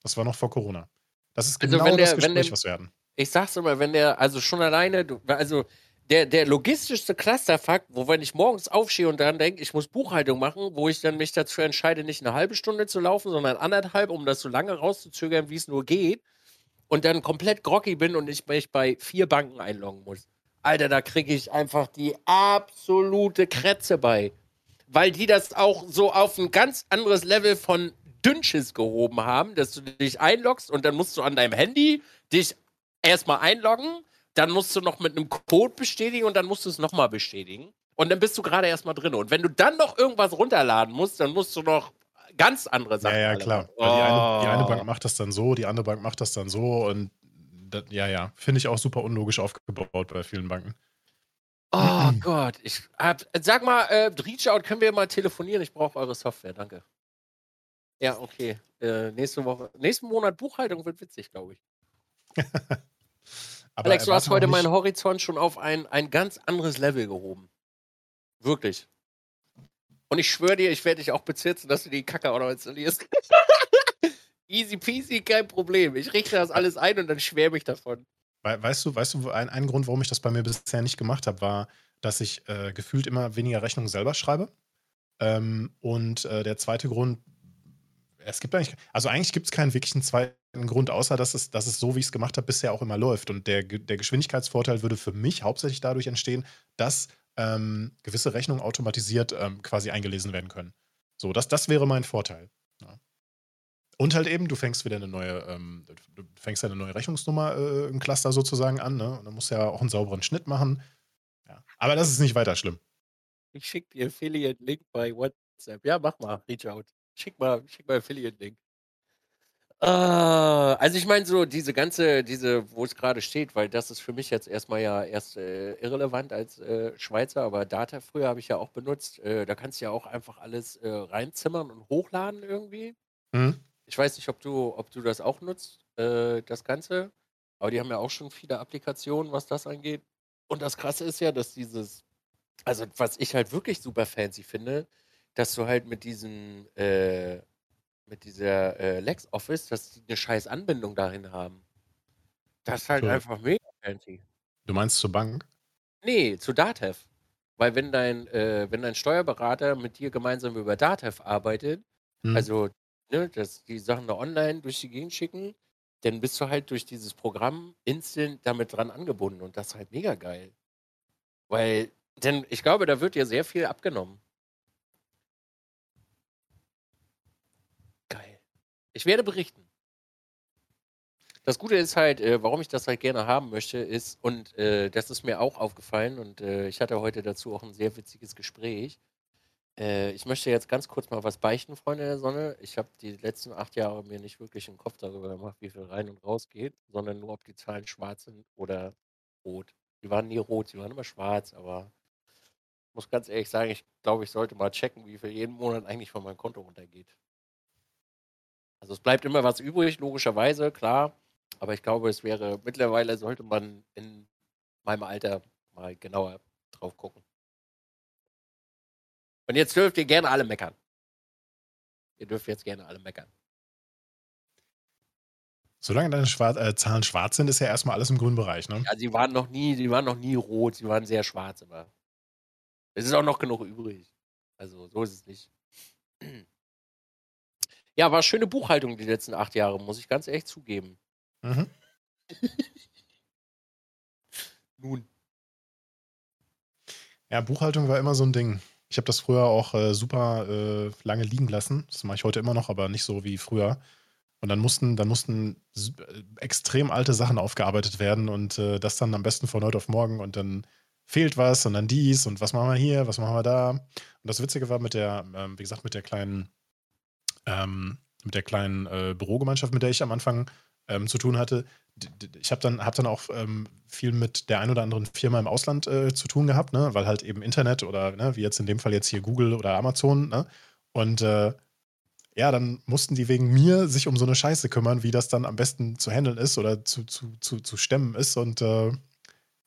Das war noch vor Corona. Das ist also genau also der, das Gespräch, der, was wir hatten. Ich sag's immer, wenn der, also schon alleine, also der, der logistischste Clusterfakt, wo wenn ich morgens aufstehe und dann denke, ich muss Buchhaltung machen, wo ich dann mich dazu entscheide, nicht eine halbe Stunde zu laufen, sondern anderthalb, um das so lange rauszuzögern, wie es nur geht, und dann komplett groggy bin und ich mich bei vier Banken einloggen muss. Alter, da kriege ich einfach die absolute Krätze bei. Weil die das auch so auf ein ganz anderes Level von Dünnschiss gehoben haben, dass du dich einloggst und dann musst du an deinem Handy dich erstmal einloggen dann musst du noch mit einem Code bestätigen und dann musst du es nochmal bestätigen. Und dann bist du gerade erstmal drin. Und wenn du dann noch irgendwas runterladen musst, dann musst du noch ganz andere Sachen. Ja, ja, klar. Oh. Die, eine, die, eine, Bank oh. macht das dann so, die andere Bank macht das dann so. Und das, ja, ja, finde ich auch super unlogisch aufgebaut bei vielen Banken. Oh Gott, ich hab, sag mal, äh, Reachout, können wir mal telefonieren? Ich brauche eure Software, danke. Ja, okay. Äh, nächste Woche, nächsten Monat Buchhaltung wird witzig, glaube ich. [LAUGHS] Alex, du hast heute meinen Horizont schon auf ein, ein ganz anderes Level gehoben. Wirklich. Und ich schwöre dir, ich werde dich auch bezirzen, dass du die Kacke auch noch installierst. [LAUGHS] Easy peasy, kein Problem. Ich richte das alles ein und dann schwärme ich davon. Weißt du, weißt du, ein, ein Grund, warum ich das bei mir bisher nicht gemacht habe, war, dass ich äh, gefühlt immer weniger Rechnungen selber schreibe. Ähm, und äh, der zweite Grund, es gibt eigentlich, also eigentlich gibt es keinen wirklichen zweiten Grund, außer dass es, dass es so, wie ich es gemacht habe, bisher auch immer läuft. Und der, der Geschwindigkeitsvorteil würde für mich hauptsächlich dadurch entstehen, dass ähm, gewisse Rechnungen automatisiert ähm, quasi eingelesen werden können. So, das, das wäre mein Vorteil. Ja. Und halt eben, du fängst wieder eine neue, ähm, du fängst eine neue Rechnungsnummer äh, im Cluster sozusagen an, ne? Und dann musst du ja auch einen sauberen Schnitt machen. Ja. Aber das ist nicht weiter schlimm. Ich schicke dir Affiliate-Link bei WhatsApp. Ja, mach mal, reach out. Schick mal, schick mal Affiliate-Link. Uh, also ich meine so diese ganze, diese, wo es gerade steht, weil das ist für mich jetzt erstmal ja erst äh, irrelevant als äh, Schweizer, aber Data früher habe ich ja auch benutzt. Äh, da kannst du ja auch einfach alles äh, reinzimmern und hochladen irgendwie. Mhm. Ich weiß nicht, ob du, ob du das auch nutzt, äh, das Ganze. Aber die haben ja auch schon viele Applikationen, was das angeht. Und das Krasse ist ja, dass dieses, also was ich halt wirklich super fancy finde, dass du halt mit diesem, äh, mit dieser äh, LexOffice, dass die eine scheiß Anbindung dahin haben. Das ist halt So. einfach mega fancy. Du meinst zur Bank? Nee, zu Datev. Weil wenn dein, äh, wenn dein Steuerberater mit dir gemeinsam über Datev arbeitet, Hm. also ne, dass die Sachen da online durch die Gegend schicken, dann bist du halt durch dieses Programm instant damit dran angebunden und das ist halt mega geil. Weil, denn ich glaube, da wird dir sehr viel abgenommen. Ich werde berichten. Das Gute ist halt, äh, warum ich das halt gerne haben möchte, ist, und äh, das ist mir auch aufgefallen, und äh, ich hatte heute dazu auch ein sehr witziges Gespräch. Äh, ich möchte jetzt ganz kurz mal was beichten, Freunde der Sonne. Ich habe die letzten acht Jahre mir nicht wirklich einen Kopf darüber gemacht, wie viel rein und raus geht, sondern nur, ob die Zahlen schwarz sind oder rot. Die waren nie rot, sie waren immer schwarz, aber ich muss ganz ehrlich sagen, ich glaube, ich sollte mal checken, wie viel jeden Monat eigentlich von meinem Konto runtergeht. Also es bleibt immer was übrig, logischerweise, klar. Aber ich glaube, es wäre, mittlerweile sollte man in meinem Alter mal genauer drauf gucken. Und jetzt dürft ihr gerne alle meckern. Ihr dürft jetzt gerne alle meckern. Solange deine Schwar äh, Zahlen schwarz sind, ist ja erstmal alles im grünen Bereich, ne? Ja, sie waren noch nie, sie waren noch nie rot, sie waren sehr schwarz, aber es ist auch noch genug übrig. Also so ist es nicht. Ja, war schöne Buchhaltung die letzten acht Jahre, muss ich ganz ehrlich zugeben. Mhm. [LAUGHS] Nun. Ja, Buchhaltung war immer so ein Ding. Ich habe das früher auch äh, super äh, lange liegen lassen. Das mache ich heute immer noch, aber nicht so wie früher. Und dann mussten, dann mussten äh, extrem alte Sachen aufgearbeitet werden und äh, das dann am besten von heute auf morgen und dann fehlt was und dann dies und was machen wir hier, was machen wir da. Und das Witzige war mit der, ähm, wie gesagt, mit der kleinen, ähm, mit der kleinen äh, Bürogemeinschaft, mit der ich am Anfang ähm, zu tun hatte. Ich habe dann, hab dann auch ähm, viel mit der ein oder anderen Firma im Ausland äh, zu tun gehabt, ne? weil halt eben Internet oder ne, wie jetzt in dem Fall jetzt hier Google oder Amazon. Ne? Und äh, ja, dann mussten die wegen mir sich um so eine Scheiße kümmern, wie das dann am besten zu handeln ist oder zu, zu, zu, zu stemmen ist. Und äh,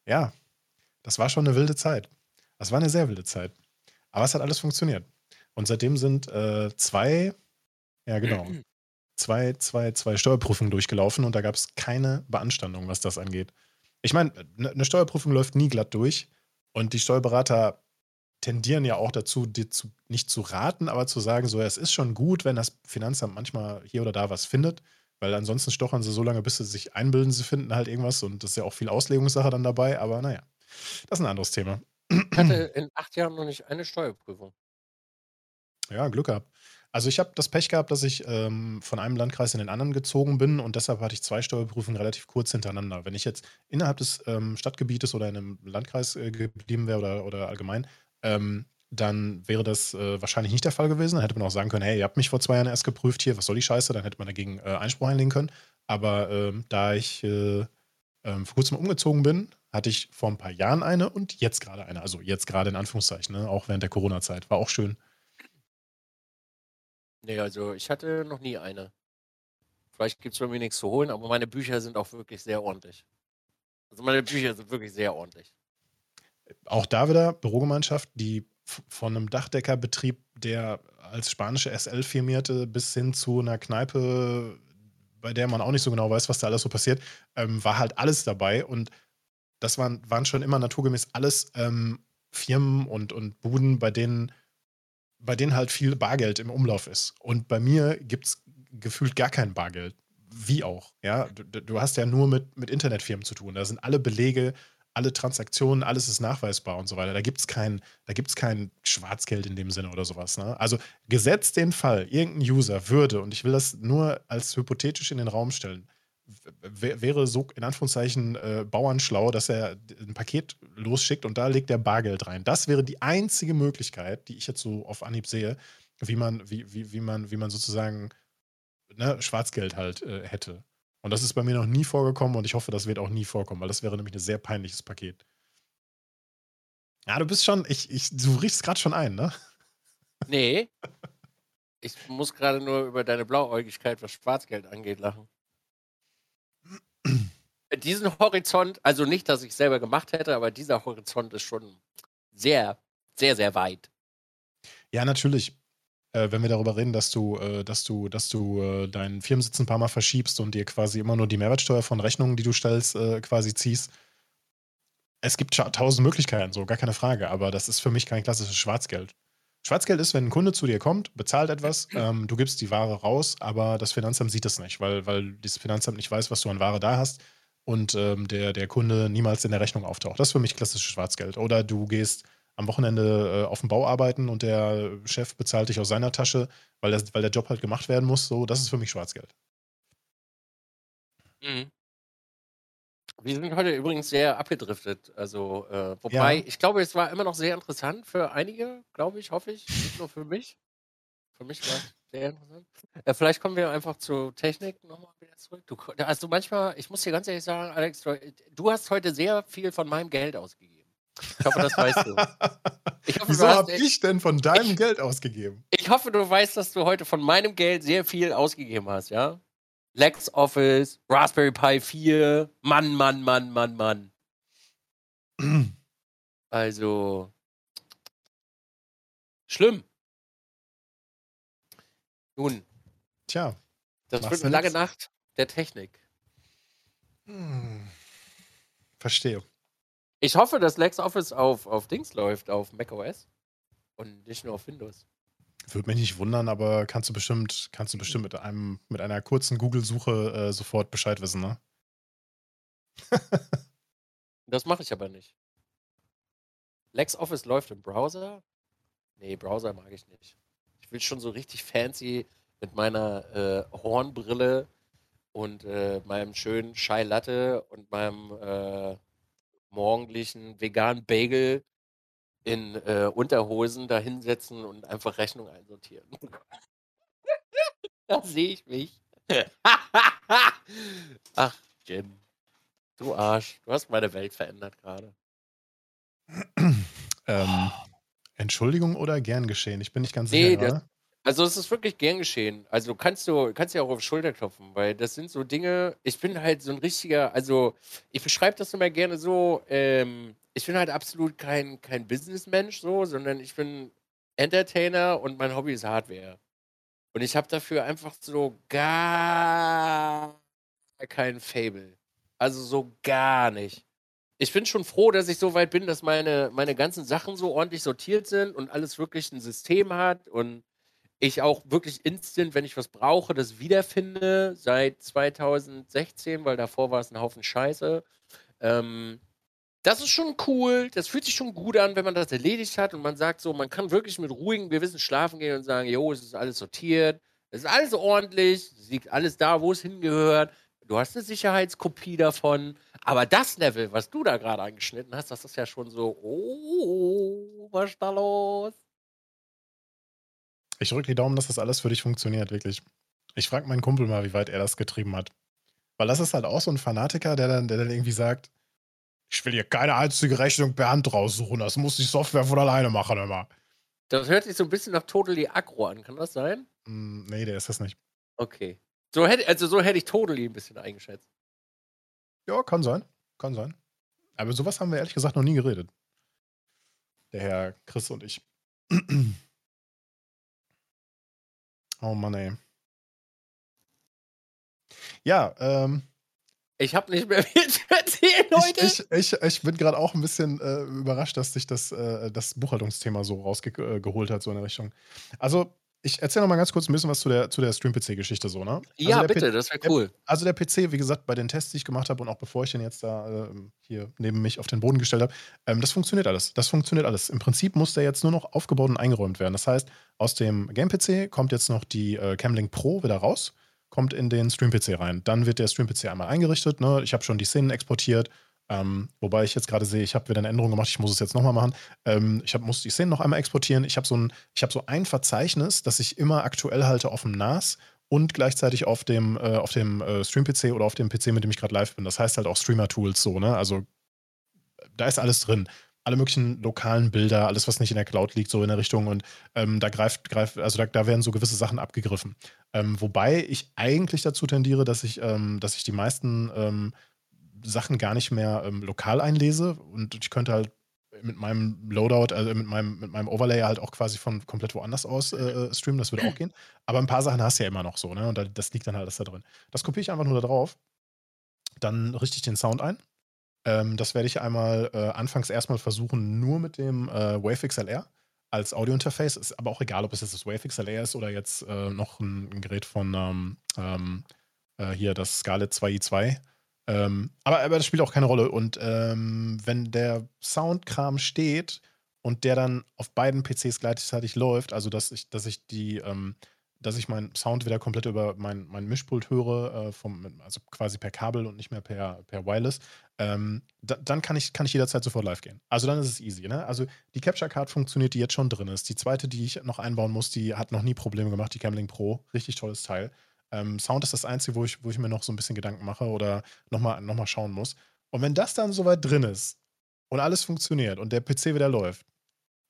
ja, das war schon eine wilde Zeit. Das war eine sehr wilde Zeit. Aber es hat alles funktioniert. Und seitdem sind äh, zwei, ja genau, [CLEARS THROAT] zwei, zwei, zwei Steuerprüfungen durchgelaufen und da gab es keine Beanstandung, was das angeht. Ich meine, ne, eine Steuerprüfung läuft nie glatt durch und die Steuerberater tendieren ja auch dazu, dir zu, nicht zu raten, aber zu sagen, so, es ist schon gut, wenn das Finanzamt manchmal hier oder da was findet, weil ansonsten stochern sie so lange, bis sie sich einbilden, sie finden halt irgendwas und das ist ja auch viel Auslegungssache dann dabei, aber naja, das ist ein anderes Thema. Ich hatte [CLEARS THROAT] in acht Jahren noch nicht eine Steuerprüfung. Ja, Glück gehabt. Also ich habe das Pech gehabt, dass ich ähm, von einem Landkreis in den anderen gezogen bin und deshalb hatte ich zwei Steuerprüfungen relativ kurz hintereinander. Wenn ich jetzt innerhalb des ähm, Stadtgebietes oder in einem Landkreis äh, geblieben wäre oder, oder allgemein, ähm, dann wäre das äh, wahrscheinlich nicht der Fall gewesen. Dann hätte man auch sagen können, hey, ihr habt mich vor zwei Jahren erst geprüft hier, was soll die Scheiße? Dann hätte man dagegen äh, Einspruch einlegen können. Aber ähm, da ich äh, ähm, vor kurzem umgezogen bin, hatte ich vor ein paar Jahren eine und jetzt gerade eine. Also jetzt gerade in Anführungszeichen, ne? auch während der Corona-Zeit. War auch schön. Nee, also ich hatte noch nie eine. Vielleicht gibt es bei mir nichts zu holen, aber meine Bücher sind auch wirklich sehr ordentlich. Also meine Bücher sind wirklich sehr ordentlich. Auch da wieder Bürogemeinschaft, die von einem Dachdeckerbetrieb, der als spanische SL firmierte, bis hin zu einer Kneipe, bei der man auch nicht so genau weiß, was da alles so passiert, ähm, war halt alles dabei. Und das waren, waren schon immer naturgemäß alles ähm, Firmen und, und Buden, bei denen bei denen halt viel Bargeld im Umlauf ist. Und bei mir gibt es gefühlt gar kein Bargeld. Wie auch. Ja, du, du, hast ja nur mit, mit Internetfirmen zu tun. Da sind alle Belege, alle Transaktionen, alles ist nachweisbar und so weiter. Da gibt es kein, kein Schwarzgeld in dem Sinne oder sowas. Ne? Also gesetzt den Fall, irgendein User würde, und ich will das nur als hypothetisch in den Raum stellen, wäre so in Anführungszeichen äh, bauernschlau, dass er ein Paket losschickt und da legt er Bargeld rein. Das wäre die einzige Möglichkeit, die ich jetzt so auf Anhieb sehe, wie man, wie, wie, wie man, wie man sozusagen ne, Schwarzgeld halt äh, hätte. Und das ist bei mir noch nie vorgekommen und ich hoffe, das wird auch nie vorkommen, weil das wäre nämlich ein sehr peinliches Paket. Ja, du bist schon, ich, ich, du riechst gerade schon ein, ne? Nee. Ich muss gerade nur über deine Blauäugigkeit, was Schwarzgeld angeht, lachen. Diesen Horizont, also nicht, dass ich selber gemacht hätte, aber dieser Horizont ist schon sehr, sehr, sehr weit. Ja, natürlich. Äh, wenn wir darüber reden, dass du, äh, dass du, dass du äh, deinen Firmensitz ein paar Mal verschiebst und dir quasi immer nur die Mehrwertsteuer von Rechnungen, die du stellst, äh, quasi ziehst. Es gibt tausend Möglichkeiten, so gar keine Frage, aber das ist für mich kein klassisches Schwarzgeld. Schwarzgeld ist, wenn ein Kunde zu dir kommt, bezahlt etwas, [CLEARS THROAT] ähm, du gibst die Ware raus, aber das Finanzamt sieht es nicht, weil, weil das Finanzamt nicht weiß, was du an Ware da hast und ähm, der, der Kunde niemals in der Rechnung auftaucht. Das ist für mich klassisches Schwarzgeld. Oder du gehst am Wochenende äh, auf dem Bau arbeiten und der Chef bezahlt dich aus seiner Tasche, weil, das, weil der Job halt gemacht werden muss. So, das ist für mich Schwarzgeld. Mhm. Wir sind heute übrigens sehr abgedriftet. Also, äh, wobei, Ja. ich glaube, es war immer noch sehr interessant für einige, glaube ich, hoffe ich. Nicht nur für mich. Für mich war es sehr interessant. Äh, vielleicht kommen wir einfach zur Technik nochmal wieder zurück. Du, also manchmal, ich muss dir ganz ehrlich sagen, Alex, du, hast heute sehr viel von meinem Geld ausgegeben. Ich hoffe, das weißt du. [LAUGHS] Ich hoffe, Wieso habe ich denn von deinem Geld ausgegeben? ich hoffe, du weißt, dass du heute von meinem Geld sehr viel ausgegeben hast, ja? LexOffice, Raspberry Pi 4, Mann, Mann, Mann, Mann, Mann. [CLEARS THROAT] Also, schlimm. Nun, Tja. das wird eine lange nix. Nacht der Technik. Hm. Verstehe. Ich hoffe, dass LexOffice auf, auf Dings läuft, auf macOS und nicht nur auf Windows. Würde mich nicht wundern, aber kannst du bestimmt, kannst du bestimmt mit einem, mit einer kurzen Google-Suche äh, sofort Bescheid wissen, ne? [LAUGHS] Das mache ich aber nicht. LexOffice läuft im Browser? Nee, Browser mag ich nicht. Ich will schon so richtig fancy mit meiner äh, Hornbrille und äh, meinem schönen Chai Latte und meinem äh, morgendlichen veganen Bagel in äh, Unterhosen da hinsetzen und einfach Rechnung einsortieren. [LAUGHS] da sehe ich mich. [LAUGHS] Ach, Jim. Du Arsch. Du hast meine Welt verändert gerade. [CLEARS THROAT] ähm, Entschuldigung oder gern geschehen? Ich bin nicht ganz Nee, sicher. das-. Also es ist wirklich gern geschehen. Also kannst du kannst ja auch auf die Schulter klopfen, weil das sind so Dinge. Ich bin halt so ein richtiger, also ich beschreibe das immer gerne so. Ähm, ich bin halt absolut kein kein Businessmensch so, sondern ich bin Entertainer und mein Hobby ist Hardware. Und ich habe dafür einfach so gar kein Fable. Also so gar nicht. Ich bin schon froh, dass ich so weit bin, dass meine, meine ganzen Sachen so ordentlich sortiert sind und alles wirklich ein System hat und ich auch wirklich instant, wenn ich was brauche, das wiederfinde seit 2016, weil davor war es ein Haufen Scheiße. Ähm, das ist schon cool, das fühlt sich schon gut an, wenn man das erledigt hat und man sagt so, man kann wirklich mit ruhigem Gewissen schlafen gehen und sagen, jo, es ist alles sortiert, es ist alles ordentlich, es liegt alles da, wo es hingehört. Du hast eine Sicherheitskopie davon. Aber das Level, was du da gerade angeschnitten hast, das ist ja schon so, oh, was ist da los? Ich drücke die Daumen, dass das alles für dich funktioniert, wirklich. Ich frage meinen Kumpel mal, wie weit er das getrieben hat. Weil das ist halt auch so ein Fanatiker, der dann, der dann irgendwie sagt, ich will hier keine einzige Rechnung per Hand raussuchen, das muss die Software von alleine machen immer. Das hört sich so ein bisschen nach Totally Aggro an, kann das sein? Hm, nee, der ist das nicht. Okay. So hätte, also so hätte ich Totally ein bisschen eingeschätzt. Ja, kann sein. Kann sein. Aber sowas haben wir ehrlich gesagt noch nie geredet. Der Herr Chris und ich. [CLEARS THROAT] oh Mann, ey. Ja, ähm, Ich habe nicht mehr [LAUGHS] viel zu erzählen, Leute. ich, ich, ich, ich bin gerade auch ein bisschen äh, überrascht, dass sich das, äh, das Buchhaltungsthema so rausgeholt hat, so in der Richtung. Also, ich erzähle noch mal ganz kurz ein bisschen was zu der, zu der Stream-PC-Geschichte so, ne? ja, also bitte, das wäre cool. Also der PC, wie gesagt, bei den Tests, die ich gemacht habe und auch bevor ich den jetzt da ähm, hier neben mich auf den Boden gestellt habe, ähm, das funktioniert alles. Das funktioniert alles. Im Prinzip muss der jetzt nur noch aufgebaut und eingeräumt werden. Das heißt, aus dem Game-PC kommt jetzt noch die äh, Camlink Pro wieder raus, kommt in den Stream-PC rein. Dann wird der Stream-PC einmal eingerichtet. Ne? Ich habe schon die Szenen exportiert. Ähm, wobei ich jetzt gerade sehe, ich habe wieder eine Änderung gemacht, ich muss es jetzt nochmal machen. Ähm, ich hab, muss die Szenen noch einmal exportieren. Ich habe so, ein, hab so ein Verzeichnis, das ich immer aktuell halte auf dem NAS und gleichzeitig auf dem, äh, auf dem äh, Stream-PC oder auf dem PC, mit dem ich gerade live bin. Das heißt halt auch Streamer-Tools so, ne? Also da ist alles drin. Alle möglichen lokalen Bilder, alles, was nicht in der Cloud liegt, so in der Richtung. Und ähm, da greift, greift, also da, da werden so gewisse Sachen abgegriffen. Ähm, wobei ich eigentlich dazu tendiere, dass ich, ähm, dass ich die meisten ähm, Sachen gar nicht mehr ähm, lokal einlese. Und ich könnte halt mit meinem Loadout, also mit meinem, mit meinem Overlay halt auch quasi von komplett woanders aus äh, streamen, das würde auch gehen. Aber ein paar Sachen hast du ja immer noch so, ne? Und da, das liegt dann halt alles da drin. Das kopiere ich einfach nur da drauf. Dann richte ich den Sound ein. Ähm, das werde ich einmal äh, anfangs erstmal versuchen, nur mit dem äh, Wave XLR als Audiointerface. Ist aber auch egal, ob es jetzt das Wave XLR ist oder jetzt äh, noch ein, ein, Gerät von ähm, ähm, äh, hier das Scarlett 2i2. Ähm, aber, aber das spielt auch keine Rolle. Und ähm, wenn der Soundkram steht und der dann auf beiden PCs gleichzeitig läuft, also dass ich, dass ich die, ähm, dass ich meinen Sound wieder komplett über mein, mein Mischpult höre, äh, vom, also quasi per Kabel und nicht mehr per, per Wireless, ähm, da, dann kann ich, kann ich jederzeit sofort live gehen. Also dann ist es easy. Ne? Also die Capture Card funktioniert, die jetzt schon drin ist. Die zweite, die ich noch einbauen muss, die hat noch nie Probleme gemacht, die Camlink Pro. Richtig tolles Teil. Ähm, Sound ist das Einzige, wo ich, wo ich mir noch so ein bisschen Gedanken mache oder nochmal noch mal schauen muss. Und wenn das dann soweit drin ist und alles funktioniert und der PC wieder läuft,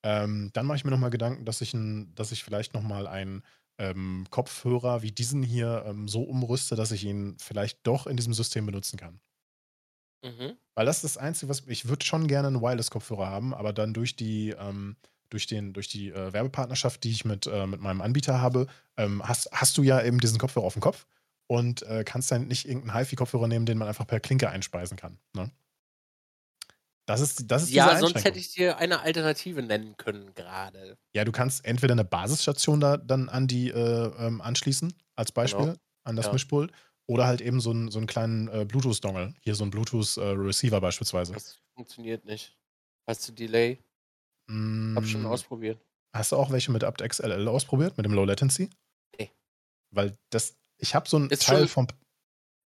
ähm, dann mache ich mir nochmal Gedanken, dass ich, ein, dass ich vielleicht nochmal einen ähm, Kopfhörer wie diesen hier ähm, so umrüste, dass ich ihn vielleicht doch in diesem System benutzen kann. Mhm. Weil das ist das Einzige, was ich würde schon gerne einen Wireless-Kopfhörer haben, aber dann durch die, ähm, durch den, durch die äh, Werbepartnerschaft, die ich mit, äh, mit meinem Anbieter habe, ähm, hast, hast du ja eben diesen Kopfhörer auf dem Kopf und äh, kannst dann nicht irgendeinen HiFi-Kopfhörer nehmen, den man einfach per Klinke einspeisen kann. Ne? Das ist, das ist Ja, sonst hätte ich dir eine Alternative nennen können gerade. Ja, du kannst entweder eine Basisstation da dann an die äh, ähm, anschließen, als Beispiel, genau. an das ja. Mischpult, oder halt eben so, ein, so einen kleinen äh, Bluetooth-Dongle. Hier so ein Bluetooth-Receiver äh, beispielsweise. Das funktioniert nicht. Hast du Delay? Mm, Hab schon ausprobiert. Hast du auch welche mit aptX LL ausprobiert, mit dem Low Latency? Nee. Weil das, ich habe so ein Ist Teil vom.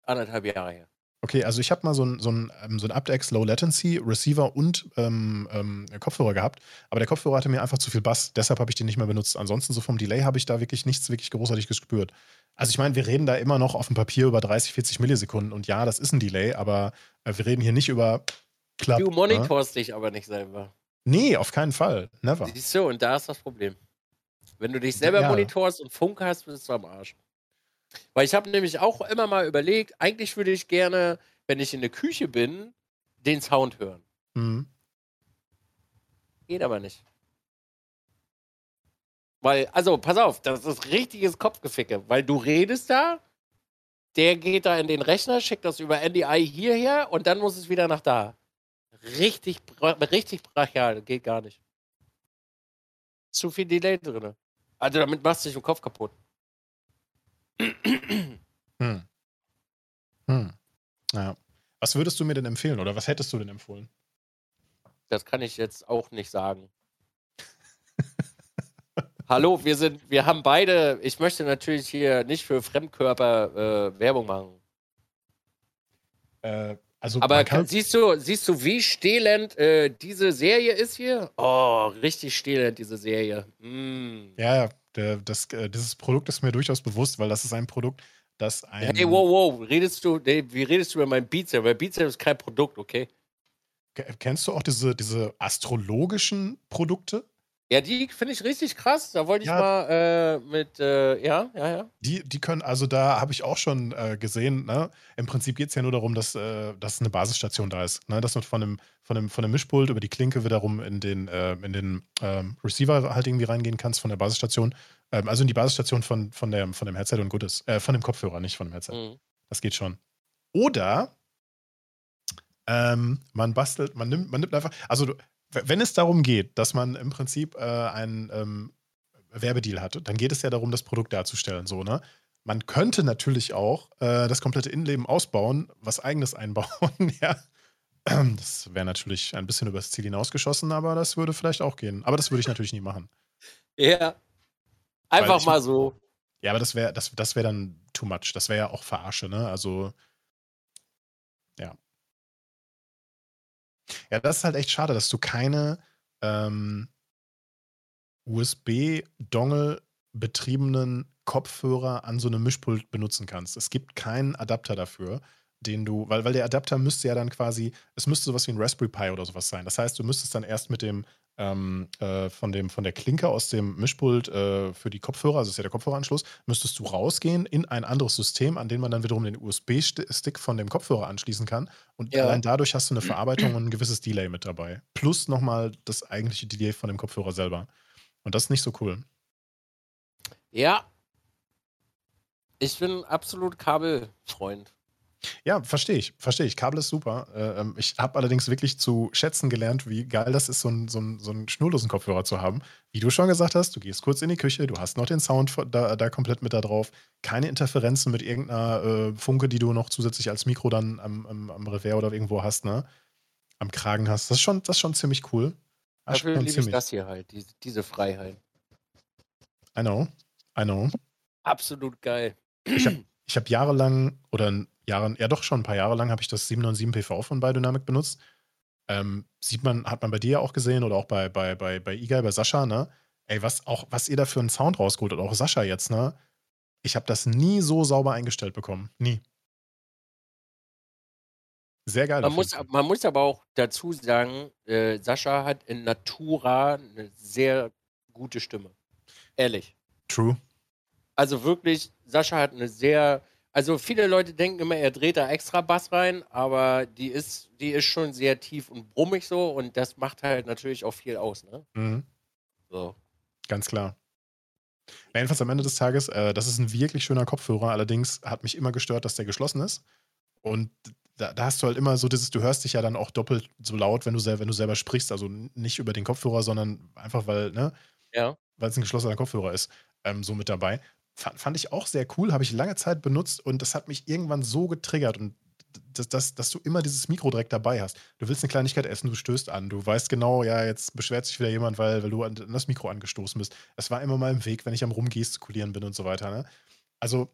Anderthalb Jahre her. Okay, also ich habe mal so ein, so ein, ähm, so ein aptX Low Latency Receiver und ähm, ähm, Kopfhörer gehabt, aber der Kopfhörer hatte mir einfach zu viel Bass, deshalb habe ich den nicht mehr benutzt. Ansonsten so vom Delay habe ich da wirklich nichts wirklich großartig gespürt. Also ich meine, wir reden da immer noch auf dem Papier über 30, 40 Millisekunden und ja, das ist ein Delay, aber äh, wir reden hier nicht über Klapp. Du ne? monitorst ne? dich aber nicht selber. Nee, auf keinen Fall. Never. Siehst du, und da ist das Problem. Wenn du dich selber ja. monitorst und Funk hast, bist du am Arsch. Weil ich habe nämlich auch immer mal überlegt, eigentlich würde ich gerne, wenn ich in der Küche bin, den Sound hören. Mhm. Geht aber nicht. Weil, also, pass auf, das ist richtiges Kopfgeficke, weil du redest da, der geht da in den Rechner, schickt das über NDI hierher und dann muss es wieder nach da. Richtig, richtig brachial, geht gar nicht. Zu viel Delay drin. Also damit machst du dich im Kopf kaputt. Hm. Hm. Ja. Was würdest du mir denn empfehlen oder was hättest du denn empfohlen? Das kann ich jetzt auch nicht sagen. [LAUGHS] Hallo, wir sind, wir haben beide, ich möchte natürlich hier nicht für Fremdkörper äh, Werbung machen. Äh, also Aber kann, siehst du, siehst du, wie stehlend äh, diese Serie ist hier? Oh, richtig stehlend, diese Serie. Mm. Ja, der, das, äh, dieses Produkt ist mir durchaus bewusst, weil das ist ein Produkt, das ein. Hey, wow, wow, redest du, wie redest du über mein Beatsaber? Weil Beatsaber ist kein Produkt, okay? Kennst du auch diese, diese astrologischen Produkte? Ja, die finde ich richtig krass. Da wollte ich ja. mal äh, mit, äh, ja, ja, ja. Die, die können, also da habe ich auch schon äh, gesehen, ne? Im Prinzip geht es ja nur darum, dass, äh, dass eine Basisstation da ist. Ne? Dass du von einem, von, einem, von einem Mischpult über die Klinke wiederum in den, äh, in den ähm, Receiver halt irgendwie reingehen kannst von der Basisstation. Ähm, also in die Basisstation von, von, der, von dem Headset und gut ist. Äh, von dem Kopfhörer, nicht von dem Headset. Mhm. Das geht schon. Oder ähm, man bastelt, man nimmt, man nimmt einfach, also du, wenn es darum geht, dass man im Prinzip äh, einen ähm, Werbedeal hat, dann geht es ja darum, das Produkt darzustellen. So, ne? Man könnte natürlich auch äh, das komplette Innenleben ausbauen, was eigenes einbauen, [LAUGHS] ja. Das wäre natürlich ein bisschen übers Ziel hinausgeschossen, aber das würde vielleicht auch gehen. Aber das würde ich natürlich nie machen. Ja. Einfach mal so. Ja, aber das wäre das, das wär dann too much. Das wäre ja auch Verarsche, ne? Also, ja. Ja, das ist halt echt schade, dass du keine ähm, USB-Dongle betriebenen Kopfhörer an so einem Mischpult benutzen kannst. Es gibt keinen Adapter dafür, den du, weil, weil der Adapter müsste ja dann quasi, es müsste sowas wie ein Raspberry Pi oder sowas sein. Das heißt, du müsstest dann erst mit dem ähm, äh, von, dem, von der Klinke aus dem Mischpult äh, für die Kopfhörer, also ist ja der Kopfhöreranschluss, müsstest du rausgehen in ein anderes System, an dem man dann wiederum den USB-Stick von dem Kopfhörer anschließen kann. Und ja. allein dadurch hast du eine [CLEARS THROAT] Verarbeitung und ein gewisses Delay mit dabei. Plus nochmal das eigentliche Delay von dem Kopfhörer selber. Und das ist nicht so cool. Ja. Ich bin absolut Kabelfreund. Ja, verstehe ich, verstehe ich. Kabel ist super. Äh, ähm, ich habe allerdings wirklich zu schätzen gelernt, wie geil das ist, so einen so so 'n schnurlosen Kopfhörer zu haben. Wie du schon gesagt hast, du gehst kurz in die Küche, du hast noch den Sound da da komplett mit da drauf, keine Interferenzen mit irgendeiner äh, Funke, die du noch zusätzlich als Mikro dann am am am Revers oder irgendwo hast, ne? Am Kragen hast. Das ist schon das ist schon ziemlich cool. Das Dafür liebe ich das hier halt, diese diese Freiheit. I know, I know. Absolut geil. Ich habe ich hab jahrelang, oder Jahren, ja doch schon ein paar Jahre lang, habe ich das 797 PV von Biodynamic benutzt. Ähm, sieht man, hat man bei dir ja auch gesehen oder auch bei, bei, bei, bei Igai, bei Sascha, ne? Ey, was, auch, was ihr da für einen Sound rausgeholt und auch Sascha jetzt, ne? Ich habe das nie so sauber eingestellt bekommen. Nie. Sehr geil. Man muss, man muss aber auch dazu sagen, äh, Sascha hat in Natura eine sehr gute Stimme. Ehrlich. True. Also wirklich, Sascha hat eine sehr. Also viele Leute denken immer, er dreht da extra Bass rein, aber die ist, die ist schon sehr tief und brummig so und das macht halt natürlich auch viel aus, ne? Mhm. So. Ganz klar. jedenfalls am Ende des Tages, äh, das ist ein wirklich schöner Kopfhörer. Allerdings hat mich immer gestört, dass der geschlossen ist. Und da, da, hast du halt immer so dieses, du hörst dich ja dann auch doppelt so laut, wenn du, wenn du selber sprichst. Also nicht über den Kopfhörer, sondern einfach, weil, ne? Ja. Weil es ein geschlossener Kopfhörer ist, ähm, so mit dabei. Fand, fand ich auch sehr cool, habe ich lange Zeit benutzt und das hat mich irgendwann so getriggert und dass, dass, dass du immer dieses Mikro direkt dabei hast. Du willst eine Kleinigkeit essen, du stößt an. Du weißt genau, ja, jetzt beschwert sich wieder jemand, weil, weil du an das Mikro angestoßen bist. Es war immer mal im Weg, wenn ich am Rumgestikulieren bin und so weiter. Ne? Also,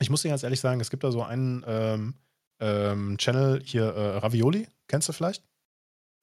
ich muss dir ganz ehrlich sagen, es gibt da so einen ähm, ähm, Channel hier, äh, Ravioli, kennst du vielleicht?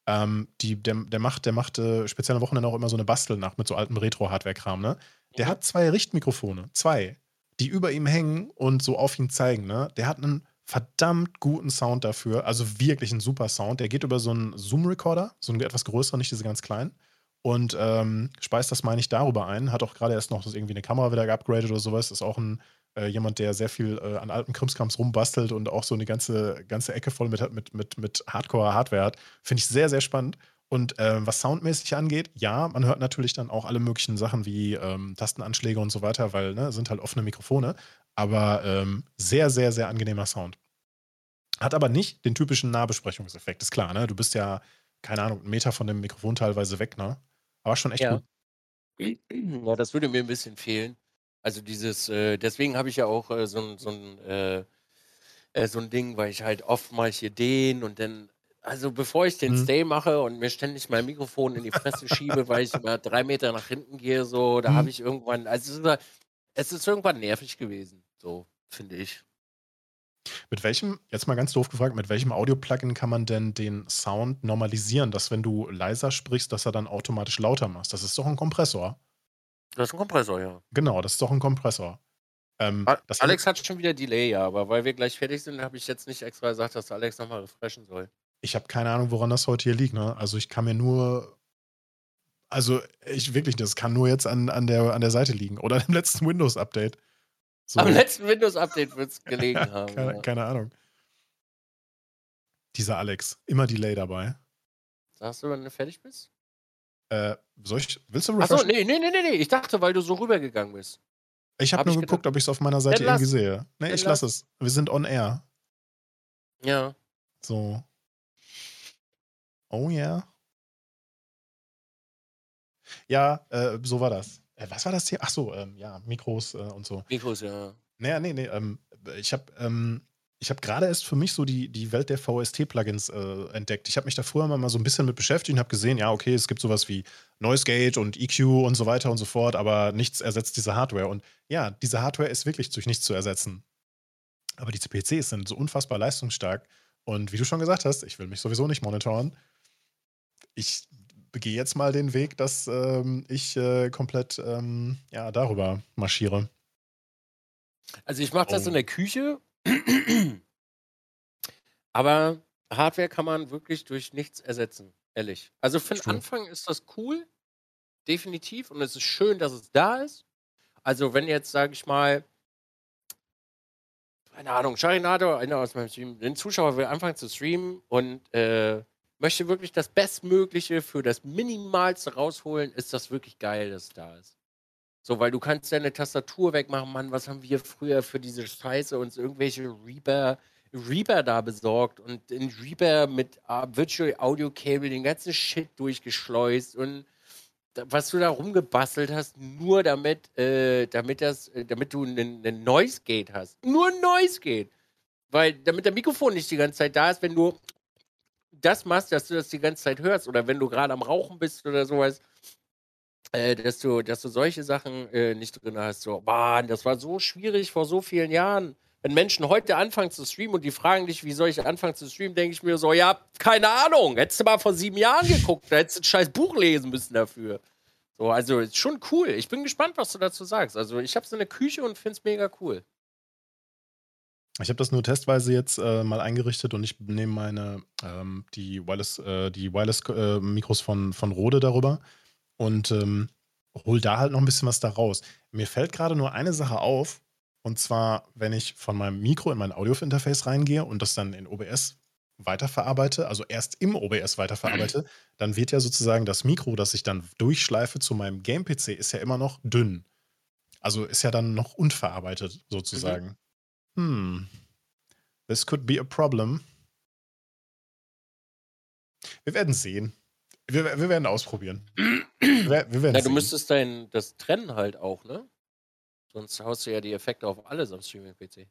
Ähm, die, der, der macht, der macht äh, speziell am Wochenende auch immer so eine Bastelnacht mit so altem Retro-Hardware-Kram, ne? Der hat zwei Richtmikrofone, zwei, die über ihm hängen und so auf ihn zeigen, ne? Der hat einen verdammt guten Sound dafür, also wirklich einen super Sound. Der geht über so einen Zoom-Recorder, so einen etwas größeren, nicht diese ganz kleinen. Und ähm, speist das, meine ich, darüber ein. Hat auch gerade erst noch irgendwie eine Kamera wieder geupgradet oder sowas. Ist auch ein äh, jemand, der sehr viel äh, an alten Krimskrams rumbastelt und auch so eine ganze, ganze Ecke voll mit, mit, mit, mit Hardcore-Hardware hat. Finde ich sehr, sehr spannend. Und äh, was soundmäßig angeht, ja, man hört natürlich dann auch alle möglichen Sachen wie ähm, Tastenanschläge und so weiter, weil ne, sind halt offene Mikrofone. Aber ähm, sehr, sehr, sehr angenehmer Sound. Hat aber nicht den typischen Nahbesprechungseffekt, ist klar, ne? Du bist ja, keine Ahnung, einen Meter von dem Mikrofon teilweise weg, ne? Aber schon echt ja. gut. [CLEARS THROAT] Ja, das würde mir ein bisschen fehlen. Also dieses, äh, deswegen habe ich ja auch äh, so ein, so ein, äh, äh, so ein Ding, weil ich halt oft mal hier den und dann, also bevor ich den mhm. Stay mache und mir ständig mein Mikrofon in die Fresse schiebe, weil ich immer drei Meter nach hinten gehe, so, da mhm. habe ich irgendwann, also es ist, es ist irgendwann nervig gewesen, so, finde ich. Mit welchem, jetzt mal ganz doof gefragt, mit welchem Audio-Plugin kann man denn den Sound normalisieren, dass wenn du leiser sprichst, dass er dann automatisch lauter macht? Das ist doch ein Kompressor. Das ist ein Kompressor, ja. Genau, das ist doch ein Kompressor. Ähm, Alex hat schon wieder Delay, ja, aber weil wir gleich fertig sind, habe ich jetzt nicht extra gesagt, dass Alex nochmal refreshen soll. Ich habe keine Ahnung, woran das heute hier liegt, ne? Also ich kann mir nur. Also ich wirklich, das kann nur jetzt an, an, der, an der Seite liegen. Oder im letzten Windows-Update. So. Am letzten Windows-Update wird es gelegen [LAUGHS] haben. keine, ja. keine Ahnung. Dieser Alex, immer Delay dabei. Sagst du, wenn du fertig bist? Äh, soll ich, willst du refreshen? Achso, nee, nee, nee, nee. Ich dachte, weil du so rübergegangen bist. Ich habe hab nur ich geguckt, gedacht. ob ich es auf meiner Seite irgendwie sehe. Nee, ich lasse es. Wir sind on air. Ja. So. Oh yeah. Ja, äh, so war das. Äh, was war das hier? Ach so, ähm, ja, Mikros äh, und so. Mikros, ja. Naja, nee, nee. Ähm, ich habe ähm, ich habe gerade erst für mich so die, die Welt der VST-Plugins äh, entdeckt. Ich habe mich da früher mal so ein bisschen mit beschäftigt und habe gesehen, ja, okay, es gibt sowas wie Noise Gate und EQ und so weiter und so fort, aber nichts ersetzt diese Hardware. Und ja, diese Hardware ist wirklich durch nichts zu ersetzen. Aber die CPCs sind so unfassbar leistungsstark. Und wie du schon gesagt hast, ich will mich sowieso nicht monitoren. Ich begehe jetzt mal den Weg, dass ähm, ich äh, komplett ähm, ja, darüber marschiere. Also ich mache das oh. in der Küche [CLEARS THROAT] aber Hardware kann man wirklich durch nichts ersetzen, ehrlich. Also für den Anfang ist das cool, definitiv. Und es ist schön, dass es da ist. Also wenn jetzt, sage ich mal, keine Ahnung, Charinato, einer aus meinem Stream, den Zuschauer will anfangen zu streamen und äh, möchte wirklich das Bestmögliche für das Minimalste rausholen, ist das wirklich geil, dass es da ist. So, weil du kannst deine Tastatur wegmachen, Mann, was haben wir früher für diese Scheiße uns irgendwelche Reaper, Reaper da besorgt und in Reaper mit uh, Virtual Audio Cable den ganzen Shit durchgeschleust und was du da rumgebastelt hast, nur damit, äh, damit das, äh, damit du einen, Noise Gate hast. Nur ein Noise Gate. Weil, damit der Mikrofon nicht die ganze Zeit da ist, wenn du das machst, dass du das die ganze Zeit hörst oder wenn du gerade am Rauchen bist oder sowas, äh, dass, du, dass du solche Sachen äh, nicht drin hast. So, Mann, das war so schwierig vor so vielen Jahren. Wenn Menschen heute anfangen zu streamen und die fragen dich, wie soll ich anfangen zu streamen, denke ich mir so, ja, keine Ahnung. Hättest du mal vor sieben Jahren geguckt, da hättest du ein scheiß Buch lesen müssen dafür. So, also ist schon cool. Ich bin gespannt, was du dazu sagst. Also ich habe so eine Küche und finde es mega cool. Ich habe das nur testweise jetzt äh, mal eingerichtet und ich nehme meine ähm, die Wireless, äh, die Wireless äh, Mikros von, von Rode darüber und ähm, hol da halt noch ein bisschen was da raus. Mir fällt gerade nur eine Sache auf, und zwar, wenn ich von meinem Mikro in mein Audio-Interface reingehe und das dann in OBS weiterverarbeite, also erst im OBS weiterverarbeite, dann wird ja sozusagen das Mikro, das ich dann durchschleife zu meinem Game-PC, ist ja immer noch dünn. Also ist ja dann noch unverarbeitet sozusagen. Mhm. Hm. This could be a problem. Wir werden sehen. Wir, wir werden ausprobieren. Wir, wir werden ja, du sehen. müsstest dein, das trennen halt auch, ne? Sonst haust du ja die Effekte auf alles am Streaming-PC.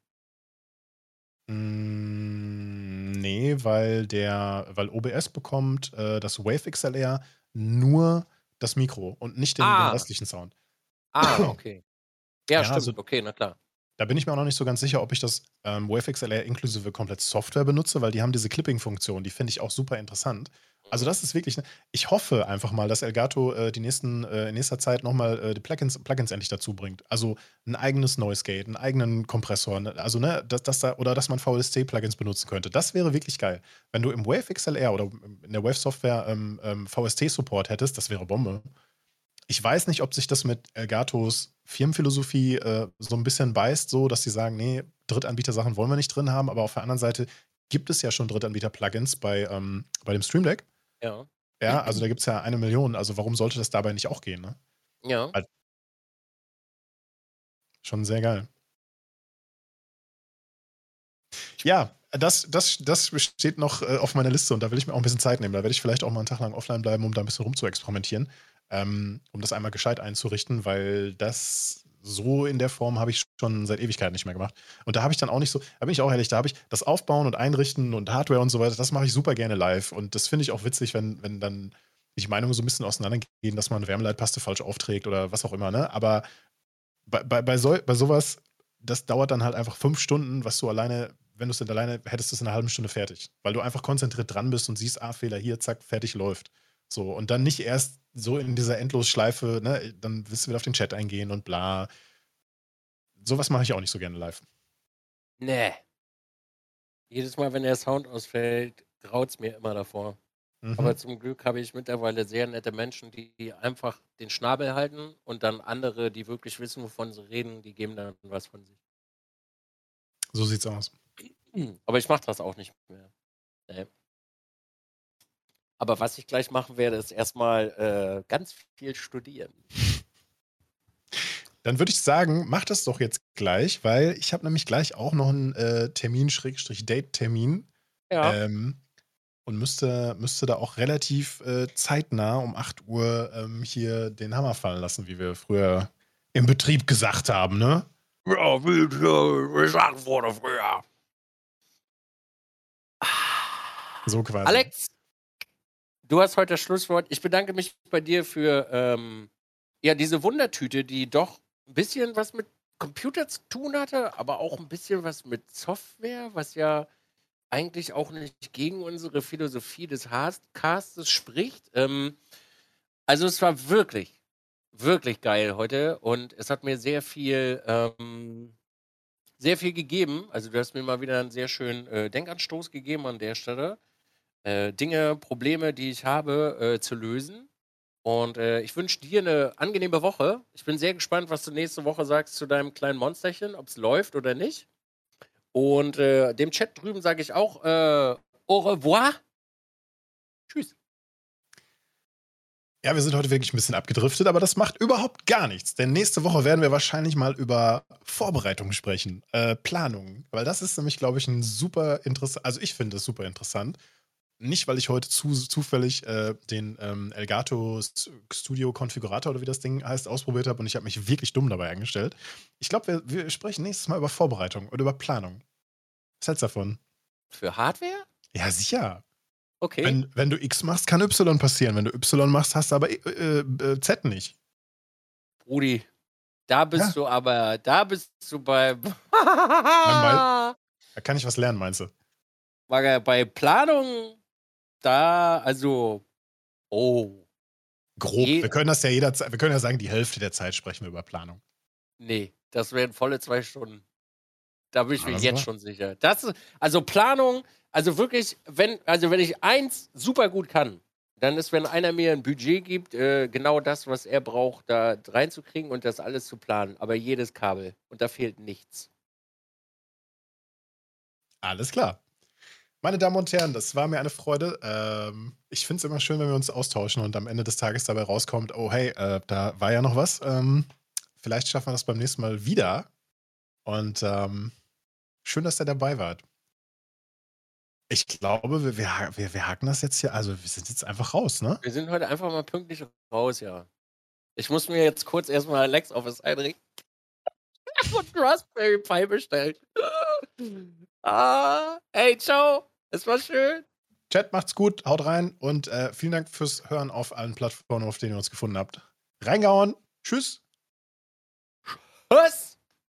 Mm, nee, weil der, weil OBS bekommt äh, das Wave XLR nur das Mikro und nicht den, ah. den restlichen Sound. Ah, okay. Ja, ja stimmt. Also, okay, na klar. Da bin ich mir auch noch nicht so ganz sicher, ob ich das ähm, Wave XLR inklusive komplett Software benutze, weil die haben diese Clipping-Funktion, die finde ich auch super interessant. Also das ist wirklich, ne, ich hoffe einfach mal, dass Elgato äh, die nächsten, äh, in nächster Zeit nochmal äh, die Plugins, Plugins endlich dazu bringt. Also ein eigenes Noise Gate, einen eigenen Kompressor, ne, also ne, dass, dass da, oder dass man VST-Plugins benutzen könnte. Das wäre wirklich geil. Wenn du im Wave XLR oder in der Wave-Software ähm, ähm, VST-Support hättest, das wäre Bombe. Ich weiß nicht, ob sich das mit Elgatos Firmenphilosophie äh, so ein bisschen beißt, so dass sie sagen, nee, Drittanbieter-Sachen wollen wir nicht drin haben, aber auf der anderen Seite gibt es ja schon Drittanbieter-Plugins bei, ähm, bei dem Stream Deck. Ja. Ja, also da gibt es ja eine Million. Also warum sollte das dabei nicht auch gehen, ne? Ja. Halt schon sehr geil. Ja, das, das, das steht noch äh, auf meiner Liste und da will ich mir auch ein bisschen Zeit nehmen. Da werde ich vielleicht auch mal einen Tag lang offline bleiben, um da ein bisschen rumzuexperimentieren, ähm, um das einmal gescheit einzurichten, weil das so in der Form habe ich schon seit Ewigkeiten nicht mehr gemacht. Und da habe ich dann auch nicht so, da bin ich auch ehrlich, da habe ich das Aufbauen und Einrichten und Hardware und so weiter, das mache ich super gerne live. Und das finde ich auch witzig, wenn, wenn dann die Meinungen so ein bisschen auseinandergehen, dass man Wärmeleitpaste falsch aufträgt oder was auch immer, ne? Aber bei, bei, bei, so, bei sowas, das dauert dann halt einfach fünf Stunden, was du alleine, wenn du es denn alleine hättest, du es in einer halben Stunde fertig. Weil du einfach konzentriert dran bist und siehst, ah, Fehler hier, zack, fertig läuft. So, und dann nicht erst so in dieser Endlosschleife, ne, dann wirst du wieder auf den Chat eingehen und bla. Sowas mache ich auch nicht so gerne live. Nee. Jedes Mal, wenn der Sound ausfällt, graut es mir immer davor. Mhm. Aber zum Glück habe ich mittlerweile sehr nette Menschen, die einfach den Schnabel halten und dann andere, die wirklich wissen, wovon sie reden, die geben dann was von sich. So sieht's aus. Aber ich mache das auch nicht mehr. Nee. Aber was ich gleich machen werde, ist erstmal äh, ganz viel studieren. Dann würde ich sagen, mach das doch jetzt gleich, weil ich habe nämlich gleich auch noch einen äh, Termin, Schrägstrich Date-Termin. Ja. Ähm, und müsste, müsste da auch relativ äh, zeitnah um 8 Uhr ähm, hier den Hammer fallen lassen, wie wir früher im Betrieb gesagt haben, ne? Ja, wie gesagt wurde früher. So quasi. Alex, Du hast heute das Schlusswort. Ich bedanke mich bei dir für ähm, ja, diese Wundertüte, die doch ein bisschen was mit Computer zu tun hatte, aber auch ein bisschen was mit Software, was ja eigentlich auch nicht gegen unsere Philosophie des Castes spricht. Ähm, also es war wirklich, wirklich geil heute und es hat mir sehr viel, ähm, sehr viel gegeben. Also du hast mir mal wieder einen sehr schönen äh, Denkanstoß gegeben an der Stelle äh, Dinge, Probleme, die ich habe, äh, zu lösen. Und äh, ich wünsche dir eine angenehme Woche. Ich bin sehr gespannt, was du nächste Woche sagst zu deinem kleinen Monsterchen, ob es läuft oder nicht. Und äh, dem Chat drüben sage ich auch äh, au revoir. Tschüss. Ja, wir sind heute wirklich ein bisschen abgedriftet, aber das macht überhaupt gar nichts. Denn nächste Woche werden wir wahrscheinlich mal über Vorbereitungen sprechen, äh, Planungen. Weil das ist nämlich, glaube ich, ein super interessant, also ich finde es super interessant nicht, weil ich heute zu, zufällig äh, den ähm, Elgato Studio Konfigurator oder wie das Ding heißt, ausprobiert habe und ich habe mich wirklich dumm dabei angestellt. Ich glaube, wir, wir, sprechen nächstes Mal über Vorbereitung oder über Planung. Was hältst du davon? Für Hardware? Ja, sicher. Okay. Wenn, wenn du X machst, kann Y passieren. Wenn du Y machst, hast du aber äh, äh, Z nicht. Rudi, da bist Ja. du aber, da bist du beim. [LAUGHS] Da kann ich was lernen, meinst du? Bei bei Planung, da, also, oh, Grob. Je- Wir können das ja jederzeit, wir können ja sagen, die Hälfte der Zeit sprechen wir über Planung. nee, das wären volle zwei Stunden. Da bin ich mir Also? jetzt schon sicher. Das ist, also Planung, also wirklich, wenn, also wenn ich eins super gut kann, dann ist, wenn einer mir ein Budget gibt, äh, genau das, was er braucht, da reinzukriegen und das alles zu planen. Aber jedes Kabel. Und da fehlt nichts. Alles klar. Meine Damen und Herren, das war mir eine Freude. Ähm, ich finde es immer schön, wenn wir uns austauschen und am Ende des Tages dabei rauskommt, oh hey, äh, da war ja noch was. Ähm, vielleicht schaffen wir das beim nächsten Mal wieder. Und ähm, schön, dass ihr dabei wart. Ich glaube, wir, wir, wir, haken das jetzt hier. Also, wir sind jetzt einfach raus, ne? Wir sind heute einfach mal pünktlich raus, ja. Ich muss mir jetzt kurz erstmal Alex Office einrichten. [LAUGHS] und Raspberry Pi bestellt. [LAUGHS] ah, hey, ciao. Es war schön. Chat, macht's gut, haut rein und äh, vielen Dank fürs Hören auf allen Plattformen, auf denen ihr uns gefunden habt. Reingehauen. Tschüss. Was?